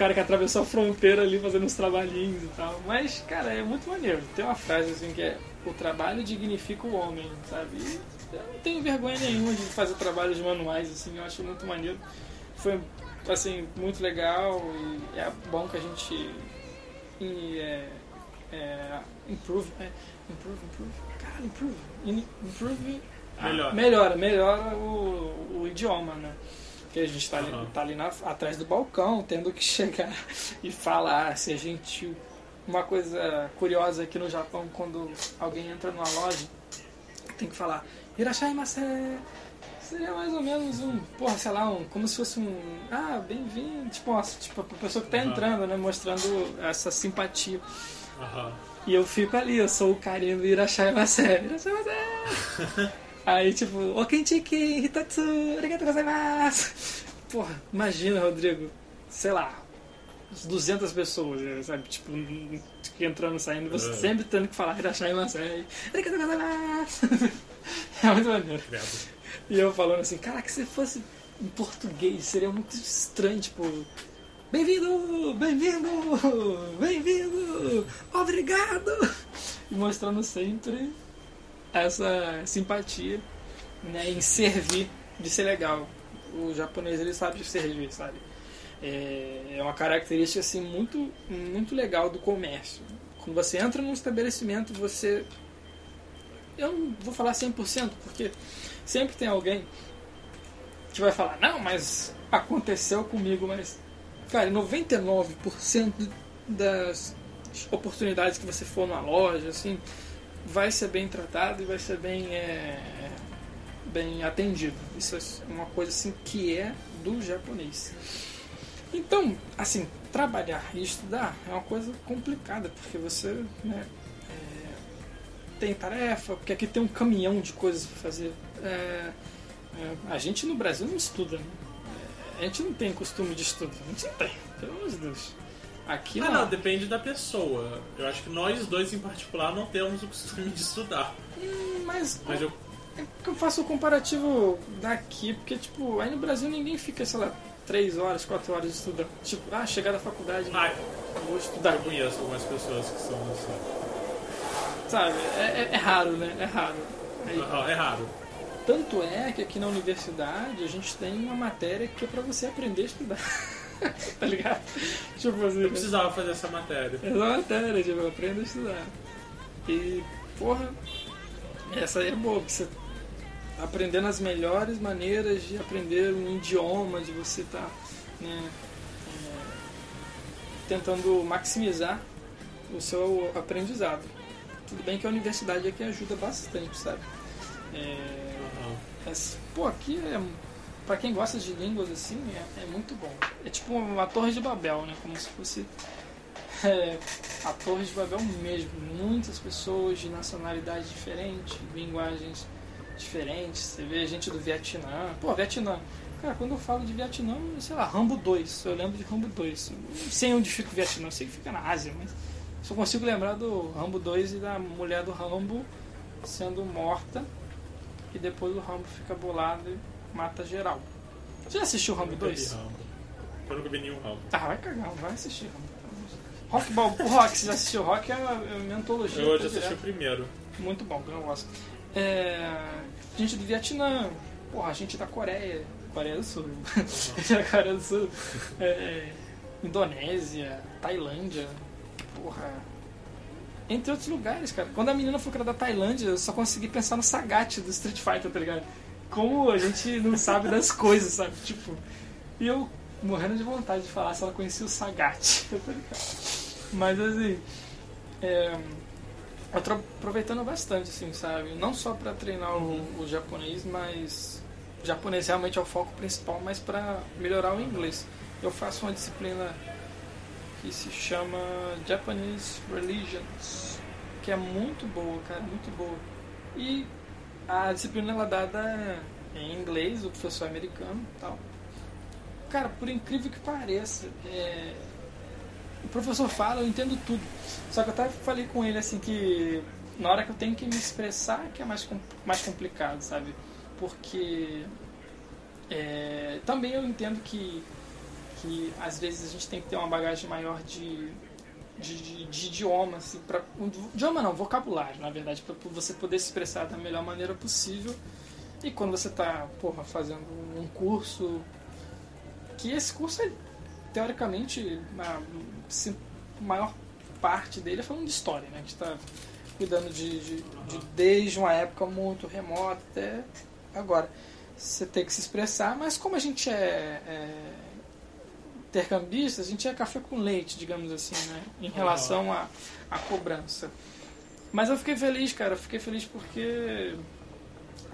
cara que atravessou a fronteira ali fazendo uns trabalhinhos e tal. Mas, cara, é muito maneiro. Tem uma frase assim que é o trabalho dignifica o homem, sabe? E eu não tenho vergonha nenhuma de fazer trabalhos manuais, assim, eu acho muito maneiro. Foi, assim, muito legal e é bom que a gente e, é, é, improve, é, improve, improve, cara, improve, in- improve, ah, Melhora. melhora, melhora o, o idioma, né? Que a gente tá ali, tá ali na- atrás do balcão, tendo que *laughs* chegar e falar, ser gentil. uma coisa curiosa aqui no Japão, quando alguém entra numa loja, tem que falar Irashaimase. Seria mais ou menos um, porra, sei lá, um, como se fosse um, ah, bem-vindo, tipo, uma, tipo, a pessoa que tá Aham. entrando, né, mostrando essa simpatia. Aham. E eu fico ali, eu sou o carinha do Irashaimase. *laughs* Irashaimase. *laughs* Aí, tipo, Okenchiki, Hitatsu, arigatou gozaimasu. Porra, imagina, Rodrigo, sei lá, uns 200 pessoas, né, sabe? Tipo, entrando e saindo, você É. sempre tendo que falar Irashaimase. Arigatou gozaimasu. *laughs* É muito maneiro. E eu falando assim, caraca, se fosse em português, seria muito estranho, tipo... Bem-vindo, bem-vindo, bem-vindo, obrigado! E mostrando sempre essa simpatia né, em servir, de ser legal. O japonês ele sabe servir, sabe? É é uma característica assim muito muito legal do comércio. Quando você entra num estabelecimento, você eu não vou falar 100% porque sempre tem alguém que vai falar: "Não, mas aconteceu comigo", mas cara, 99% das oportunidades que você for numa loja assim, vai ser bem tratado e vai ser bem é, bem atendido. Isso é uma coisa assim que é do japonês. Então, assim, trabalhar e estudar é uma coisa complicada, porque você né, é, tem tarefa, porque aqui tem um caminhão de coisas para fazer. É, é, a gente no Brasil não estuda, né? A gente não tem costume de estudo. A gente não tem, pelo amor de Deus. Aqui Ah, não. não, depende da pessoa. Eu acho que nós dois em particular não temos o costume de estudar. Hum, Mas, Mas eu. é que eu faço o comparativo daqui, porque, tipo, aí no Brasil ninguém fica, sei lá, 3 horas, 4 horas estudando. Tipo, ah, chegar da faculdade, Ah, vou estudar. eu conheço algumas pessoas que são assim. Sabe? É, é- é raro, né? É raro. Aí- É raro. tanto é que aqui na universidade a gente tem uma matéria que é pra você aprender a estudar. *laughs* *laughs* tá ligado? Tipo assim. Eu precisava fazer essa matéria. É uma matéria, tipo, aprenda a estudar. E, porra, essa aí é boa, porque você tá aprendendo as melhores maneiras de aprender um idioma, de você estar né, é, tentando maximizar o seu aprendizado. Tudo bem que a universidade aqui ajuda bastante, sabe? É, mas, pô, aqui é. Pra quem gosta de línguas assim, é, é muito bom. É tipo uma torre de Babel, né? Como se fosse é, a Torre de Babel mesmo. Muitas pessoas de nacionalidades diferentes, linguagens diferentes. Você vê gente do Vietnã. Pô, Vietnã. Cara, quando eu falo de Vietnã, sei lá, Rambo 2. Eu lembro de Rambo 2. Não sei onde fica o Vietnã, eu sei que fica na Ásia, mas só consigo lembrar do Rambo 2 e da mulher do Rambo sendo morta. E depois o Rambo fica bolado e mata geral. Você já assistiu o Rambo Nunca vi 2? Rambo. Eu nunca vi nenhum Rambo. Ah, vai cagar, vai assistir. Rock Ball, o Rock, você já assistiu Rock? É uma, é antologia. Eu já assisti direto. o primeiro. Muito bom, eu gosto. É, gente do Vietnã, porra, gente da Coreia, Coreia do Sul, gente *laughs* da Coreia do Sul, é, Indonésia, Tailândia, porra. Entre outros lugares, cara. Quando a menina foi criada da Tailândia, eu só consegui pensar no Sagat do Street Fighter, tá ligado? Como a gente não sabe das coisas, sabe? Tipo, e eu morrendo de vontade de falar se ela conhecia o Sagat? Mas assim, é, eu tô aproveitando bastante, assim, sabe? Não só para treinar o, o japonês, mas o japonês realmente é o foco principal, mas para melhorar o inglês. Eu faço uma disciplina que se chama Japanese Religions, que é muito boa, cara, muito boa. E a disciplina ela é dada em inglês, o professor é americano tal. Cara, por incrível que pareça, é, o professor fala, eu entendo tudo. Só que eu até falei com ele assim que na hora que eu tenho que me expressar que é mais, mais complicado, sabe? Porque é, também eu entendo que, que às vezes a gente tem que ter uma bagagem maior de, de, de, de idioma, assim, pra, um idioma não, vocabulário, na verdade, para você poder se expressar da melhor maneira possível. E quando você está porra, fazendo um curso, que esse curso é teoricamente a maior parte dele é falando de história, né? A gente está cuidando de, de- de desde uma época muito remota até agora. Você tem que se expressar, mas como a gente é, é intercambista, a gente é café com leite, digamos assim, né? Em relação à à cobrança. Mas eu fiquei feliz, cara. Fiquei feliz porque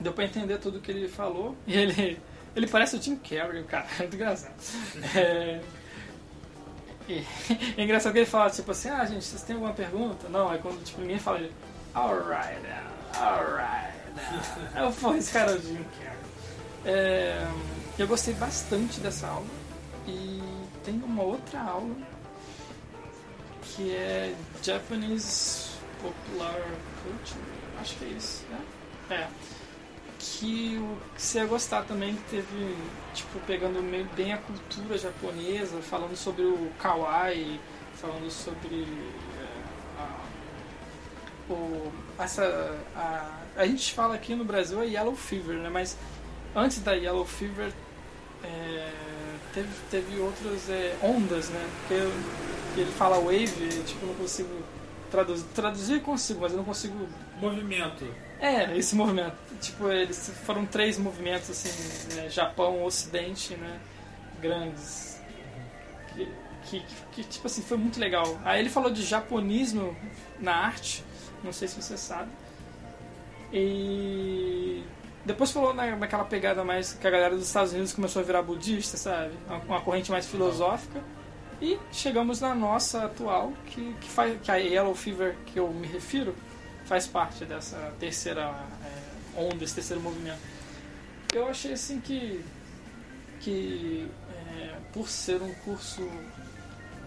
deu pra entender tudo que ele falou. E ele, ele parece o Jim Carrey, cara. *laughs* É muito engraçado. É, e, é engraçado que ele fala, tipo assim, ah, gente, vocês têm alguma pergunta? Não, aí quando tipo, ninguém fala, ele, alright, now, alright. now." Eu, pô, esse cara é o Jim Carrey. É, eu gostei bastante dessa aula. E tem uma outra aula que é Japanese Popular Culture, acho que é isso, né? É. Que você ia gostar também, que teve, tipo, pegando meio bem a cultura japonesa, falando sobre o kawaii, falando sobre é, a, o, essa, a, a gente fala aqui no Brasil é Yellow Fever, né? Mas antes da Yellow Fever é, teve, teve outras é, ondas, né? Porque eu- ele fala wave, tipo, eu não consigo traduzir. Traduzir eu consigo, mas eu não consigo. Movimento. É, esse movimento. Tipo, eles foram três movimentos, assim, né, Japão, Ocidente, né? Grandes. Que, que, que, tipo assim, foi muito legal. Aí ele falou de japonismo na arte, não sei se você sabe. E depois falou na, naquela pegada mais que a galera dos Estados Unidos começou a virar budista, sabe? Uma, uma corrente mais filosófica. E chegamos na nossa atual, que, que, faz, que a Yellow Fever que eu me refiro faz parte dessa terceira é, onda, esse terceiro movimento. Eu achei assim que, que é, por ser um curso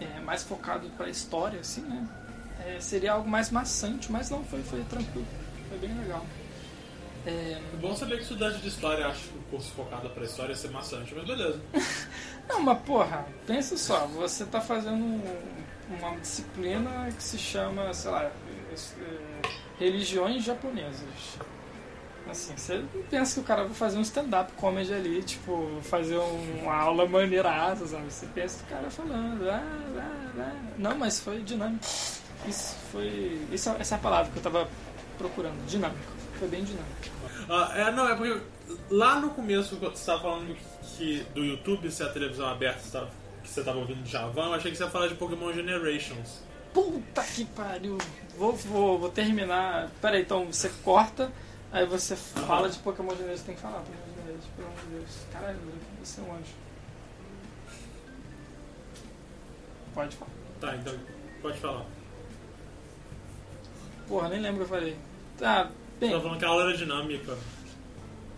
é, mais focado para a história, assim, né? é, seria algo mais maçante, mas não foi, foi tranquilo, foi bem legal. É, É bom saber que estudante de história acha que o curso focado pra história ia ser maçante, mas beleza. *laughs* Não, mas porra, pensa só, você tá fazendo um- uma disciplina que se chama, sei lá, é, religiões japonesas. Assim, você não pensa que o cara vai fazer um stand-up comedy ali, tipo, fazer um- uma aula maneirada, sabe? Você pensa que o cara falando, ah, ah, ah. não, mas foi dinâmico. Isso foi. Isso, essa é a palavra que eu tava procurando, dinâmico. Foi bem dinâmico. Ah, é, não, é porque lá no começo, quando você estava falando que do YouTube, se a televisão aberta você tava- que você estava ouvindo Javan, eu achei que você ia falar de Pokémon Generations. Puta que pariu! Vou, vou, vou terminar. Pera aí, então você corta, aí você fala de Pokémon Generation. Tem que falar Pokémon Generation, pelo amor de Deus. Caralho, você é um anjo. Pode falar. Tá, então pode falar. Porra, nem lembro o que eu falei. Tá, Você bem. falando que a aula era dinâmica.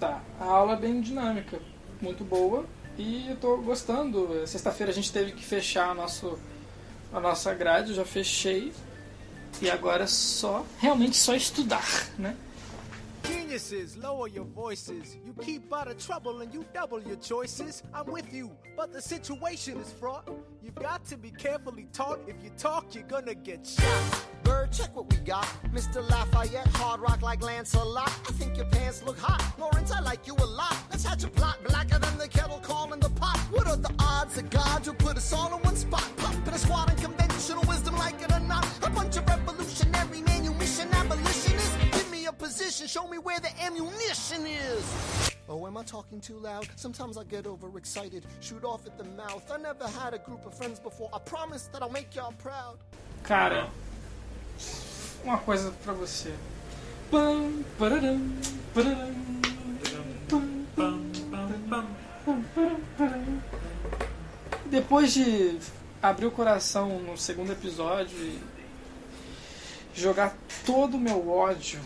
Tá, a aula é bem dinâmica, muito boa e eu tô gostando. Sexta-feira a gente teve que fechar a, nosso, a nossa grade, eu já fechei. E agora é só, realmente só estudar, né? Geniuses, lower your voices. You keep out of trouble and you double your choices. I'm with you, but the situation is fraught. You've got to be carefully taught. If you talk, you're gonna get shot. Bird, check what we got. Mr. Lafayette, hard rock like Lancelot. I think your pants look hot. Lawrence, I like you a lot. Let's hatch a plot blacker than the kettle calling the pot. What are the odds that God will put us all in one spot? Pop in a squad and conventional wisdom, like it or not. A bunch of position, show me where the ammunition is. Oh, am I talking too loud? Sometimes I get overexcited, shoot off at the mouth. I never had a group of friends before. I promise that I'll make y'all proud. Cara, uma coisa pra você. Pam, pararam, pararam. Depois de abrir o coração no segundo episódio e jogar todo o meu ódio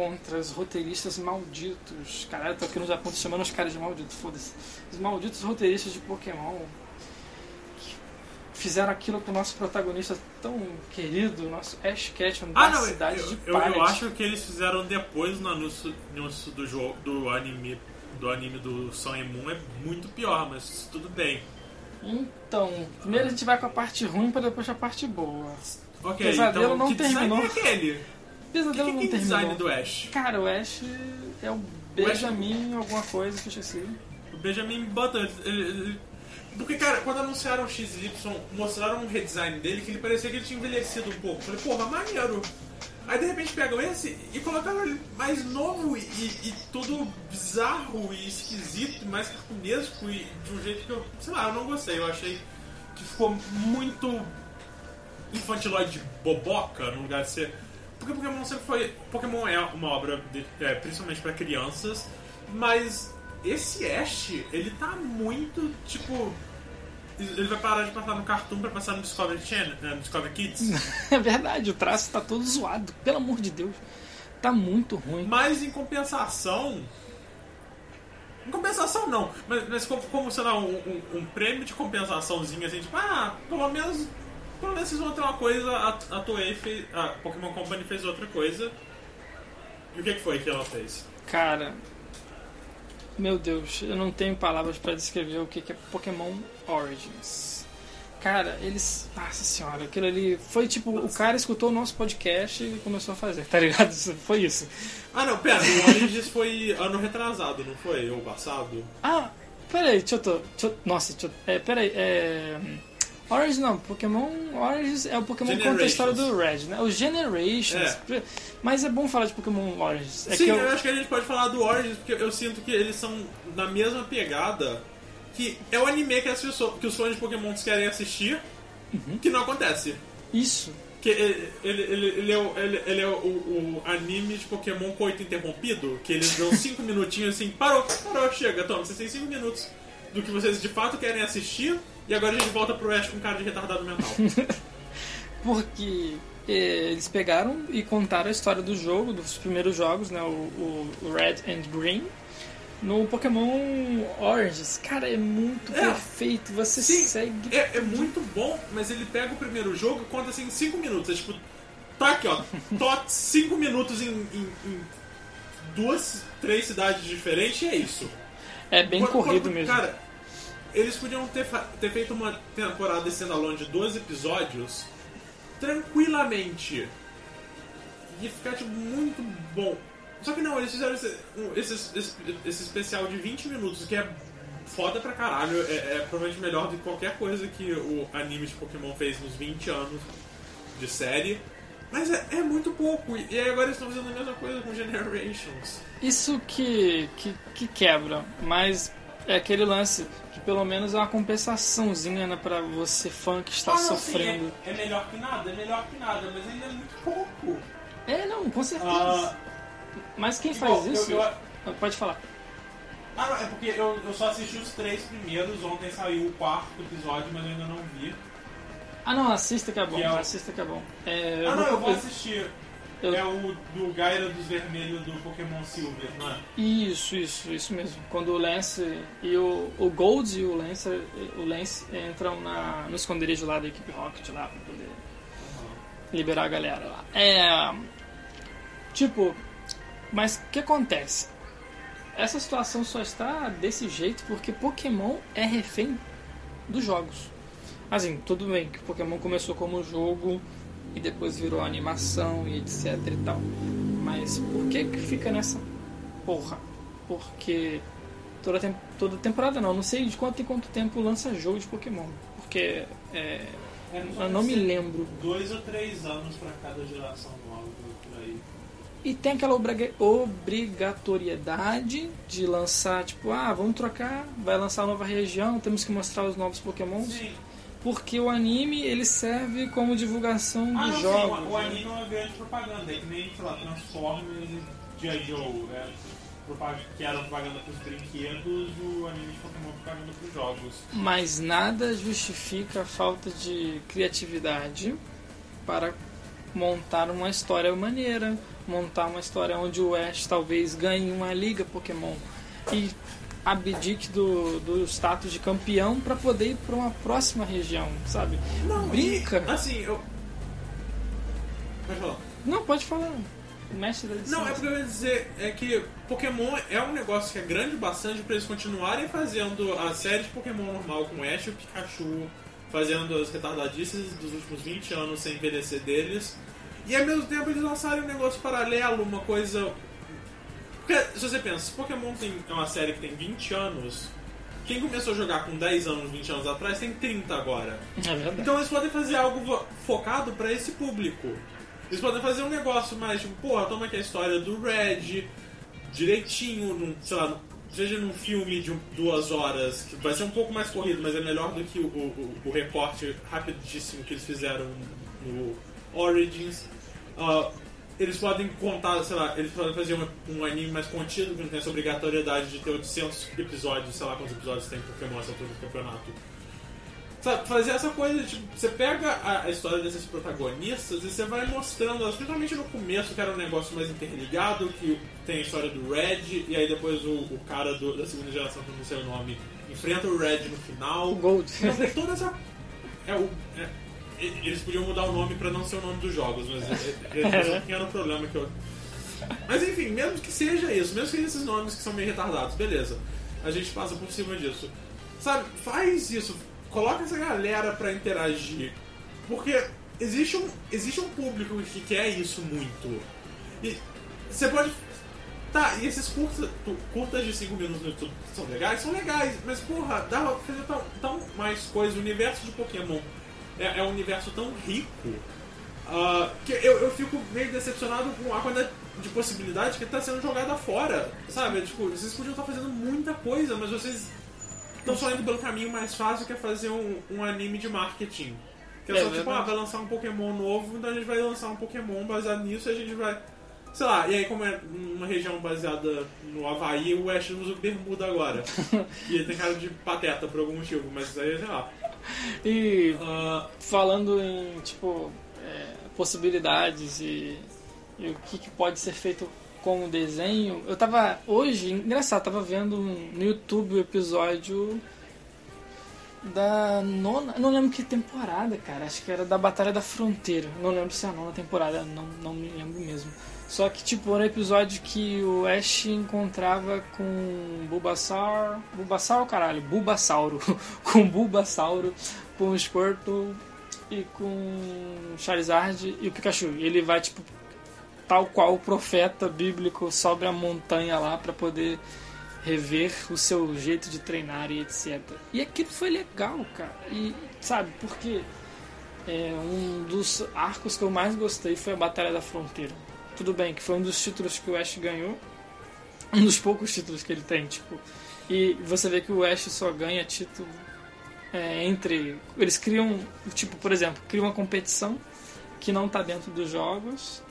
contra os roteiristas malditos. Caralho, tô aqui no Japão chamando os caras de malditos, foda-se. Os malditos roteiristas de Pokémon que fizeram aquilo com o nosso protagonista tão querido, nosso Ash Ketchum da Ah, não, cidade eu, de eu, eu Pirate. acho que eles fizeram depois no anúncio, anúncio do jogo do anime do anime do Sun and Moon é muito pior, mas tudo bem. Então, primeiro a gente vai com a parte ruim pra depois a parte boa. Ok, Pesadelo então não que terminou. é aquele? Pesadelo que, que, não é terminou. design do Ash? Cara, o Ash é o Benjamin alguma coisa que eu esqueci. O Benjamin Button, ele- ele- porque, cara, quando anunciaram o XY, mostraram um redesign dele que ele parecia que ele tinha envelhecido um pouco. Falei, porra, maneiro. Aí de repente pegam esse e colocaram ele mais novo e, e tudo bizarro e esquisito, mais cartunesco e de um jeito que eu, sei lá, eu não gostei. Eu achei que ficou muito infantiloide boboca no lugar de ser. Porque Pokémon sempre foi. Pokémon é uma obra de- é, principalmente pra crianças, mas esse Ash, ele tá muito tipo. Ele vai parar de passar no Cartoon pra passar no Discovery Channel, né, no Discovery Kids. *laughs* É verdade, o traço tá todo zoado, pelo amor de Deus. Tá muito ruim. Mas em compensação. Em compensação não, mas, mas como, como sei lá, um, um- um prêmio de compensaçãozinho assim, tipo, ah, pelo menos. Pelo menos vocês vão ter uma coisa, a, a Toei fez. A Pokémon Company fez outra coisa. E o que, que foi que ela fez? Cara, meu Deus, eu não tenho palavras pra descrever o que que é Pokémon Origins. Cara, eles. Nossa senhora, aquilo ali foi tipo: o cara escutou o nosso podcast e começou a fazer, tá ligado? Foi isso. Ah não, pera, o Origins foi ano retrasado, não foi? Ou passado? Ah, peraí, deixa eu. tô- deixa eu- Nossa, deixa eu. É, peraí, é. Origins não, Pokémon Origins é o Pokémon que conta a história do Red, né? O Generations. Mas é bom falar de Pokémon Origins. É Sim, eu... eu, acho que a gente pode falar do Origins, porque eu sinto que eles são na mesma pegada que é o anime que, as pessoas, que os fãs de Pokémon querem assistir, que não acontece. Isso. Que ele, ele, ele, ele é, o, ele, ele é o, o anime de Pokémon coito interrompido, que eles dão *laughs* 5 minutinhos assim, parou, parou, chega, toma, vocês têm 5 minutos do que vocês de fato querem assistir, e agora a gente volta pro Ash com cara de retardado mental. *laughs* Porque eles pegaram e contaram a história do jogo, dos primeiros jogos, né? O, o- o Red and Green, no Pokémon Origins. Cara, é muito É. perfeito. Você Sim, segue. É, é muito bom, mas ele pega o primeiro jogo e conta assim 5 minutos. É tipo, tá aqui ó, tô 5 minutos em, em- em duas, três cidades diferentes e é isso. É bem Quando- corrido quando- mesmo. Cara, eles podiam ter, ter feito uma temporada standalone de 12 episódios tranquilamente. E ficar tipo, muito bom. Só que não, eles fizeram esse, esse, esse, esse especial de 20 minutos, que é foda pra caralho. É, é provavelmente melhor do que qualquer coisa que o anime de Pokémon fez nos 20 anos de série. Mas é, é muito pouco. E agora eles estão fazendo a mesma coisa com Generations. Isso que, que, que quebra, mas é aquele lance que pelo menos é uma compensaçãozinha né, pra você fã que está Ah, não, sofrendo. sim, é, é melhor que nada, é melhor que nada, mas ainda é muito pouco. É, não, com certeza. Ah, mas quem igual, faz isso? eu- eu- Pode falar. Ah, não, é porque eu, eu só assisti os três primeiros, ontem saiu o quarto episódio, mas eu ainda não vi. Ah não, assista que é bom, Que é o- assista que é bom. É, ah, não, eu vou eu- assistir. Eu- É o do Gaira dos Vermelhos do Pokémon Silver, não é? Isso, isso, isso mesmo. Quando o Lance e o, o Gold e o Lance, o Lance entram na, no esconderijo lá da equipe Rocket lá pra poder liberar a galera lá. É. Tipo, mas o que acontece? Essa situação só está desse jeito porque Pokémon é refém dos jogos. Assim, tudo bem que Pokémon começou como jogo e depois virou animação e etc e tal. Mas por que que fica nessa porra? Porque toda, tem- toda temporada não, não sei de quanto em quanto tempo lança jogo de Pokémon. Porque é, eu não me lembro. Dois ou três anos pra cada geração nova por aí. E tem aquela obriga- obrigatoriedade de lançar, tipo, ah, vamos trocar, vai lançar nova região, temos que mostrar os novos Pokémons. Sim. Porque o anime ele serve como divulgação Ah, dos jogos. sim, o, o anime é uma grande propaganda, é que nem, sei lá, Transformers e G.I. Joe, é, propag- que era propaganda pros brinquedos, o anime de Pokémon é propaganda pros jogos. Mas nada justifica a falta de criatividade para montar uma história maneira, montar uma história onde o Ash talvez ganhe uma liga Pokémon e abdique do, do status de campeão para poder ir para uma próxima região, sabe? Não, Brinca. e, assim, eu. Pode falar. Não, pode falar. O mestre da edição. Não, é porque eu ia dizer é que Pokémon é um negócio que é grande bastante pra eles continuarem fazendo a série de Pokémon normal com Ash e o Pikachu, fazendo as retardadices dos últimos 20 anos sem envelhecer deles. E ao mesmo tempo eles lançarem um negócio paralelo, uma coisa. Porque se você pensa, Pokémon tem, é uma série que tem 20 anos, quem começou a jogar com 10 anos, 20 anos atrás, tem 30 agora. É verdade. Então eles podem fazer algo focado pra esse público. Eles podem fazer um negócio mais tipo, porra, toma aqui a história do Red direitinho, num, sei lá, seja num filme de duas horas, que vai ser um pouco mais corrido, mas é melhor do que o, o, o recorte rapidíssimo que eles fizeram no Origins. ah, eles podem contar, sei lá, eles podem fazer um, um anime mais contido, que não tem essa obrigatoriedade de ter 800 episódios, sei lá quantos episódios tem Pokémon essa altura do campeonato. Sabe, fazer essa coisa, tipo, você pega a, a história desses protagonistas e você vai mostrando, principalmente no começo, que era um negócio mais interligado, que tem a história do Red, e aí depois o, o cara do- da segunda geração, que eu não sei o nome, enfrenta o Red no final. O Gold. Então, toda essa. É, o, é, eles podiam mudar o nome pra não ser o nome dos jogos, mas é, é, é, é um pequeno problema que eu. Mas enfim, mesmo que seja isso, mesmo que seja esses nomes que são meio retardados, beleza. A gente passa por cima disso. Sabe, faz isso. Coloca essa galera pra interagir. Porque existe um, existe um público que quer isso muito. E você pode. Tá, e esses curtas, curtas de 5 minutos no YouTube são legais? São legais, mas porra, dá pra fazer tão, tão mais coisa. O universo de Pokémon é, é um universo tão rico ah, que eu, eu fico meio decepcionado com a quantidade de possibilidade que está sendo jogada fora. Sabe? Tipo, vocês podiam estar fazendo muita coisa, mas vocês estão só indo pelo caminho mais fácil que é fazer um, um anime de marketing. Que é, É só tipo, ah, vai lançar um Pokémon novo, então a gente vai lançar um Pokémon baseado nisso e a gente vai. Sei lá, e aí como é uma região baseada no Havaí, o Ash usa bermuda agora. *laughs* e ele tem cara de pateta por algum motivo, mas aí, sei lá. E Ah, falando em, tipo, é, possibilidades e, e o que, que pode ser feito com o desenho, eu tava, hoje, engraçado, tava vendo no YouTube o episódio da nona, não lembro que temporada, cara, acho que era da Batalha da Fronteira, não lembro se é a nona temporada, não, não me lembro mesmo. Só que, tipo, um episódio que o Ash encontrava com Bulbasaur. Bulbasaur, caralho, Bulbasauro. *laughs* com Bulbasauro, com Squirtle e com Charizard e o Pikachu. E ele vai, tipo, tal qual o profeta bíblico sobre a montanha lá pra poder rever o seu jeito de treinar e etc. E aquilo foi legal, cara. E, sabe, porque é, um dos arcos que eu mais gostei foi a Batalha da Fronteira. Tudo bem que foi um dos títulos que o Ash ganhou, um dos poucos títulos que ele tem, tipo. E você vê que o Ash só ganha título é, entre. Eles criam, tipo, por exemplo, criam uma competição que não tá dentro dos jogos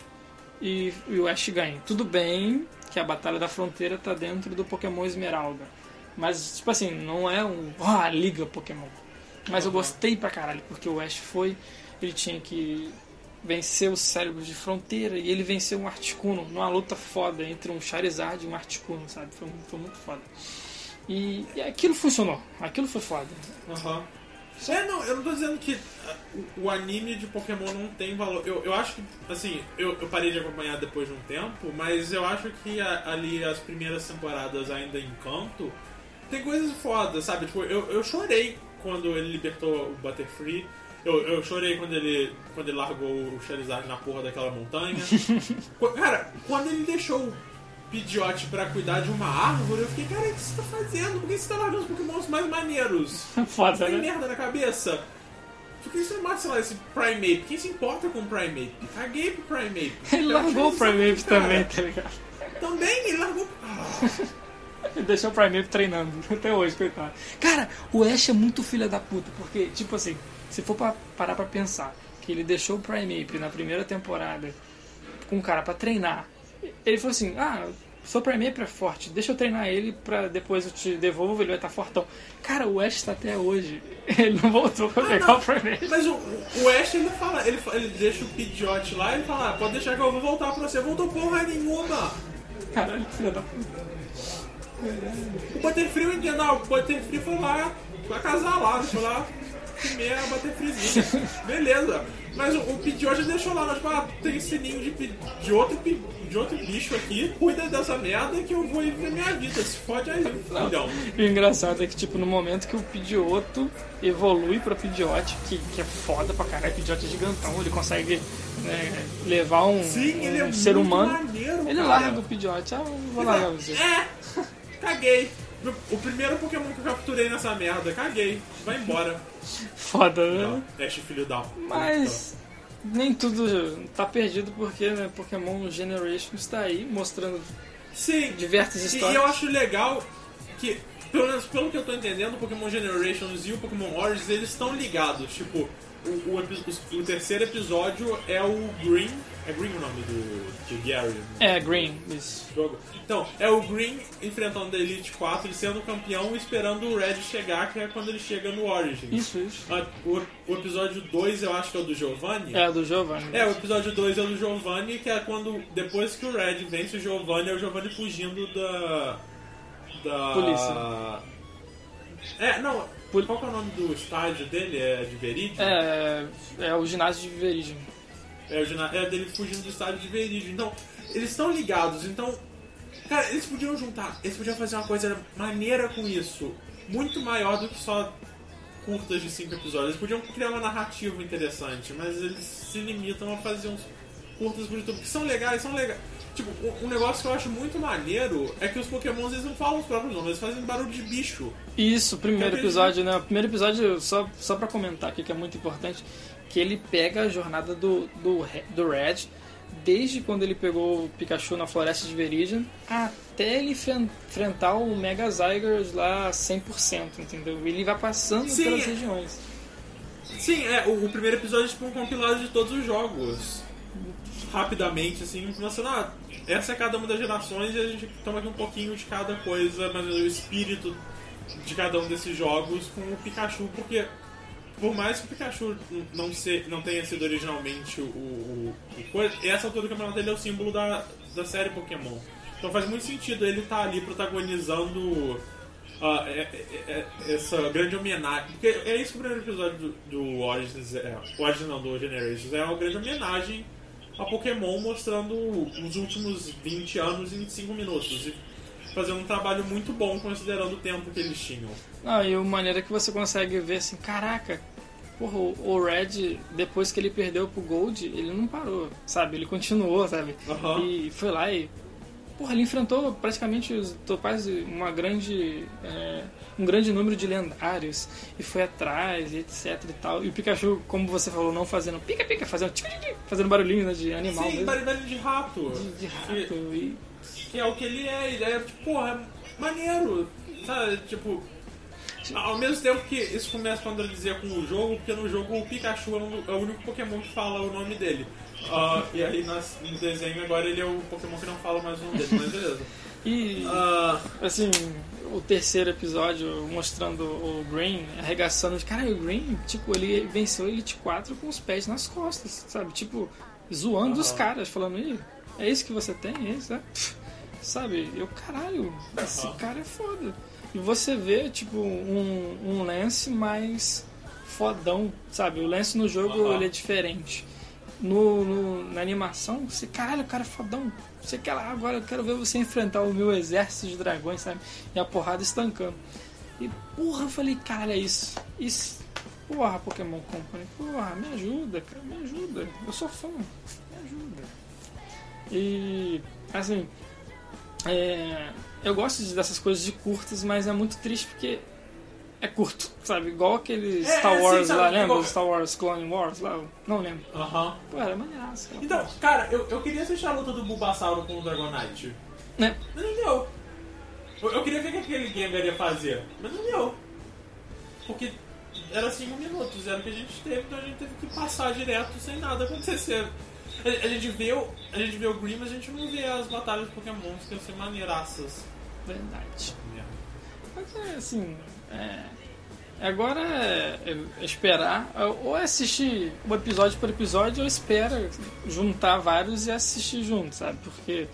e, e o Ash ganha. Tudo bem que a Batalha da Fronteira tá dentro do Pokémon Esmeralda. Mas, tipo assim, não é um. Ah, liga Pokémon. Mas eu gostei pra caralho, porque o Ash foi. Ele tinha que vencer os cérebros de fronteira e ele venceu um Articuno numa luta foda entre um Charizard e um Articuno, sabe? Foi, foi muito foda. E, e aquilo funcionou, aquilo foi foda. Aham. É, não, eu não tô dizendo que o, o anime de Pokémon não tem valor. Eu, eu acho que, assim, eu, eu parei de acompanhar depois de um tempo, mas eu acho que a- ali as primeiras temporadas ainda em canto tem coisas fodas, sabe? Tipo, eu, eu chorei quando ele libertou o Butterfree. Eu, eu chorei quando ele, quando ele largou o Charizard na porra daquela montanha. *laughs* Cara, quando ele deixou o Pidgeot pra cuidar de uma árvore, eu fiquei, cara, o que você tá fazendo? Por que você tá largando os Pokémons mais maneiros? *laughs* Foda, Você tem né? merda na cabeça? Por que você não mata, sei lá, esse Primeape? Quem se importa com o Primeape? Caguei pro Primeape. *laughs* Ele Eu largou o Primeape também, tá ligado? Também, ele largou. Ele deixou o Primeape treinando até hoje, coitado. Cara, o Ash é muito filha da puta, porque, tipo assim, se for pra parar pra pensar que ele deixou o Primeape na primeira temporada com um cara pra treinar, ele falou assim: ah, seu Primeape é forte, deixa eu treinar ele pra depois eu te devolvo, ele vai estar fortão. Cara, o Ash tá até hoje. *laughs* Ele não voltou pra pegar o Primeape. Mas o, o Ash ele fala, ele, ele deixa o Pidgeot lá e ele fala, ah, pode deixar que eu vou voltar pra você. Voltou porra nenhuma. Caralho, filha da puta. O Butterfree eu entendo, ah, o Butterfree foi lá acasalado, foi lá comer a Butterfreezinha. Beleza. Mas o, o Pidgeot deixou lá, tipo, ah, tem esse ninho de, de, outro, de outro bicho aqui, cuida dessa merda que eu vou viver minha vida. Se fode aí, filhão. E o engraçado é que, tipo, no momento que o Pidgeotto evolui pra Pidgeot, que, que é foda pra caralho, Pidgeot é gigantão, ele consegue né, levar um, Sim, ele é um ser humano. maneiro, ele cara. larga o Pidgeot, ah, vou largar você. É, caguei. O primeiro Pokémon que eu capturei nessa merda, caguei. Vai embora. Foda, né? Ash, filho da. Mas nem tudo tá perdido porque né, Pokémon Generation está aí mostrando Sim. diversas histórias. E eu acho legal que, pelo menos pelo que eu tô entendendo, o Pokémon Generations e o Pokémon Origins, eles estão ligados. Tipo, o, o, o terceiro episódio é o Green. É Green o nome do, do Gary? né? É, Green, isso. jogo. Então, é o Green enfrentando a Elite 4 e sendo campeão esperando o Red chegar, que é quando ele chega no Origins. Isso, isso. Ah, O, o episódio 2 eu acho que é o do Giovanni. É, do Giovanni. É, o episódio 2 é o do Giovanni, que é quando, depois que o Red vence o Giovanni, é o Giovanni fugindo da. da. Polícia. É, não. Qual que é o nome do estádio dele? É de Veridian? É, é o ginásio de Veridian. É, o dele fugindo do estádio de Veridian. Então, eles estão ligados. Então, cara, eles podiam juntar. Eles podiam fazer uma coisa maneira com isso. Muito maior do que só curtas de cinco episódios. Eles podiam criar uma narrativa interessante, mas eles se limitam a fazer uns curtas por YouTube que são legais, são legais. Tipo, um- negócio que eu acho muito maneiro é que os pokémons eles não falam os próprios nomes, eles fazem barulho de bicho. Isso, primeiro episódio, né? Primeiro episódio, só, só pra comentar aqui, que é muito importante, que ele pega a jornada do, do, do Red, desde quando ele pegou o Pikachu na floresta de Veridian, até ele enfren- enfrentar o Mega Zygers lá 100%, entendeu? Ele vai passando Sim, pelas é- regiões. Sim, é, o, o primeiro episódio é tipo um compilado de todos os jogos. Rapidamente, assim, mostrando, ah, essa é cada uma das gerações e a gente toma aqui um pouquinho de cada coisa, mas o espírito de cada um desses jogos com o Pikachu, porque por mais que o Pikachu não, se, não tenha sido originalmente o, o, o coisa, essa altura do campeonato ele é o símbolo da, da série Pokémon. Então faz muito sentido ele estar ali protagonizando ah, é- é- é- essa grande homenagem. Porque é isso que o primeiro episódio do, do Origins é. Origins não, do Generations é uma grande homenagem a Pokémon mostrando os últimos 20 anos em 5 minutos. E fazendo um trabalho muito bom considerando o tempo que eles tinham. Ah, e a maneira que você consegue ver assim, caraca, porra, o Red, depois que ele perdeu pro Gold, ele não parou, sabe? Ele continuou, sabe? Aham. E foi lá e. Porra, ele enfrentou praticamente os topais uma grande. é, um grande número de lendários e foi atrás e etc e tal. E o Pikachu, como você falou, não fazendo pica-pica, fazendo tic, tic, tic, fazendo barulhinho né, de animal Sim, mesmo. barulho de rato. De, de rato Que- e Que é o que ele é, ele é, tipo, porra, é maneiro, sabe? Tipo, ao mesmo tempo que isso começa a contradizer com o jogo, porque no jogo o Pikachu é, é o único Pokémon que fala o nome dele. Ah, e aí nas- no desenho agora ele é o Pokémon que não fala mais o nome dele, mas beleza. *laughs* E, Ah. assim, o terceiro episódio mostrando o Green arregaçando de cara, o Green, tipo, ele venceu a Elite 4 com os pés nas costas, sabe? Tipo, zoando os caras, falando, Ih, é isso que você tem? É isso, é? *laughs* Sabe? Eu, caralho, esse cara é foda. E você vê, tipo, um, um Lance mais fodão, sabe? O Lance no jogo Aham. ele é diferente. No, no- na animação, você, caralho, o cara é fodão. Você quer lá, agora eu quero ver você enfrentar o meu exército de dragões, sabe? E a porrada estancando. E porra, eu falei, cara, é isso. Isso. Porra, Pokémon Company, porra, me ajuda, cara, me ajuda. Eu sou fã, me ajuda. E assim, é, eu gosto de- dessas coisas de curtas, mas é muito triste porque é curto, sabe? Igual aquele É, Star é, sim, Wars sabe, lá, lembra? igual- Star Wars Clone Wars lá? Não lembro. Aham. Pô, era maneiraço. Então, cara, eu, eu queria assistir a luta do Bulbasauro com o Dragonite. Né? Mas não deu. Eu, eu queria ver o que aquele Gengar ia fazer, mas não deu. Porque era 5 minutos, era o que a gente teve, então a gente teve que passar direto sem nada acontecer. A, a gente vê o, a gente vê o Green, mas a gente não vê as batalhas de Pokémon que iam ser maneiraças. Verdade. Mas é assim. É... Agora é é esperar, ou é assistir um episódio por episódio, ou espera juntar vários e assistir juntos, sabe? Porque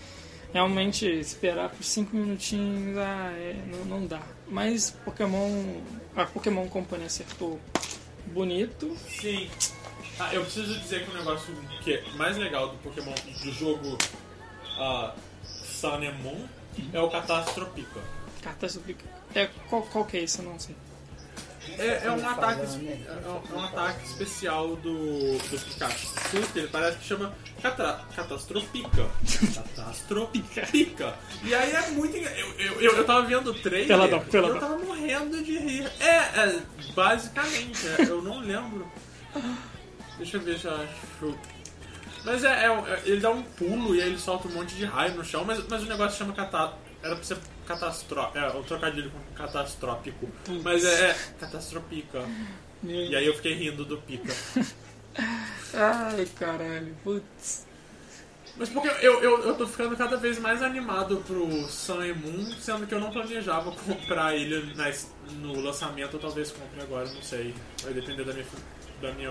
realmente esperar por 5 minutinhos ah, é, não, não dá. Mas Pokémon. A Pokémon Company acertou bonito. Sim. Ah, eu preciso dizer que o negócio que é mais legal do Pokémon, do jogo ah, Sun and Moon, é o Catastropica. Catástrofe. É, qual, qual que é isso? Eu não sei. É, é um ataque, é um- é um ataque especial do, do Pikachu. que Ele parece que chama catra, Catastropica. Catastropica. E aí é muito eu, eu, eu, eu tava vendo o trailer Peladão, e peladão. eu tava morrendo de rir. É, é, basicamente, é, eu não lembro. *laughs* Deixa eu ver se eu acho. Mas é, é, é- ele dá um pulo e aí ele solta um monte de raio no chão, mas, mas o negócio chama cata, era pra ser catastrófico. É, o trocadilho com catastrófico. Mas é, é catastrófica. E aí eu fiquei rindo do pica. *laughs* Ai, caralho. Putz. Mas porque eu, eu, eu tô ficando cada vez mais animado pro Sun e Moon, sendo que eu não planejava *laughs* comprar ele na, no lançamento, talvez compre agora, não sei. Vai depender da minha, da minha,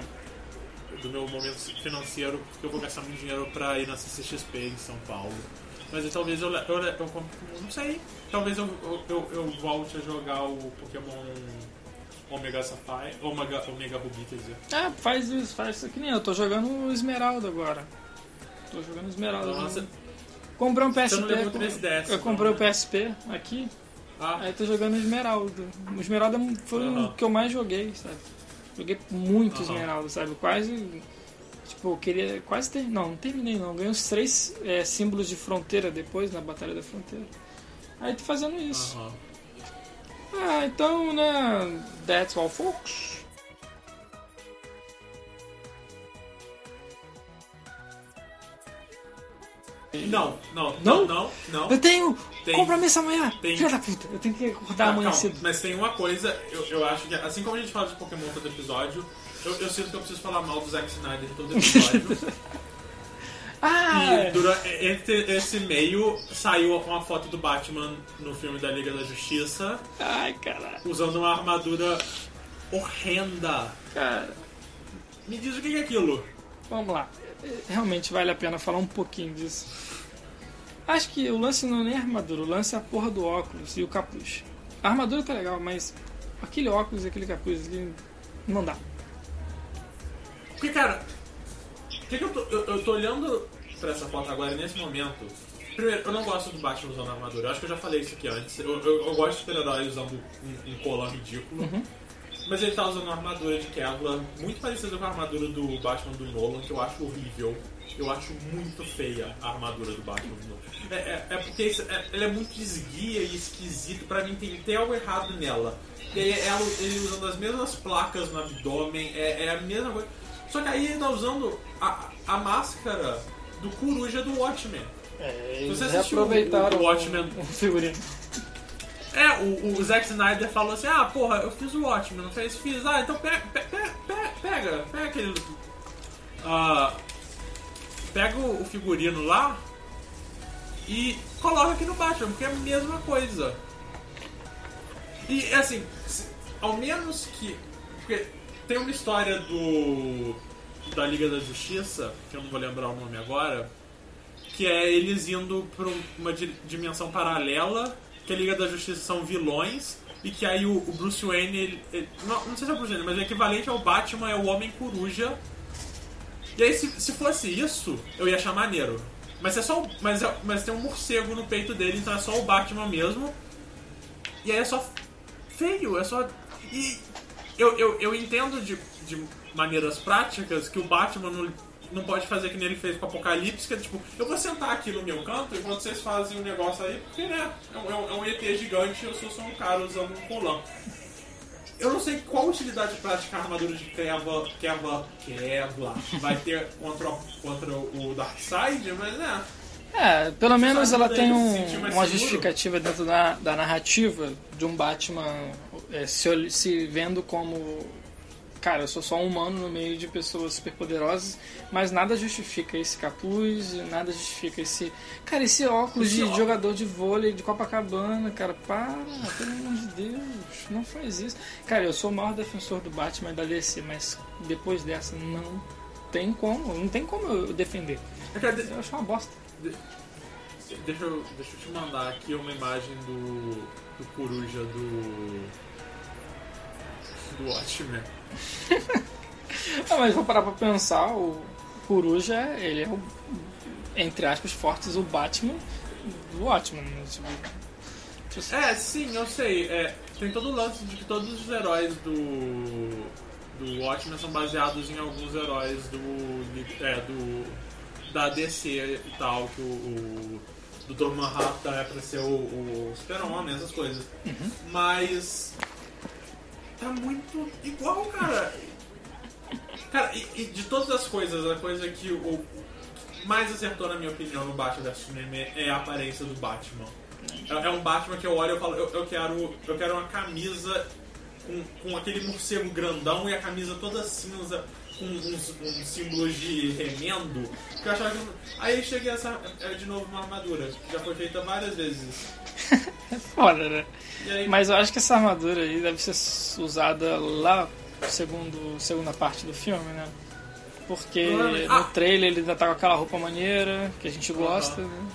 do meu momento financeiro, porque eu vou gastar muito dinheiro pra ir na CCXP em São Paulo. Mas aí, talvez eu, eu, eu, eu não sei, talvez eu, eu, eu, eu volte a jogar o Pokémon Omega Sapphire, Omega, Omega Ruby, quer dizer. Ah, faz isso, faz isso que nem eu. Tô jogando Esmeralda agora. Tô jogando Esmeralda. Nossa. Comprei um PSP. com- 3DS, eu comprei o né? PSP aqui. Ah. Aí tô jogando Esmeralda. O Esmeralda foi Aham. o que eu mais joguei, sabe? Joguei muito Aham. Esmeralda, sabe? Quase. Tipo, eu queria. Quase ter. Não, não terminei não. Ganhei uns três é, símbolos de fronteira depois, na Batalha da Fronteira. Aí tô fazendo isso. Aham. Ah, então, né? That's all, folks. Não, não, Não? não, não. Eu tenho Tem. compromisso amanhã. Tem. Filha da puta, eu tenho que acordar Ah, amanhã calma, cedo. Mas tem uma coisa, eu, eu acho que assim como a gente fala de Pokémon todo episódio, eu, eu sinto que eu preciso falar mal do Zack Snyder todo episódio. *laughs* Ah, e durante, entre esse meio saiu uma foto do Batman no filme da Liga da Justiça ai, caralho. usando uma armadura horrenda. Cara, Me diz o que é aquilo. vamos lá. Realmente vale a pena falar um pouquinho disso. Acho que o lance não é nem a armadura, o lance é a porra do óculos e o capuz. A armadura tá legal, mas aquele óculos e aquele capuz ali não dá. Porque, cara, que que eu, tô, eu, eu tô olhando pra essa foto agora nesse momento. Primeiro, eu não gosto do Batman usando armadura. Eu acho que eu já falei isso aqui antes. Eu, eu, eu gosto de super-herói usando um, um colar ridículo. Mas ele tá usando uma armadura de Kevlar muito parecida com a armadura do Batman do Nolan, que eu acho horrível. Eu acho muito feia a armadura do Batman do Nolan. É, é, é porque isso- é, ela é muito esguia e esquisito. Pra mim tem, tem algo errado nela. E aí ela, ele usando as mesmas placas no abdômen, é, é a mesma coisa. Só que aí ele tá usando a, a máscara do coruja do Watchmen. É, eles você assistiu o, o Watchmen o figurino. É, o, o Zack Snyder falou assim, ah, porra, eu fiz o Watchmen, não fez? Fiz. Ah, então pega, pega, pega, pega, aquele... ah, pega o o figurino lá e coloca aqui no Batman, porque é a mesma coisa. E, assim, se- ao menos que... Porque tem uma história do... da Liga da Justiça, que eu não vou lembrar o nome agora, que é eles indo pra um- uma di- dimensão paralela, que a Liga da Justiça são vilões, e que aí o, o Bruce Wayne, ele- ele- não, não sei se é o Bruce Wayne, mas o equivalente ao Batman é o Homem Coruja. E aí, se, se fosse isso, eu ia achar maneiro. Mas, é só, mas, é- mas tem um morcego no peito dele, então é só o Batman mesmo. E aí é só feio, é só. E eu, eu, eu entendo de, de maneiras práticas que o Batman não, não pode fazer que nem ele fez com o Apocalipse, que é tipo, eu vou sentar aqui no meu canto enquanto vocês fazem um negócio aí, porque né, é um, é um- é ET gigante e eu sou só um cara usando um colã. Eu não sei qual utilidade prática a armadura de Kevlar, Kevlar, Kevlar vai ter contra, o- contra o Darkseid, mas né. É, pelo menos ela tem um- uma seguro? justificativa dentro da, da narrativa de um Batman é, se, se vendo como. Cara, eu sou só um humano no meio de pessoas superpoderosas, mas nada justifica esse capuz, nada justifica esse. Cara, esse óculos Esse de óculos. jogador de vôlei de Copacabana, cara, para, pelo amor de Deus, não faz isso. Cara, eu sou o maior defensor do Batman e da DC, mas depois dessa não tem como, não tem como eu defender. Eu acho uma bosta. De- Deixa eu, deixa eu te mandar aqui uma imagem do, do coruja do. Do Watchmen. *laughs* Ah, mas vou parar pra pensar, o Coruja, ele é o, entre aspas, fortes, o Batman do Watchmen. né? Tipo, É, sim, eu sei. É, tem todo o lance de que todos os heróis do. do Watchmen são baseados em alguns heróis do. É, do. da DC e tal, que o. o Dr. Manhattan é pra ser o, o Super-Homem, essas coisas. Mas. Tá muito igual, cara. Cara, e, e de todas as coisas, a coisa que o mais acertou, na minha opinião, no Batman vs Superman é a aparência do Batman. É, é um Batman que eu olho e falo, eu, eu quero, eu quero uma camisa com, com aquele morcego grandão e a camisa toda cinza com uns, uns símbolos de remendo. Que eu achava que... Aí cheguei essa é de novo uma armadura, que já foi feita várias vezes. *laughs* É foda, né? Aí- Mas eu acho que essa armadura aí deve ser usada lá segundo segunda parte do filme, né? Porque Provavelmente. no Ah! trailer ele ainda tá com aquela roupa maneira que a gente gosta, Aham. né?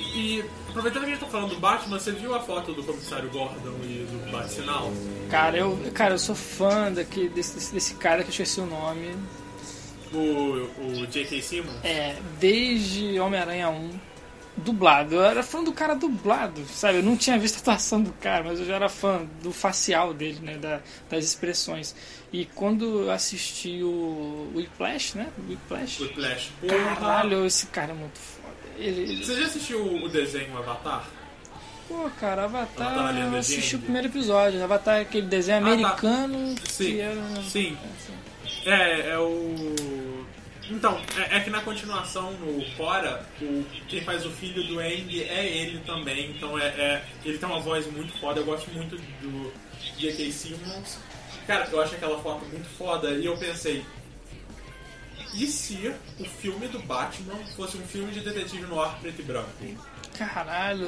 E aproveitando que a gente tá falando do Batman, você viu a foto do comissário Gordon e do Bat-Sinal? Cara, eu, cara, eu sou fã daqui, desse, desse, cara que eu esqueci o nome. O, o J.K. Simmons? É, desde Homem-Aranha 1, dublado. Eu era fã do cara dublado, sabe? Eu não tinha visto a atuação do cara, mas eu já era fã do facial dele, né? Da- das expressões. E quando eu assisti o, Whiplash, né? Whiplash. Porra. Caralho, esse cara é muito foda. Ele, Você já assistiu o desenho Avatar? Pô, cara, Avatar, Avatar, eu assisti o primeiro episódio. Avatar é aquele desenho Ah, tá. americano Sim, que era... sim. É, é o. Então, é, é que na continuação, no Fora, o, quem faz o filho do Aang é ele também. Então, é, é- ele tem uma voz muito foda. Eu gosto muito do J.K. Simmons. Cara, eu acho aquela foto muito foda. E eu pensei, e se o filme do Batman fosse um filme de detetive no ar preto e branco? Caralho,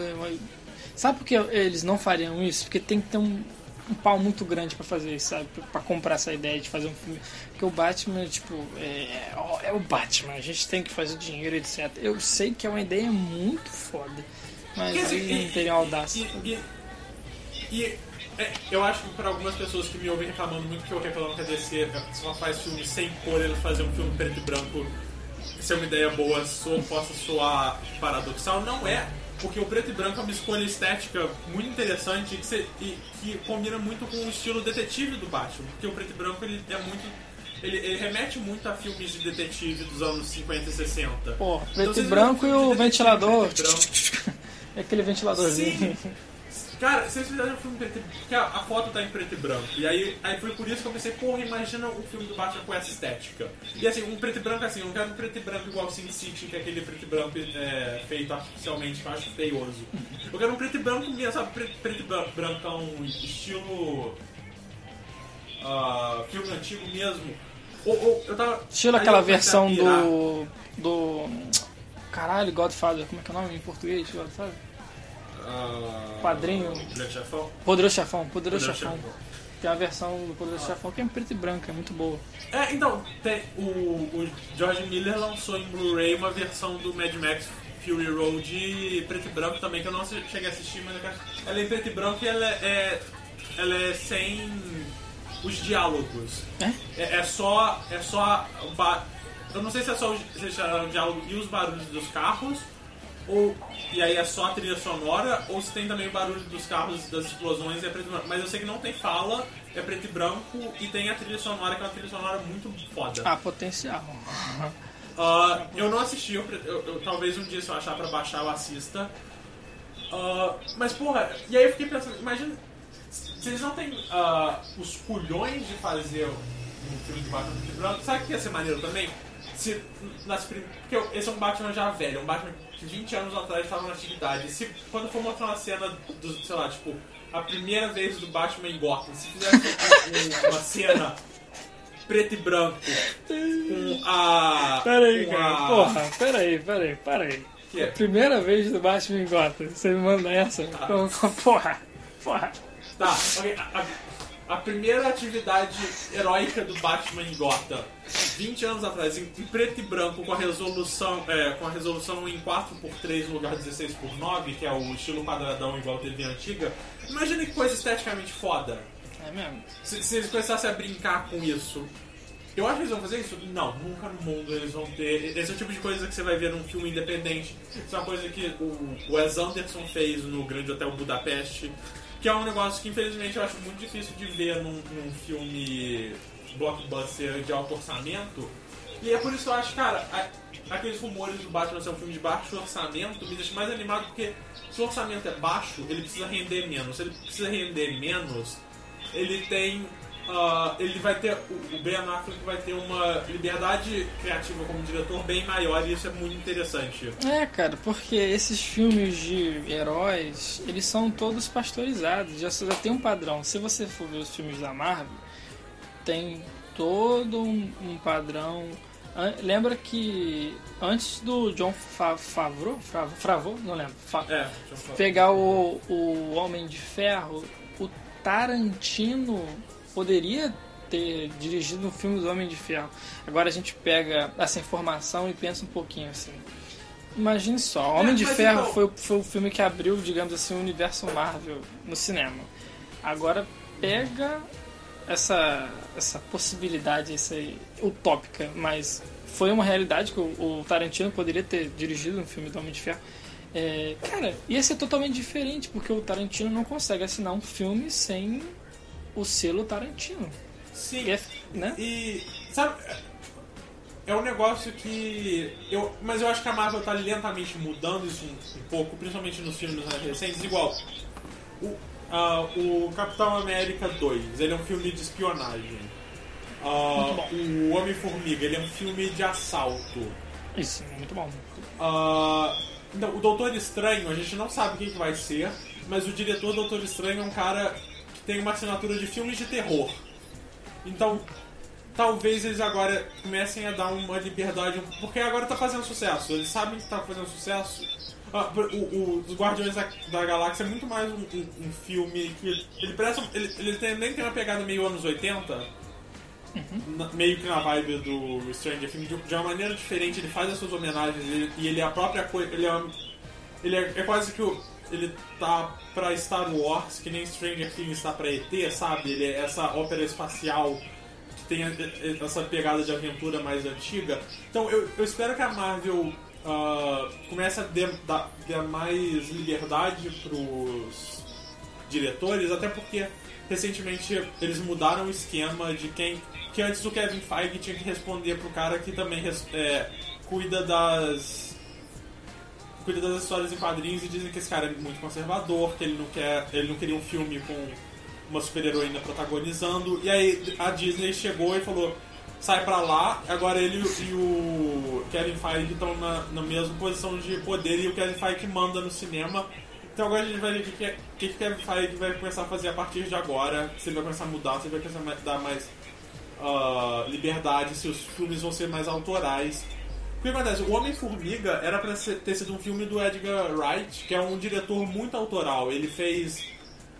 sabe por que eles não fariam isso? Porque tem que ter um, um pau muito grande pra fazer isso, sabe? Pra- Pra comprar essa ideia de fazer um filme. Porque o Batman, tipo, é, é o Batman, a gente tem que fazer dinheiro, etc. Eu sei que é uma ideia muito foda, mas eles não teriam audácia. E, e- e, é, eu acho que para algumas pessoas que me ouvem reclamando muito que eu reclamo que a DC só faz filme sem cor, ele fazer um filme preto e branco ser uma ideia boa so, possa soar paradoxal, não é. Porque o preto e branco é uma escolha estética muito interessante e que, se- e que combina muito com o estilo detetive do Batman. Porque o preto e branco ele é muito. Ele, ele remete muito a filmes de detetive dos anos 50 e 60. Pô, Então, preto e vocês branco e o ventilador. e? É aquele ventiladorzinho. Cara, se eles fizerem um filme preto e a, a foto tá em preto e branco. E aí, aí foi por isso que eu pensei, porra, imagina um filme do Batman com essa estética. E assim, um preto e branco assim, eu não quero um preto e branco igual Sin City, que é aquele preto e branco é, feito artificialmente, que eu acho feioso. Eu quero um preto e branco mesmo, sabe? Preto, preto e branco, brancão, estilo. ah, filme antigo mesmo. Ou, ou, eu tava. Estilo aquela versão do. do. Caralho, Godfather, como é que é o nome em português? Godfather? Ah, Quadrinho. Grande Chefão? Poderoso Chefão, Poderoso, Poderoso Chefão. Tem a versão do Poderoso Chefão que é em preto e branco, é muito boa. É, então, tem, o, o George Miller lançou em Blu-ray uma versão do Mad Max Fury Road preto e branco também, que eu não cheguei a assistir, mas ela é em preto e branco e ela é, ela é sem os diálogos. É? É, só. É só. o ba- Eu não sei se é só o, se é o diálogo e os barulhos dos carros, ou. E aí é só a trilha sonora, ou se tem também o barulho dos carros, das explosões e é preto e branco. Mas eu sei que não tem fala, é preto e branco, e tem a trilha sonora, que é uma trilha sonora muito foda. Ah, potencial. Ah, eu não assisti, eu, eu- eu- talvez um dia se eu achar pra baixar eu assista. Ah, mas porra, e aí eu fiquei pensando, imagina se eles não têm ah, os culhões de fazer um filme de Batman preto e branco, sabe o que ia ser maneiro também? Se, nas prim... Porque esse é um Batman já velho, é um Batman que 20 anos atrás estava na atividade. Se quando for mostrar uma cena do, sei lá, tipo, a primeira vez do Batman em Gotham, se fizesse um- um- uma cena preto e branco com a. Peraí, cara. a- Porra, peraí, peraí, peraí. Que é? Primeira vez do Batman em Gotham. Você me manda essa? Com- com- Porra, porra. Tá, ok. A, a- a primeira atividade heróica do Batman em Gotham, 20 anos atrás, em, preto e branco, com a resolução, é, com a resolução em 4x3 no lugar de 16x9, que é o estilo quadradão igual a TV antiga. Imagina que coisa esteticamente foda. É mesmo? Se, se eles começassem a brincar com isso. Eu acho que eles vão fazer isso? Não, nunca no mundo eles vão ter. Esse é o tipo de coisa que você vai ver num filme independente. Isso é uma coisa que o o Wes Anderson fez no Grande Hotel Budapeste, que é um negócio que infelizmente eu acho muito difícil de ver num, num filme blockbuster de alto orçamento. E é por isso que eu acho, cara, a- aqueles rumores do Batman ser um filme de baixo orçamento me deixam mais animado porque se o orçamento é baixo, ele precisa render menos. Se ele precisa render menos, ele tem ah, ele vai ter, o Ben Affleck vai ter uma liberdade criativa como diretor bem maior e isso é muito interessante. É, cara, porque esses filmes de heróis, eles são todos pasteurizados, já, já tem um padrão. Se você for ver os filmes da Marvel, tem todo um, um padrão. Lembra que antes do John Fa Favreau, Favreau, não lembro, É, pegar o, o Homem de Ferro, o Tarantino poderia ter dirigido um filme do Homem de Ferro. Agora a gente pega essa informação e pensa um pouquinho assim. Imagine só, Homem de Ferro então- foi, foi o filme que abriu, digamos assim, o universo Marvel no cinema. Agora pega essa, essa possibilidade essa utópica, mas foi uma realidade que o, o Tarantino poderia ter dirigido um filme do Homem de Ferro. É, cara, ia ser totalmente diferente, porque o Tarantino não consegue assinar um filme sem o selo Tarantino. Sim. É- né? E, sabe, é um negócio que. Eu, mas eu acho que a Marvel tá lentamente mudando isso um, um pouco, principalmente nos filmes mais recentes. Igual, o, ah, o Capitão América 2, ele é um filme de espionagem. Ah, o Homem-Formiga, ele é um filme de assalto. Isso, muito bom. Ah, então, o Doutor Estranho, a gente não sabe quem que vai ser, mas o diretor do Doutor Estranho é um cara tem uma assinatura de filmes de terror. Então, talvez eles agora comecem a dar uma liberdade, porque agora tá fazendo sucesso. Eles sabem que tá fazendo sucesso. Ah, o, o- os Guardiões da, da Galáxia é muito mais um, um- um filme que ele presta, ele, ele tem, nem tem uma pegada meio anos 80, na- meio que na vibe do Stranger Things, de, de uma maneira diferente, ele faz as suas homenagens ele- e ele é a própria coisa. Ele, é, ele é, é quase que o. Ele tá pra Star Wars, que nem Stranger Things tá pra ET, sabe? Ele é essa ópera espacial que tem essa pegada de aventura mais antiga. Então eu, eu espero que a Marvel ah, comece a dar, mais liberdade pros diretores, até porque recentemente eles mudaram o esquema de quem. Que antes o Kevin Feige tinha que responder pro cara que também é, cuida das. Cuida das histórias em quadrinhos e dizem que esse cara é muito conservador, que ele não quer. ele não queria um filme com uma super-heroína protagonizando. E aí a Disney chegou e falou. Sai pra lá, agora ele e o Kevin Feige estão na, na mesma posição de poder e o Kevin Feige manda no cinema. Então agora a gente vai ver o que, é- que, que Kevin Feige vai começar a fazer a partir de agora. Se ele vai começar a mudar, se ele vai começar a dar mais ah, liberdade, se os filmes vão ser mais autorais. O que acontece? O Homem-Formiga era pra ser- ter sido um filme do Edgar Wright, que é um diretor muito autoral. Ele fez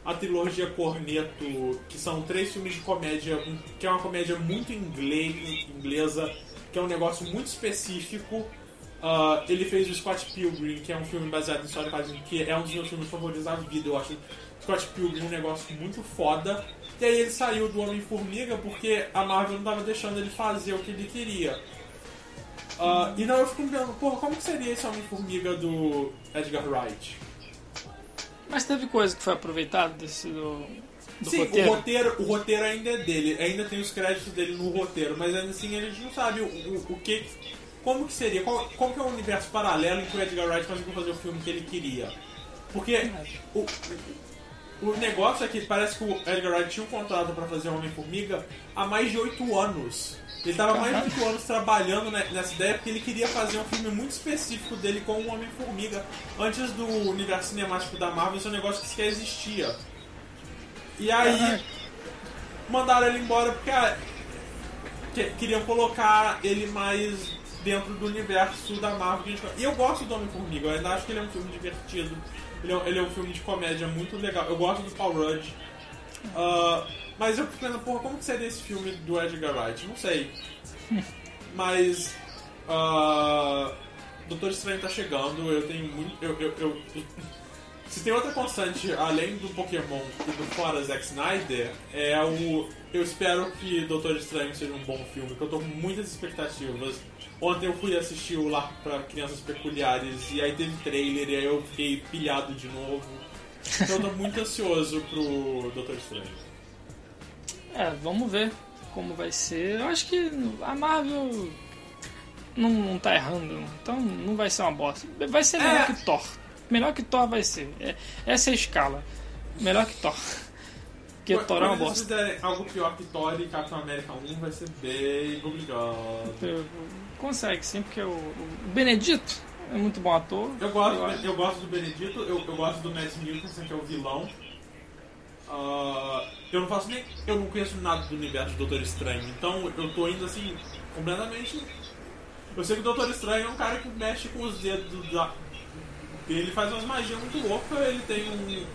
a trilogia Corneto, que são três filmes de comédia, que é uma comédia muito inglês, inglesa, que é um negócio muito específico. Ah, ele fez o Scott Pilgrim, que é um filme baseado em história quadrinho, que é um dos meus filmes favoritos da vida. Eu acho Scott Pilgrim um negócio muito foda. E aí ele saiu do Homem-Formiga porque a Marvel não tava deixando ele fazer o que ele queria. Ah, e não, eu fico me perguntando, porra, como que seria esse Homem-Formiga do Edgar Wright? Mas teve coisa que foi aproveitada desse do, do Sim, roteiro. O, roteiro, o roteiro ainda é dele, ainda tem os créditos dele no roteiro, mas ainda assim a gente não sabe o, o, o que. Como que seria? Qual, como que é o universo paralelo em que o Edgar Wright conseguiu fazer o filme que ele queria? Porque o, o, negócio é que parece que o Edgar Wright tinha um contrato para fazer Homem-Formiga há mais de oito anos. Ele estava mais de oito anos trabalhando ne- nessa ideia porque ele queria fazer um filme muito específico dele com o Homem-Formiga. Antes do universo cinemático da Marvel, isso é um negócio que sequer existia. E aí mandaram ele embora porque ah, que- queriam colocar ele mais dentro do universo da Marvel. E eu gosto do Homem-Formiga, eu ainda acho que ele é um filme divertido. Ele é, ele é um filme de comédia muito legal. Eu gosto do Paul Rudd. Ah, mas eu fico pensando, porra, como que seria esse filme do Edgar Wright? Não sei. *laughs* Mas. ah, Doutor Estranho tá chegando, eu tenho muito. Eu, eu, eu- *laughs* se tem outra constante além do Pokémon e do fora Zack Snyder, é o. Eu espero que Doutor Estranho seja um bom filme, que eu tô com muitas expectativas. Ontem eu fui assistir o lá pra Crianças Peculiares e aí teve trailer e aí eu fiquei pilhado de novo. Então eu tô muito ansioso pro Doutor Estranho. É, vamos ver como vai ser. Eu acho que a Marvel não, não tá errando, então não vai ser uma bosta. Vai ser melhor É. que Thor. Melhor que Thor vai ser. É- essa é a escala. Melhor que Thor. Porque Thor é uma bosta. fizerem algo pior que Thor e Capitão América 1 vai ser bem complicado. Consegue sim, porque o, o Benedito é muito bom ator. Eu gosto, acho. eu gosto do Benedito, eu, eu gosto do Matt Mikkelsen, que é o vilão. Ah, eu não faço nem. Eu não conheço nada do universo do Doutor Estranho, então eu tô indo assim, completamente. Eu sei que o Doutor Estranho é um cara que mexe com os dedos da. Ele faz umas magias muito loucas, ele tem um,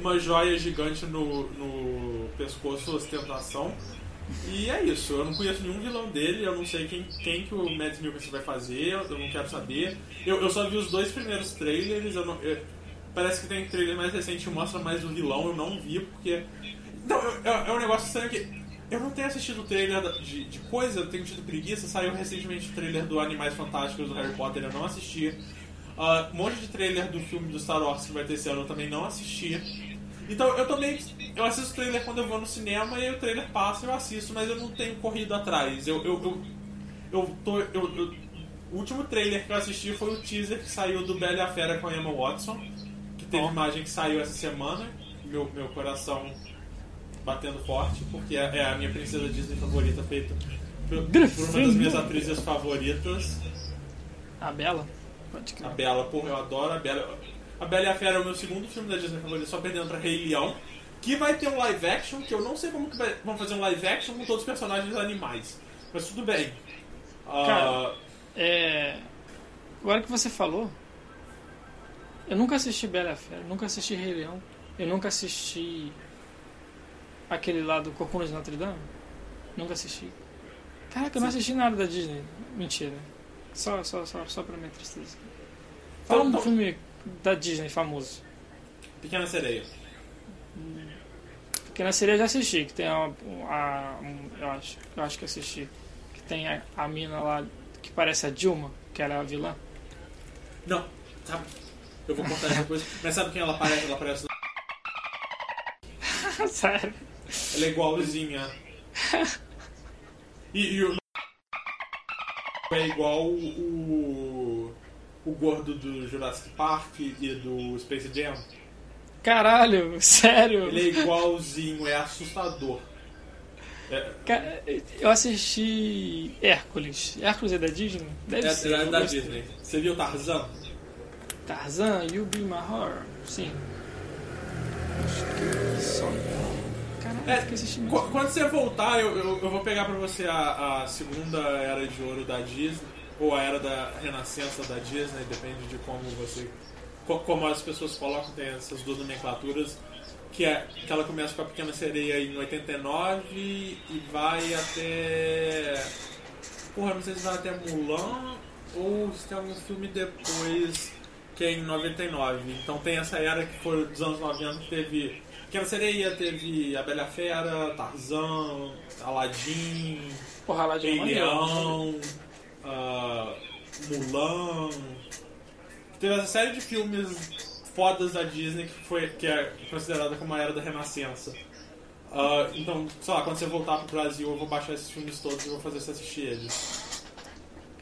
uma joia gigante no, no pescoço, ostentação. E é isso, eu não conheço nenhum vilão dele, eu não sei quem, quem que o Matt Mikkelsen vai fazer, eu não quero saber. Eu, eu só vi os dois primeiros trailers, eu não, eu- parece que tem trailer mais recente que mostra mais o vilão, eu não vi, porque... Então, é, é um negócio estranho que eu não tenho assistido o trailer de, de coisa, eu tenho tido preguiça, saiu recentemente o trailer do Animais Fantásticos do Harry Potter, eu não assisti. Ah, um monte de trailer do filme do Star Wars que vai ter esse ano eu também não assisti. Então eu meio. Eu assisto o trailer quando eu vou no cinema e o trailer passa e eu assisto, mas eu não tenho corrido atrás. Eu. eu, eu, eu tô. Eu, eu- o último trailer que eu assisti foi o teaser que saiu do Bela e a Fera com a Emma Watson, que teve imagem que saiu essa semana. Meu, meu coração batendo forte, porque é, é a minha princesa Disney favorita, feita por, por uma das minhas atrizes favoritas. A Bela? Pode A. Bela, porra, eu adoro a Bela. A Bela e a Fera é o meu segundo filme da Disney favorito, só perdendo pra Rei Leão. Que vai ter um live action, que eu não sei como que vai, vão fazer um live action com todos os personagens animais. Mas tudo bem. Ah, Cara, é. Agora que você falou, eu nunca assisti Bela e a Fera, nunca assisti Rei Leão, eu nunca assisti aquele lá do Corcunda de Notre Dame. Nunca assisti. Caraca, eu não assisti nada da Disney. Mentira. Só, só, só, só pra minha tristeza. Fala um Então- filme da Disney famoso. Pequena Sereia. Porque na série eu já assisti, que tem a, a- eu acho, eu acho que assisti, que tem a, a mina lá que parece a Dilma, que era a vilã. Não, sabe? Eu vou contar depois. Mas sabe quem ela parece? Ela parece. *laughs* Sério. Ela é igualzinha. E, e o. É igual o. O gordo do Jurassic Park e do Space Jam. Caralho, *laughs* sério. Ele é igualzinho, é assustador. É, Eu assisti Hércules. Hércules é da Disney? Deve é, ser. é da gostei. Disney. Você viu Tarzan? Tarzan, You Be My Horror. Sim. Acho que só. Caralho, É, que mesmo. Qu- Quando você voltar, eu, eu, eu vou pegar pra você a, a segunda era de ouro da Disney, ou a era da renascença da Disney, depende de como você. co- Como as pessoas colocam, tem essas duas nomenclaturas, que é que ela começa com a Pequena Sereia em 89 e vai até. Porra, não sei se vai até Mulan ou se tem algum filme depois que é em 99. Então tem essa era que foi dos anos 90 que teve Pequena Sereia, teve A Bela Fera, Tarzan, Aladdin, Porra, Aladdin é Rei maneiro. Leão, ah, Mulan. Teve essa série de filmes fodas da Disney que, foi, que é considerada como a era da renascença. Ah, então, sei lá, quando você voltar pro Brasil, eu vou baixar esses filmes todos e vou fazer você assistir eles.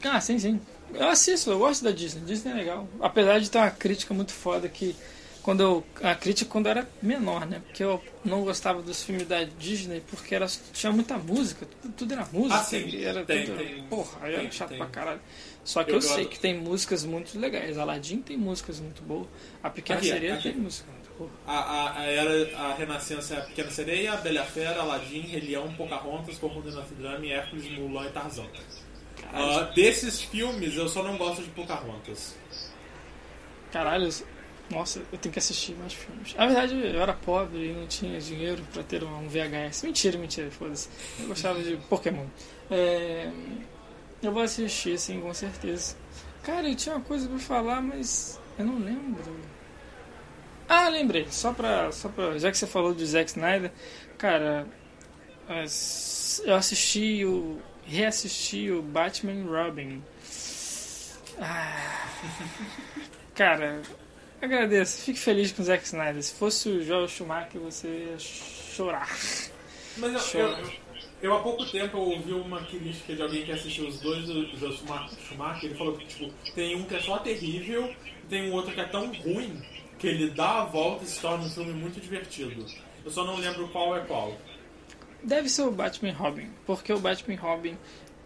Ah, sim, sim. Eu assisto, eu gosto da Disney. Disney é legal. Apesar de ter uma crítica muito foda que quando eu a crítica quando eu era menor, né? Porque eu não gostava dos filmes da Disney porque era, tinha muita música, tudo, tudo era música, Ah, sim. era Tem, tudo, tem. porra, Tem, era chato tem. pra caralho. Só que Eu eu, sei que tem músicas muito legais. Aladdin tem músicas muito boas. A Pequena Aqui, Sereia aqui. tem música muito boa. A, a, a era, a renascença é a Pequena Sereia, a Bela Fera, Aladdin, Rei Leão, Pocahontas, Corcunda de Notre Dame, Hércules, Mulan e Tarzan. Ah, desses filmes, eu só não gosto de Pocahontas. Caralho, nossa, eu tenho que assistir mais filmes. Na verdade, eu era pobre e não tinha dinheiro pra ter um VHS. Mentira, mentira, foda-se. Eu gostava de Pokémon. É, eu vou assistir, sim, com certeza. Cara, eu tinha uma coisa pra falar, mas eu não lembro. Ah, lembrei. Só pra, só pra. Já que você falou do Zack Snyder, cara, eu assisti o. reassisti o Batman Robin. Ah, *laughs* cara, agradeço. Fique feliz com o Zack Snyder. Se fosse o Joel Schumacher, você ia chorar. Mas eu, Chora. eu, eu, há pouco tempo eu ouvi uma crítica de alguém que assistiu os dois do do Schumacher, ele falou que tipo, tem um que é só terrível tem um outro que é tão ruim que ele dá a volta e se torna um filme muito divertido. Eu só não lembro qual é qual. Deve ser o Batman Robin, porque o Batman Robin,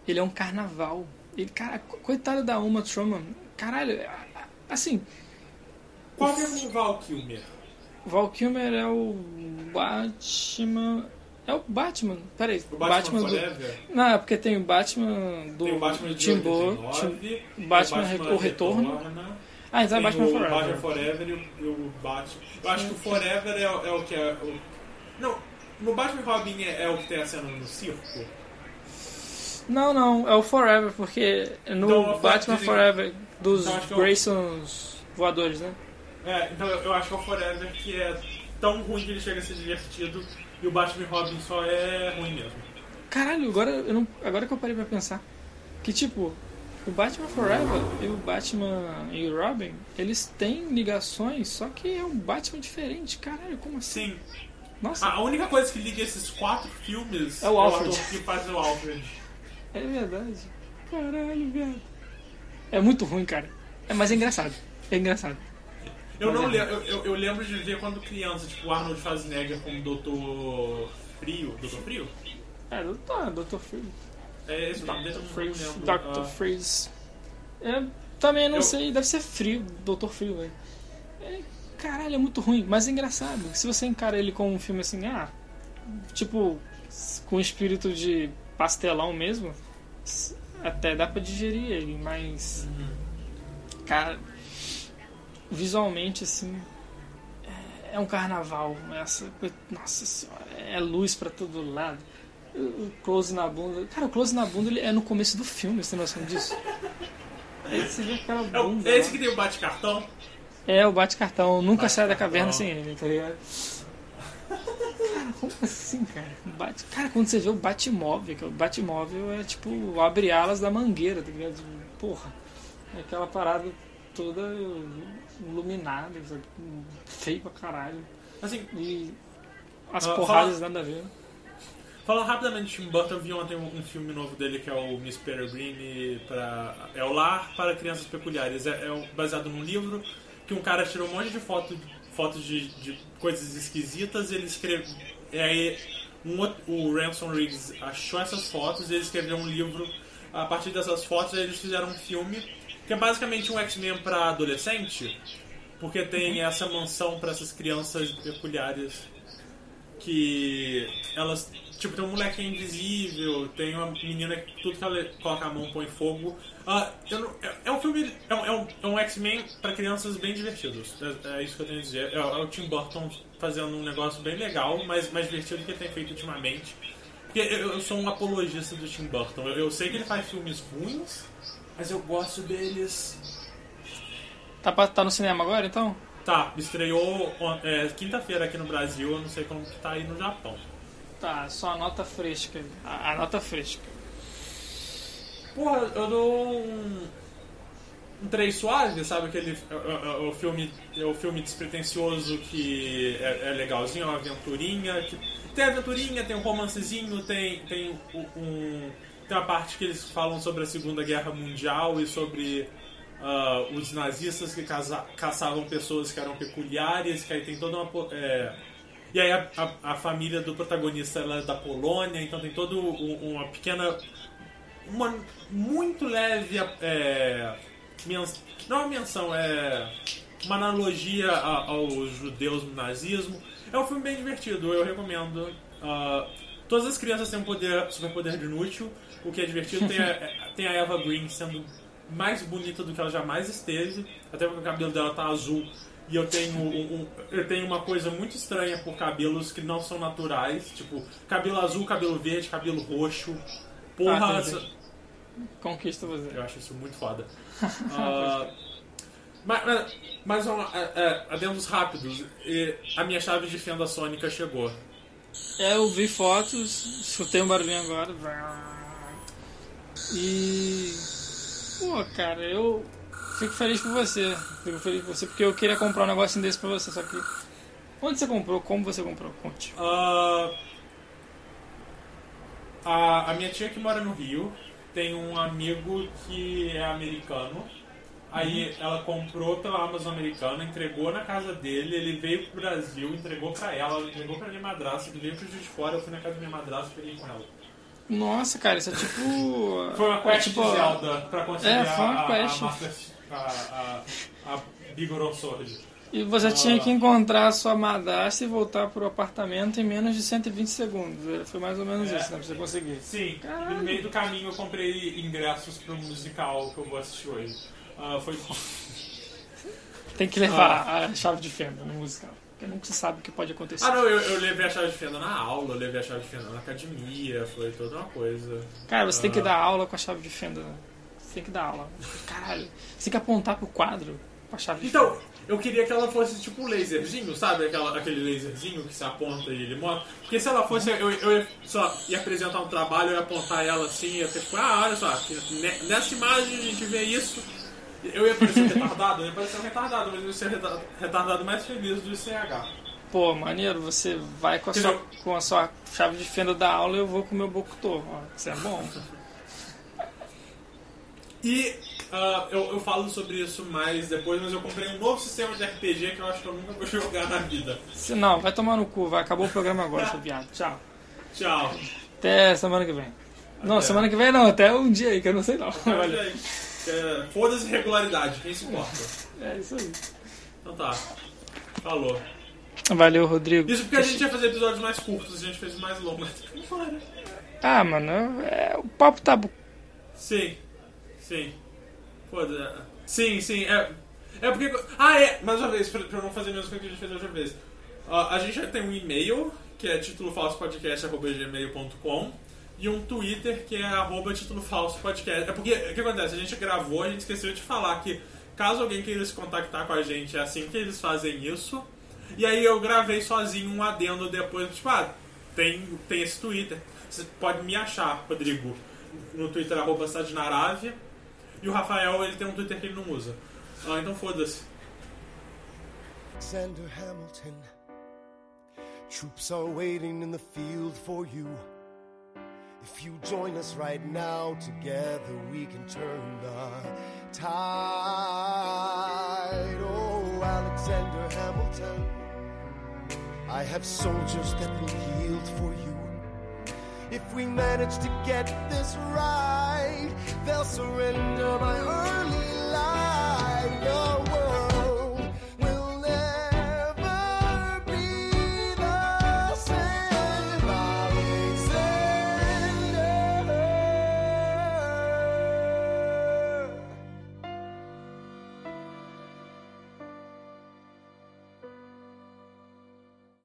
ele é um carnaval. Ele, cara, co- coitado da Uma Thurman, caralho, assim, Qual é o Val Kilmer? Val Kilmer é o Batman... É o Batman, peraí. O Batman do... Forever? Não, é porque tem o Batman do Tem o Batman de Tim Burton, 89, Tim- tem Batman, o Batman o Retorno. Retorna, Ah, então é Batman o Forever. Batman Forever e o, e o Batman. Eu acho que o Forever é, o- é o que é. O... Não, no Batman Robin é, é o que tem a cena no circo. Não, não, é o Forever, porque no Então, Batman Forever dos Então, eu- Graysons voadores, né? É, então eu, eu acho que é o Forever que é tão ruim que ele chega a ser divertido e o Batman e Robin só é ruim mesmo. Caralho, agora, eu não, agora que eu parei pra pensar. Que tipo, o Batman Forever e o Batman e o Robin, eles têm ligações, só que é um Batman diferente. Caralho, como assim? Sim. Nossa, A, única coisa que liga esses quatro filmes É o Alfred. ator que faz o Alfred. é verdade. Caralho, velho. É muito ruim, cara. É, mas é engraçado. É engraçado. Eu não é lembro, eu, eu- eu lembro de ver quando criança, tipo, o Arnold Schwarzenegger como Doutor Frio. Doutor Frio? É, tá, Dr. Freeze. É esse o nome dele, Freeze. Dr. Ah, Freeze. É, também não Eu- sei, deve ser frio, Dr. Frio, velho. É, caralho, é muito ruim, mas é engraçado. Se você encara ele como um filme assim, ah, tipo, com espírito de pastelão mesmo, até dá pra digerir ele, mas. Cara, visualmente assim. é- É um carnaval, essa, coi- nossa senhora, é luz pra todo lado. O close na bunda. Cara, o close na bunda ele é no começo do filme, você tem noção disso? Aí você vê aquela É, bunda. é esse que tem o bate-cartão? É, o bate-cartão. Nunca sai da caverna sem ele, tá ligado? Cara, como assim, cara? Bate... Cara, quando você vê o Batmóvel, que o Batmóvel é tipo abre alas da mangueira, tá ligado? Porra, é aquela parada toda iluminada, feio pra caralho. Assim, E as Ah, porradas fala- nada a ver. Falando rapidamente Tim Burton, eu vi ontem um, um filme novo dele que é o Miss Peregrine para é o Lar para Crianças Peculiares. É, é baseado num livro que um cara tirou um monte de foto, fotos de, de coisas esquisitas ele escreveu. E aí um o Ransom Riggs achou essas fotos e ele escreveu um livro a partir dessas fotos. Eles fizeram um filme que é basicamente um X-Men para adolescente, porque tem essa mansão para essas crianças peculiares que elas. Tipo, tem um moleque que invisível, tem uma menina que tudo que ela coloca a mão põe fogo. Ah, não- é, é um filme. É um, é um, é X-Men pra crianças bem divertidos. É, é isso que eu tenho a dizer. É, é o Tim Burton fazendo um negócio bem legal, mas mais divertido do que ele tem feito ultimamente. Porque eu, eu sou um apologista do Tim Burton. Eu, eu sei que ele faz filmes ruins, mas eu gosto deles. Tá, pra- tá no cinema agora então? Tá, estreou é, quinta-feira aqui no Brasil, eu não sei como que tá aí no Japão. Tá, só a nota fresca. A, a nota fresca. Porra, eu dou um. Um 3 suave, sabe? Aquele. É, é- é o filme, o filme despretensioso que é, é legalzinho, é uma aventurinha. Que, tem aventurinha, tem um romancezinho, tem, tem o- um. Tem uma parte que eles falam sobre a Segunda Guerra Mundial e sobre ah, os nazistas que caçavam pessoas que eram peculiares, que aí tem toda uma. é, e aí a, a- a família do protagonista ela é da Polônia, então tem toda uma pequena uma muito leve é, não é uma menção, é uma analogia a- aos judeus no nazismo. É um filme bem divertido, eu recomendo. Ah, todas as crianças têm um poder, superpoder de inútil, o que é divertido. Tem a, *laughs* tem a Eva Green sendo mais bonita do que ela jamais esteve, até porque o cabelo dela tá azul. E eu tenho, um- um- eu tenho uma coisa muito estranha por cabelos que não são naturais, tipo cabelo azul, cabelo verde, cabelo roxo. Porra, Ah, essa-. Conquista você. eu acho isso muito foda. *laughs* Ah, mas, mas, mas é, é, adendos rápidos. A minha chave de fenda sônica chegou. É, eu vi fotos, escutei um barulhinho agora. E. Pô, cara, eu fico feliz por você. Fico feliz por você, porque eu queria comprar um negocinho desse pra você, só que. Onde você comprou? Como você comprou? Conte. Ah, a, a minha tia que mora no Rio tem um amigo que é americano Aí ela comprou pela Amazon americana, entregou na casa dele, ele veio pro Brasil, entregou pra ela, ela entregou pra minha madrasta, ele veio pro Juiz de Fora, eu fui na casa da minha madrasta e peguei com ela. Nossa, cara, isso é tipo. Foi uma quest é tipo, de Zelda pra conseguir É, foi uma a, quest. a, a, a, a Sword. E você tinha que encontrar a sua madrasta e voltar pro apartamento em menos de 120 segundos. Foi mais ou menos É. isso, né? Pra você conseguir. Sim, no meio do caminho eu comprei ingressos pro musical que eu vou assistir hoje. Ah, foi Tem que levar a chave de fenda no musical. Porque nunca se sabe o que pode acontecer. Ah, não, eu, eu levei a chave de fenda na aula, eu levei a chave de fenda na academia, foi toda uma coisa. Cara, você tem que Ah, dar aula com a chave de fenda. Você tem que dar aula. Caralho. Você tem que apontar pro quadro com a chave de Então, fenda. eu queria que ela fosse tipo um laserzinho, sabe? Aquela, aquele laserzinho que se aponta e ele mostra. Porque se ela fosse, eu, eu ia só ia apresentar um trabalho, eu ia apontar ela assim, ia ter tipo, ah, olha só, nessa imagem a gente vê isso. Eu ia parecer retardado, eu ia parecer um retardado, mas eu ia ser retardado mais feliz do ICH. Pô, maneiro, você vai com a, sua, com a sua chave de fenda da aula e eu vou com o meu Bokuto. Ó, Isso é bom. E ah, eu, eu falo sobre isso mais depois, mas eu comprei um novo sistema de RPG que eu acho que eu nunca vou *laughs* jogar na vida. Se não, vai tomar no cu, vai. Acabou o programa agora, seu viado. Tchau. Tchau. Até semana que vem. Não, Até. semana que vem não, até um dia aí, que eu não sei não. Olha aí. É, Foda-se regularidade, quem se importa? *laughs* É isso aí. Então tá. Falou. Valeu, Rodrigo. Isso porque a gente ia fazer episódios mais curtos, a gente fez mais longos. Fora. Ah, mano, é, o papo tá. bu- Sim. Sim. Foda. Sim, sim. É, é porque. Ah, é! Mais uma vez, pra, pra eu não fazer a mesma coisa que a gente fez outra vez. Ah, a gente já tem um e-mail, que é titulofalsopodcast.gmail.com e um Twitter, que é arroba título falso podcast. É porque, o que acontece? A gente gravou, a gente esqueceu de falar que caso alguém queira se contactar com a gente, é assim que eles fazem isso. E aí eu gravei sozinho um adendo depois, tipo, ah, tem, tem esse Twitter. Você pode me achar, Rodrigo, no Twitter, arroba Sadnarave. E o Rafael, ele tem um Twitter que ele não usa. Ah, então foda-se. Alexander Hamilton. Troops are waiting in the field for you. If you join us right now, together we can turn the tide. Oh, Alexander Hamilton. I have soldiers that will yield for you. If we manage to get this right, they'll surrender my by earth